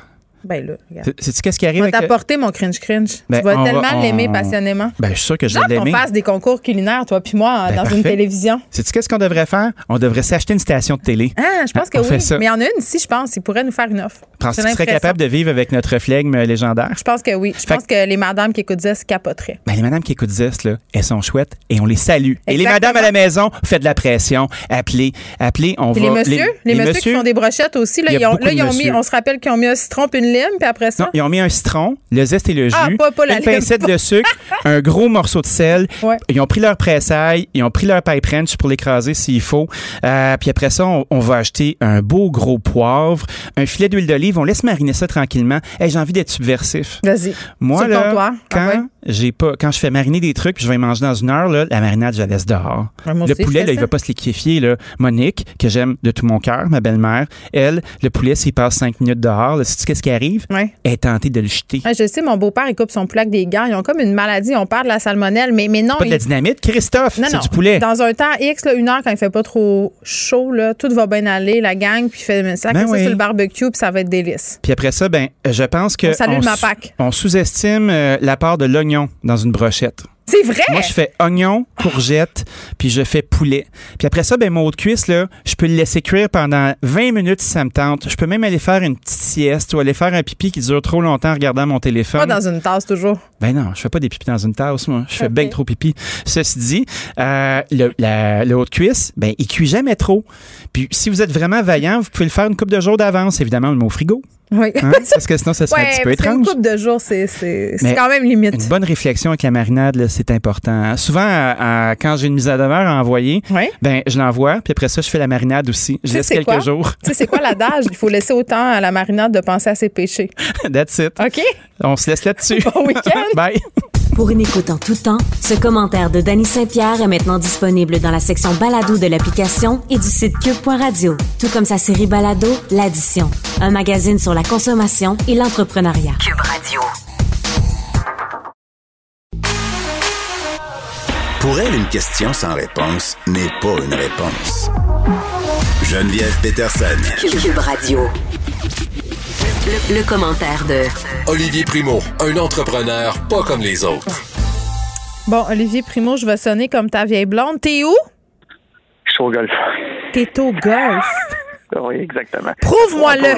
Ben là, regarde. Sais-tu qu'est-ce qui arrive? Je vais t'apporter mon cringe cringe. Ben, tu vas tellement on- l'aimer passionnément. Ben, je suis sûr que je vais qu'on l'aimer. fasse des concours culinaires, toi puis moi, Ben, dans une parfait. télévision. Sais-tu qu'est-ce qu'on devrait faire? On devrait s'acheter une station de télé. Ah, je pense que on oui. ça. Mais il y en a une ici, je pense. Il pourrait nous faire une offre. Penses-tu J'ai que tu serais l'impression. capable de vivre avec notre flegme légendaire? Je pense que oui. Je Fait pense que les madames qui écoutent Zest capoteraient. Ben, les madames qui écoutent Zest, là, elles sont chouettes et on les salue. Et les madames à la maison, faites de la pression. Appelez, appelez, on Puis va. les messieurs, les, messieurs, qui font des brochettes aussi, là, ils ont, ils mis, on se rappelle qu'ils ont mis un citron une lime, puis après ça? Non, ils ont mis un citron, le zeste et le jus, Ah, pas- pas la une lime. pincette de sucre, <laughs> un gros morceau de sel. Ouais. Ils ont pris leur pressail, ils ont pris leur pipe wrench pour l'écraser s'il faut. Euh, puis après ça, on, on va acheter un beau gros poivre, un filet d'huile d'olive. On laisse mariner ça tranquillement. Hey, j'ai envie d'être subversif. Vas-y. Moi, là, comptoir. quand, Ah ouais. j'ai pas, quand je fais mariner des trucs puis je vais manger dans une heure, là, la marinade, je la laisse dehors. Ouais, le aussi, poulet, là, il va pas se liquéfier. Là. Monique, que j'aime de tout mon cœur, ma belle-mère, elle, le poulet, s'il passe cinq minutes dehors, là, qu'est-ce qui arrive? Ouais. Est tentée de le jeter. Ouais, je sais, mon beau-père, il coupe son poulet avec des gants. Ils ont comme une maladie. On parle de la salmonelle, mais, mais non. Pas de la dynamite, Christophe, c'est du poulet. Dans un temps X, là, une heure, quand il fait pas trop chaud, là, tout va bien aller, la gang, puis il fait ça, Ben ça oui. sur le barbecue, puis ça va être délice. Puis après ça, ben, je pense que On sous- Mapac. on sous-estime euh, la part de l'oignon dans une brochette. C'est vrai! Moi, je fais oignon, courgette, puis je fais poulet. Puis après ça, ben, mon haut de cuisse, là, je peux le laisser cuire pendant 20 minutes si ça me tente. Je peux même aller faire une petite sieste ou aller faire un pipi qui dure trop longtemps en regardant mon téléphone. Pas dans une tasse, toujours. Ben non, je fais pas des pipis dans une tasse, moi. Je fais Ok. bien trop pipi. Ceci dit, euh, le, la- le haut de cuisse, ben, il cuit jamais trop. Puis si vous êtes vraiment vaillant, vous pouvez le faire une coupe de jours d'avance, évidemment, le mot frigo. Oui. Hein? <laughs> Parce que sinon, ça serait un petit peu étrange. coupe de jours, c'est quand même limite. Une bonne réflexion avec la marinade, c'est important. hein. Souvent, à- à- quand j'ai une mise à demeure à envoyer, Ouais. ben, je l'envoie, puis après ça, je fais la marinade aussi. Je Tu laisse quelques quoi? jours. Tu sais, c'est quoi l'adage? Il faut laisser autant à la marinade de penser à ses péchés. <laughs> That's it. OK? On se laisse là-dessus. Bon week-end. <laughs> Bye. Pour une écoute en tout temps, ce commentaire de Danny Saint-Pierre est maintenant disponible dans la section balado de l'application et du site cube.radio, tout comme sa série balado L'Addition, un magazine sur la consommation et l'entrepreneuriat. Cube Radio. Pour elle, une question sans réponse n'est pas une réponse. Geneviève Peterson. Cube Radio. Le, le commentaire de Olivier Primo, un entrepreneur pas comme les autres. Bon, Olivier Primo, je vais sonner comme ta vieille blonde. T'es où? Je suis au golf. T'es au golf. <laughs> Oui, exactement. Prouve-moi-le.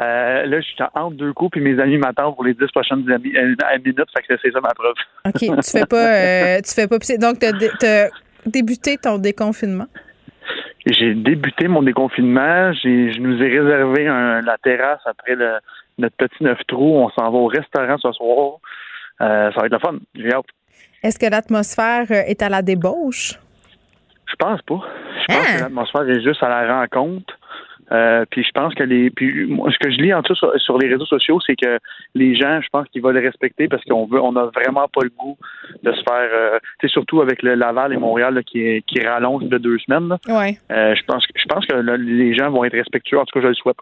Euh, là, je suis entre deux coups, puis mes amis m'attendent pour les dix prochaines euh, minutes, fait que c'est ça ma preuve. OK, tu fais pas, euh, tu fais pas pisser. Donc, t'as dé- t'as débuté ton déconfinement? J'ai débuté mon déconfinement. Je nous ai réservé un- la terrasse après le, notre petit neuf trous. On s'en va au restaurant ce soir. Euh, ça va être le fun. J'ai hâte. Est-ce que l'atmosphère est à la débauche? Je pense pas. Je pense Hein? que l'atmosphère est juste à la rencontre. Euh, puis je pense que les puis moi, ce que je lis en tout sur, sur les réseaux sociaux, c'est que les gens, je pense qu'ils vont le respecter parce qu'on veut on a vraiment pas le goût de se faire euh, tu sais surtout avec le Laval et Montréal là, qui qui rallonge de deux semaines. là. Oui. Euh, je pense que je pense que là, les gens vont être respectueux, en tout cas je le souhaite.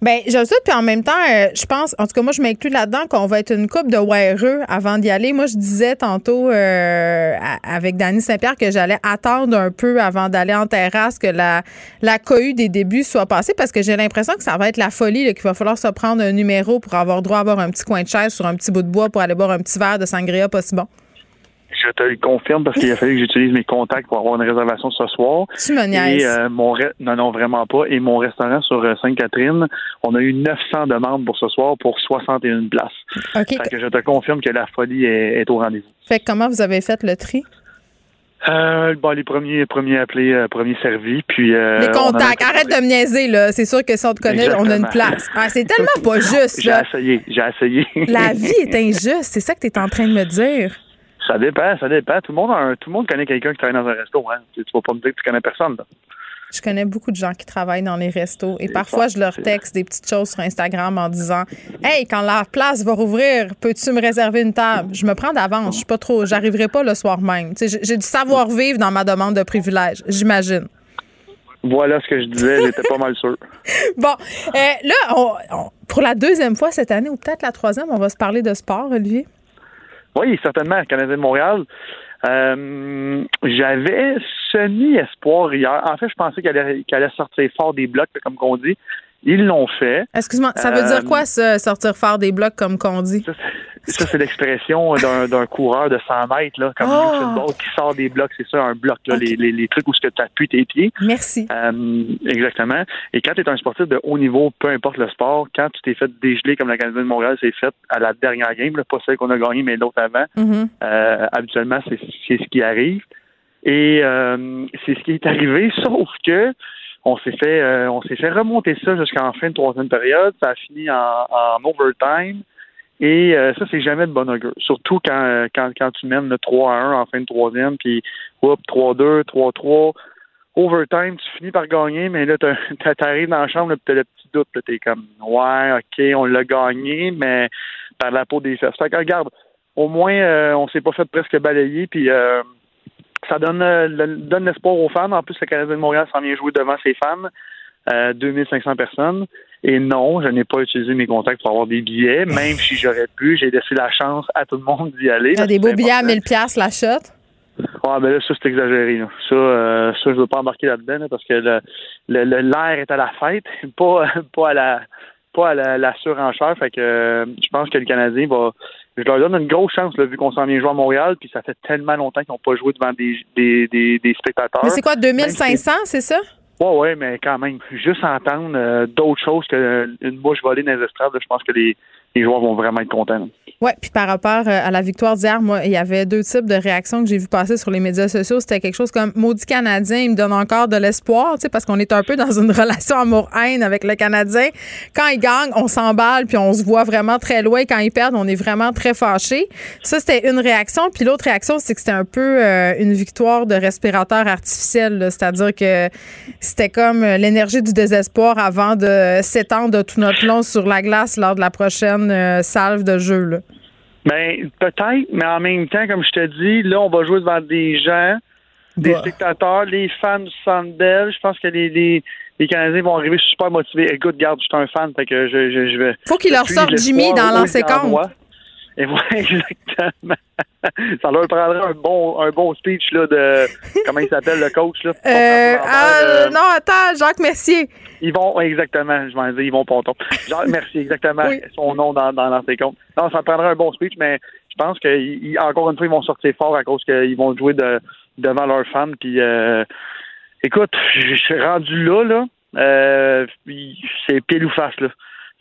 Bien, je le souhaite, puis en même temps, euh, je pense, en tout cas, moi, je m'inclus là-dedans qu'on va être une coupe de weareux avant d'y aller. Moi, je disais tantôt avec Dany Saint-Pierre que j'allais attendre un peu avant d'aller en terrasse, que la, la cohue des débuts soit passée, parce que j'ai l'impression que ça va être la folie, qu'il va falloir se prendre un numéro pour avoir droit à avoir un petit coin de chaise sur un petit bout de bois pour aller boire un petit verre de sangria pas si bon. Je te le confirme parce qu'il a fallu que j'utilise mes contacts pour avoir une réservation ce soir. Tu me niaises. Et euh, mon re- non non vraiment pas et mon restaurant sur euh, Sainte-Catherine, on a eu 900 demandes pour ce soir pour 61 places. OK. Fait que je te confirme que la folie est, est au rendez-vous. Fait que comment vous avez fait le tri? Euh, bon, les premiers premiers appelés, euh, premiers servis, puis euh, Les a- contacts. Arrête de me niaiser, là. C'est sûr que si on te connaît, on a une place. Ah, c'est tellement pas <laughs> juste, J'ai essayé, j'ai essayé. La vie est <laughs> injuste. C'est ça que tu es en train de me dire. ça dépend, ça dépend. Tout le monde, a un- tout le monde connaît quelqu'un qui travaille dans un resto. Hein. Tu, tu vas pas me dire que tu connais personne. là. Je connais beaucoup de gens qui travaillent dans les restos et parfois je leur texte des petites choses sur Instagram en disant Hey, quand la place va rouvrir, peux-tu me réserver une table? Je me prends d'avance, je suis pas trop, j'arriverai pas le soir même. J'ai du savoir-vivre dans ma demande de privilège, j'imagine. Voilà ce que je disais, j'étais pas mal sûr. <laughs> Bon, euh, là, pour la deuxième fois cette année, ou peut-être la troisième, on va se parler de sport, Olivier? Oui, certainement, Canadien de Montréal. Euh, j'avais semi-espoir hier. En fait, je pensais qu'elle allait, allait, sortir fort des blocs, comme qu'on dit. Ils l'ont fait. Excuse-moi, ça veut dire euh, quoi, ça, sortir fort des blocs, comme qu'on dit? Ça, c'est l'expression d'un coureur de 100 mètres, là, comme oh! qui sort des blocs. C'est ça, un bloc, là, les, les, trucs où tu appuies tes pieds. Merci. Euh, exactement. Et quand tu es un sportif de haut niveau, peu importe le sport, quand tu t'es fait dégeler comme la Canadienne de Montréal s'est fait à la dernière game, pas celle qu'on a gagnée, mais l'autre avant, mm-hmm. euh, habituellement, c'est ce qui arrive. Et c'est ce qui est arrivé, <laughs> sauf que on s'est fait on s'est fait remonter ça jusqu'en fin de troisième période. Ça a fini en, en overtime. Et euh, ça, c'est jamais de bon augure. Surtout quand, euh, quand, quand tu mènes le 3 à 1 en fin de troisième, puis 3-2, 3-3, overtime, tu finis par gagner, mais là, <laughs> t'arrives dans la chambre, tu as le petit doute, t'es comme Ouais, ok, on l'a gagné, mais par la peau des fesses. Fait que regarde, au moins euh, on s'est pas fait presque balayer, puis ça donne, donne l'espoir aux fans. En plus, le Canadien de Montréal s'en vient jouer devant ses fans. 2500 personnes. Et non, je n'ai pas utilisé mes contacts pour avoir des billets, même si j'aurais pu. J'ai laissé la chance à tout le monde d'y aller. Ah, des beaux billets à 1000 pièces la shot? Ouais, ben là, ça, c'est exagéré. Ça, euh, ça, je veux pas embarquer là-dedans parce que l'air le, l'air est à la fête, <laughs> pas, pas à la pas à la, surenchère. Fait que euh, je pense que le Canadien va. Je leur donne une grosse chance, là, vu qu'on s'en vient jouer à Montréal, puis ça fait tellement longtemps qu'ils n'ont pas joué devant des, des, des, des spectateurs. Mais c'est quoi, 2500, c'est ça? Oui, oui, mais quand même, juste entendre euh, d'autres choses qu'une bouche volée dans les estrades, je pense que les, les joueurs vont vraiment être contents. Oui, puis par rapport euh, à la victoire d'hier, moi, il y avait deux types de réactions que j'ai vu passer sur les médias sociaux. C'était quelque chose comme Maudit Canadien, il me donne encore de l'espoir, tu sais, parce qu'on est un peu dans une <laughs> relation amour-haine avec le Canadien. Quand il gagne, on s'emballe, puis on se voit vraiment très loin. Quand ils perdent, on est vraiment très fâchés. Ça, c'était une réaction. Puis l'autre réaction, c'est que c'était un peu euh, une victoire de respirateur artificiel, c'est-à-dire que c'était comme euh, l'énergie du désespoir avant de s'étendre tout notre long sur la glace lors de la prochaine euh, salve de jeu. Là. Ben, peut-être, mais en même temps, comme je te dis, là, on va jouer devant des gens, des spectateurs, les fans du Sandbell. Je pense que les, les, les, Canadiens vont arriver super motivés. Écoute, garde, je suis un fan, fait que je, je, je vais. Faut qu'il leur sorte Jimmy dans l'ancien compte. Et <laughs> voilà, exactement. ça leur prendrait un bon, un bon speech là, de. Comment il s'appelle le coach? Là, euh, ah, non, attends, Jacques Mercier. Ils vont, exactement, je m'en dis, ils vont ponton. Jacques Mercier, exactement, son nom dans, dans l'ancien compte. Non, ça prendrait un bon speech, mais je pense qu'encore une fois, ils vont sortir fort à cause qu'ils vont jouer de, devant leurs fans. Puis, euh, écoute, je suis rendu là, là. Euh, c'est pile ou face, là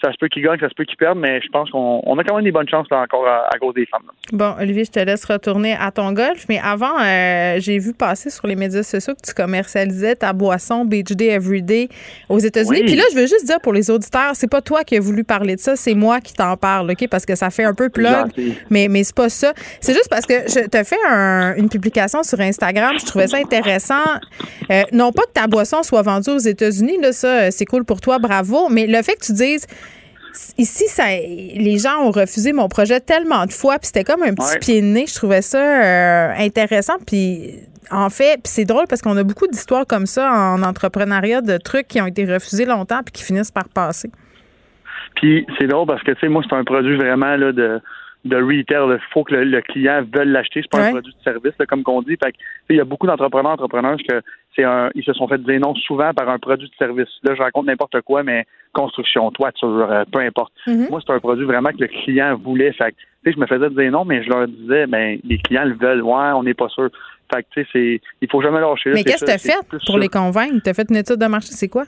ça se peut qu'ils gagnent, ça se peut qu'ils perdent, mais je pense qu'on a quand même des bonnes chances là, encore à, cause des femmes. Bon, Olivier, je te laisse retourner à ton golf, mais avant, euh, j'ai vu passer sur les médias sociaux que tu commercialisais ta boisson Beach Day Everyday aux États-Unis. Puis là, je veux juste dire pour les auditeurs, c'est pas toi qui as voulu parler de ça, c'est moi qui t'en parle, OK? Parce que ça fait un peu plug, mais, mais c'est pas ça. C'est juste parce que je te fais une publication sur Instagram, je trouvais ça intéressant. Euh, non pas que ta boisson soit vendue aux États-Unis, là, ça, c'est cool pour toi, bravo, mais le fait que tu dises ici, ça, les gens ont refusé mon projet tellement de fois, puis c'était comme un petit pied de nez. Je trouvais ça euh, intéressant, puis en fait, c'est drôle parce qu'on a beaucoup d'histoires comme ça en entrepreneuriat de trucs qui ont été refusés longtemps puis qui finissent par passer. Puis c'est drôle parce que tu sais, moi c'est un produit vraiment là de de retail. Il faut que le, client veuille l'acheter. C'est pas un produit de service, comme qu'on dit. Fait il y a beaucoup d'entrepreneurs, entrepreneurs que c'est un, ils se sont fait dire non souvent par un produit de service. Là, je raconte n'importe quoi, mais construction, toiture, euh, peu importe. Mm-hmm. Moi, c'est un produit vraiment que le client voulait. Fait que, je me faisais dire non, mais je leur disais, ben, les clients le veulent. Ouais, on n'est pas sûr. Fait que, tu sais, c'est, il faut jamais lâcher. Mais qu'est-ce que tu as fait pour les convaincre? Tu as fait une étude de marché, c'est quoi?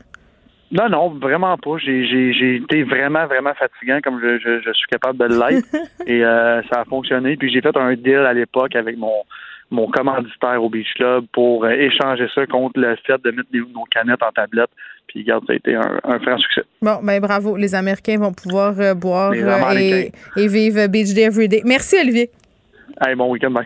Non, non, vraiment pas. J'ai été vraiment, vraiment fatigant comme je, je, suis capable de l'être. <laughs> et euh, ça a fonctionné. Puis j'ai fait un deal à l'époque avec mon mon commanditaire au Beach Club pour euh, échanger ça contre le fait de mettre nos canettes en tablette. Puis, regarde, ça a été un, un franc succès. Bon, ben bravo. Les Américains vont pouvoir euh, boire et, et, vivre Beach Day Everyday. Merci, Olivier. Allez, bon week-end, bye.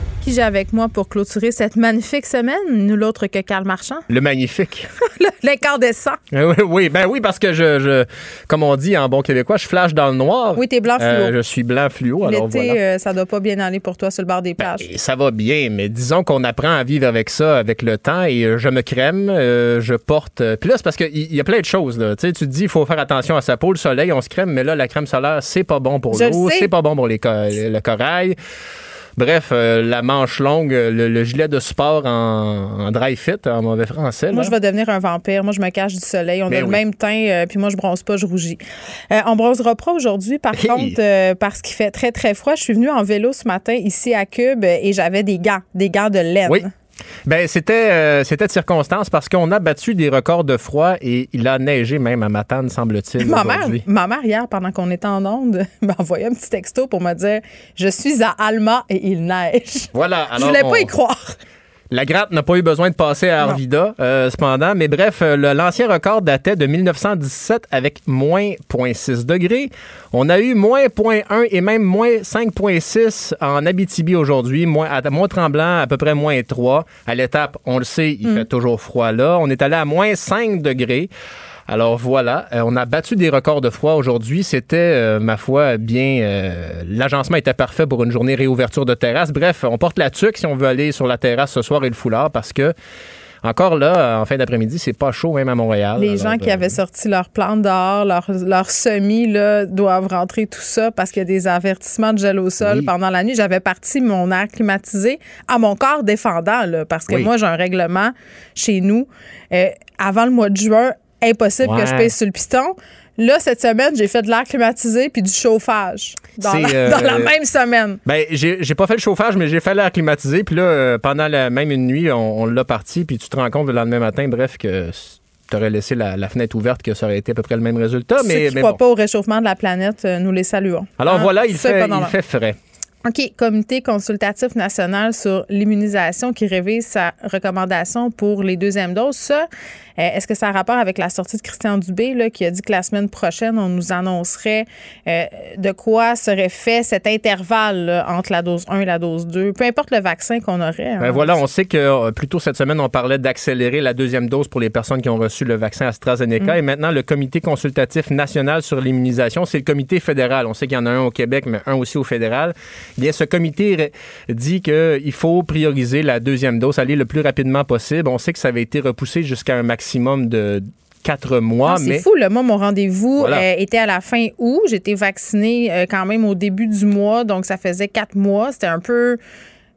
Qui j'ai avec moi pour clôturer cette magnifique semaine? Nul autre que Carl Marchand. Le magnifique. <laughs> L'incandescent. Oui, oui, ben oui, parce que je, je, comme on dit en bon québécois, je flash dans le noir. Oui, t'es blanc fluo. Euh, je suis blanc fluo. Alors L'été, voilà. euh, ça doit pas bien aller pour toi sur le bord des plages. Et ça va bien, mais disons qu'on apprend à vivre avec ça, avec le temps, et euh, je me crème, euh, je porte. euh, Puis là, c'est parce qu'il y, y a plein de choses. Là. Tu sais, tu te dis, il faut faire attention à sa peau, le soleil, on se crème, mais là, la crème solaire, c'est pas bon pour l'eau, c'est pas bon pour les co- le corail. Bref, euh, la manche longue, le, le gilet de sport en, en dry fit, en mauvais français. Moi, là. je vais devenir un vampire. Moi, je me cache du soleil. On Ben a le même teint, euh, puis moi, je bronze pas, je rougis. Euh, on bronzera pas aujourd'hui, par Hey. contre, euh, parce qu'il fait très, très froid. Je suis venue en vélo ce matin ici à Cube euh, et j'avais des gants, des gants de laine. Oui. Ben, c'était, euh, c'était de circonstance parce qu'on a battu des records de froid et il a neigé même à Matane, semble-t-il. Ma mère, ma mère, hier, pendant qu'on était en onde, <laughs> m'a envoyé un petit texto pour me dire Je suis à Alma et il neige. Voilà. Je voulais on- pas y croire. La gratte n'a pas eu besoin de passer à Arvida, euh, cependant. Mais bref, euh, l'ancien record datait de 1917 avec moins 0.6 degrés. On a eu moins 0.1 et même moins 5.6 en Abitibi aujourd'hui. Moins, à Mont-Tremblant, à peu près moins 3. À l'étape, on le sait, il fait toujours froid là. On est allé à moins 5 degrés. Alors voilà, euh, on a battu des records de froid aujourd'hui. C'était, euh, ma foi, bien. euh, L'agencement était parfait pour une journée réouverture de terrasse. Bref, on porte la tuque si on veut aller sur la terrasse ce soir et le foulard parce que, encore là, en fin d'après-midi, c'est pas chaud même à Montréal. Les gens qui avaient sorti leurs plantes dehors, leurs leur semis, là, doivent rentrer tout ça parce qu'il y a des avertissements de gel au sol Oui. pendant la nuit. J'avais parti mon air climatisé à mon corps défendant, là, parce que Oui. moi, j'ai un règlement chez nous. euh, avant le mois de juin, impossible que je pèse sur le piston. Là, cette semaine, j'ai fait de l'air climatisé puis du chauffage dans, la, <laughs> euh, dans la même semaine. Ben, j'ai pas fait le chauffage, mais j'ai fait l'air climatisé. Puis là, euh, pendant la même une nuit, on, on l'a parti. Puis tu te rends compte le lendemain matin, bref, que tu aurais laissé la, la fenêtre ouverte, que ça aurait été à peu près le même résultat. Ceux Mais, qui mais croient bon. pas au réchauffement de la planète, euh, nous les saluons. Alors Hein? voilà, il fait, il fait frais. OK, Comité consultatif national sur l'immunisation qui révise sa recommandation pour les deuxièmes doses. Ça, euh, est-ce que ça a rapport avec la sortie de Christian Dubé là, qui a dit que la semaine prochaine, on nous annoncerait euh, de quoi serait fait cet intervalle là, entre la dose 1 et la dose 2, peu importe le vaccin qu'on aurait. hein. Ben voilà, on sait que euh, plus tôt cette semaine, on parlait d'accélérer la deuxième dose pour les personnes qui ont reçu le vaccin AstraZeneca. Mm. Et maintenant, le Comité consultatif national sur l'immunisation, c'est le comité fédéral. On sait qu'il y en a un au Québec, mais un aussi au fédéral. Eh bien, ce comité dit qu'il faut prioriser la deuxième dose, aller le plus rapidement possible. On sait que ça avait été repoussé jusqu'à un maximum de quatre mois, Ah, c'est mais fou, là. Moi, mon rendez-vous Voilà. euh, était à la fin août. J'étais vaccinée euh, quand même au début du mois, donc ça faisait quatre mois. C'était un peu.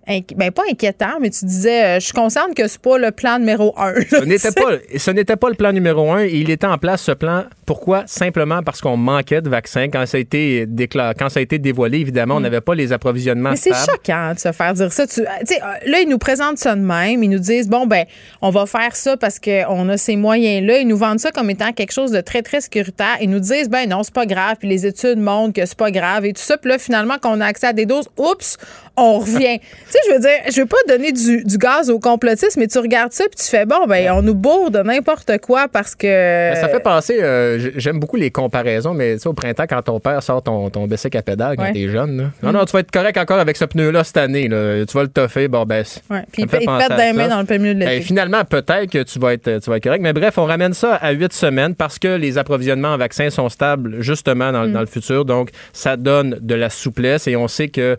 Inqui- Ben, pas inquiétant, mais tu disais, euh, je suis consciente que c'est pas le plan numéro un. Ce n'était pas, ce n'était pas le plan numéro un et il était en place ce plan. Pourquoi? Simplement parce qu'on manquait de vaccins. Quand ça a été déclaré, quand ça a été dévoilé, évidemment, on n'avait pas les approvisionnements Mm. Mais c'est choquant de se faire dire ça. Tu sais, euh, là, ils nous présentent ça de même. Ils nous disent, bon, ben, on va faire ça parce qu'on a ces moyens-là. Ils nous vendent ça comme étant quelque chose de très, très sécuritaire. Ils nous disent, ben non, c'est pas grave. Puis les études montrent que c'est pas grave et tout ça. Puis là, finalement, quand on a accès à des doses, oups, on revient. <laughs> sais, je veux dire, je veux pas donner du, du gaz au complotisme, mais tu regardes ça puis tu fais, bon, ben, on nous bourre de n'importe quoi parce que. Ben, ça fait penser, euh, j'aime beaucoup les comparaisons, mais tu sais, au printemps, quand ton père sort ton, ton bicycle à pédale quand Ouais. t'es jeune, là. non, non, tu vas être correct encore avec ce pneu-là cette année. Là. Tu vas le toffer, bon, ben. Ouais. Puis il penser pète à dans le milieu de l'été. Ben, finalement, peut-être que tu vas, être, tu vas être correct. Mais bref, on ramène ça à huit semaines parce que les approvisionnements en vaccins sont stables justement dans, Mm. dans le futur. Donc, ça donne de la souplesse et on sait que,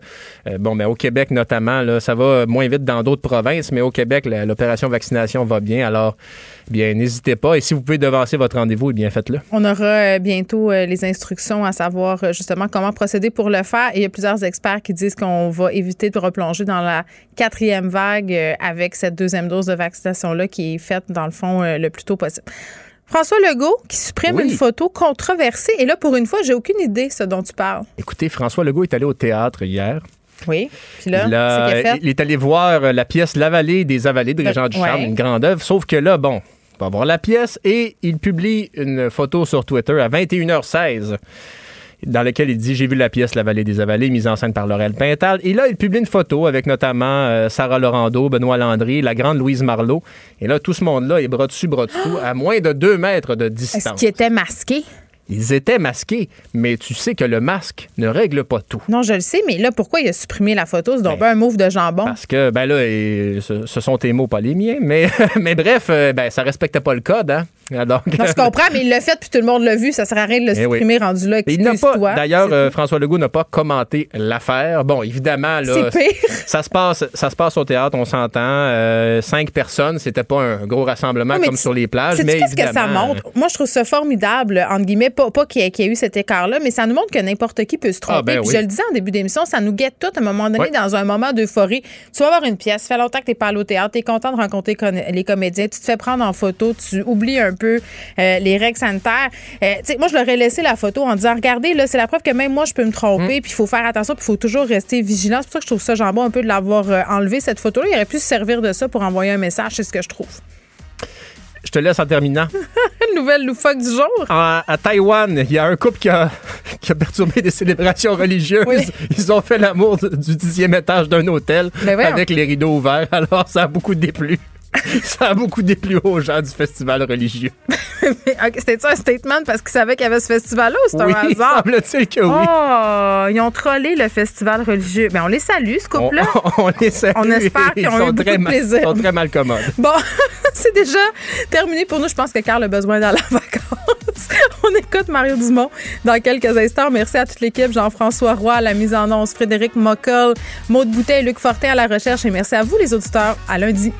euh, bon, ben, au Québec notamment, là, ça va moins vite dans d'autres provinces, mais au Québec, l'opération vaccination va bien. Alors, bien, n'hésitez pas. Et si vous pouvez devancer votre rendez-vous, eh bien, faites-le. On aura euh, bientôt euh, les instructions à savoir euh, justement comment procéder pour le faire. Et il y a plusieurs experts qui disent qu'on va éviter de replonger dans la quatrième vague avec cette deuxième dose de vaccination-là qui est faite, dans le fond, le plus tôt possible. François Legault qui supprime Oui. une photo controversée. Et là, pour une fois, j'ai aucune idée ce dont tu parles. Écoutez, François Legault est allé au théâtre hier. Oui. Puis là, il, fait. est allé voir euh, la pièce La vallée des avalés de Régent Ducharme, Ouais. une grande œuvre. Sauf que là, bon, il va voir la pièce et il publie une photo sur Twitter à 21h16 dans laquelle il dit J'ai vu la pièce La vallée des avalés, mise en scène par Laurel Pintal. Et là, il publie une photo avec notamment euh, Sarah Laurando, Benoît Landry, la grande Louise Marlot. Et là, tout ce monde-là est bras dessus, bras dessous, à moins de deux mètres de Est-ce distance. qu'il était masqué? Ils étaient masqués, mais tu sais que le masque ne règle pas tout. Non, je le sais, mais là, pourquoi il a supprimé la photo? C'est donc ben, un move de jambon. Parce que, ben là, ce, sont tes mots, pas les miens, mais, <laughs> mais bref, euh, ben, ça respectait pas le code, hein? Non, je comprends, mais il l'a fait, puis tout le monde l'a vu. Ça sert à rien de le eh supprimer rendu là. pas. D'ailleurs, euh, François Legault n'a pas commenté l'affaire. Bon, évidemment, là, <laughs> ça se passe, ça se passe au théâtre, on s'entend. Euh, cinq personnes, c'était pas un gros rassemblement comme sur les plages, mais qu'est-ce que ça montre? Moi, je trouve ça formidable, entre guillemets, pas, pas qu'il y, ait eu cet écart-là, mais ça nous montre que n'importe qui peut se ah, tromper. Ben je le disais en début d'émission, ça nous guette tout à un moment donné dans un moment d'euphorie. Tu vas avoir une pièce, ça fait longtemps que tu n'es pas allé au théâtre, tu es content de rencontrer les comédiens, tu te fais prendre en photo, tu oublies un peu euh, les règles sanitaires. Euh, moi, je leur ai laissé la photo en disant regardez, là, c'est la preuve que même moi, je peux me tromper, mm. puis il faut faire attention, puis il faut toujours rester vigilant. C'est pour ça que je trouve ça jambon un peu de l'avoir euh, enlevé, cette photo-là. Il aurait pu se servir de ça pour envoyer un message, c'est ce que je trouve. Je te laisse en terminant. <laughs> Nouvelle loufoque du jour. À, Taïwan, il y a un couple qui a, <laughs> perturbé des célébrations religieuses. Ils ont fait l'amour du dixième étage d'un hôtel ben avec les rideaux ouverts. <laughs> Alors, ça a beaucoup déplu. <laughs> ça a beaucoup déplu aux gens du festival religieux. <laughs> C'était un statement parce qu'ils savaient qu'il y avait ce festival-là ou c'est un hasard? semble-t-il que oui. Oh, ils ont trollé le festival religieux. Mais ben, on les salue, ce couple-là. On, <laughs> les salue. On espère qu'ils ont eu beaucoup de plaisir. Ils sont très mal commodes. Bon, c'est déjà terminé pour nous. Je pense que Carl a besoin d'aller en vacances. on écoute Mario Dumont dans quelques instants. Merci à toute l'équipe. Jean-François Roy à la mise en once, Frédéric Mockel, Maude Boutet et Luc Fortin à la recherche. Et merci à vous, les auditeurs. À lundi.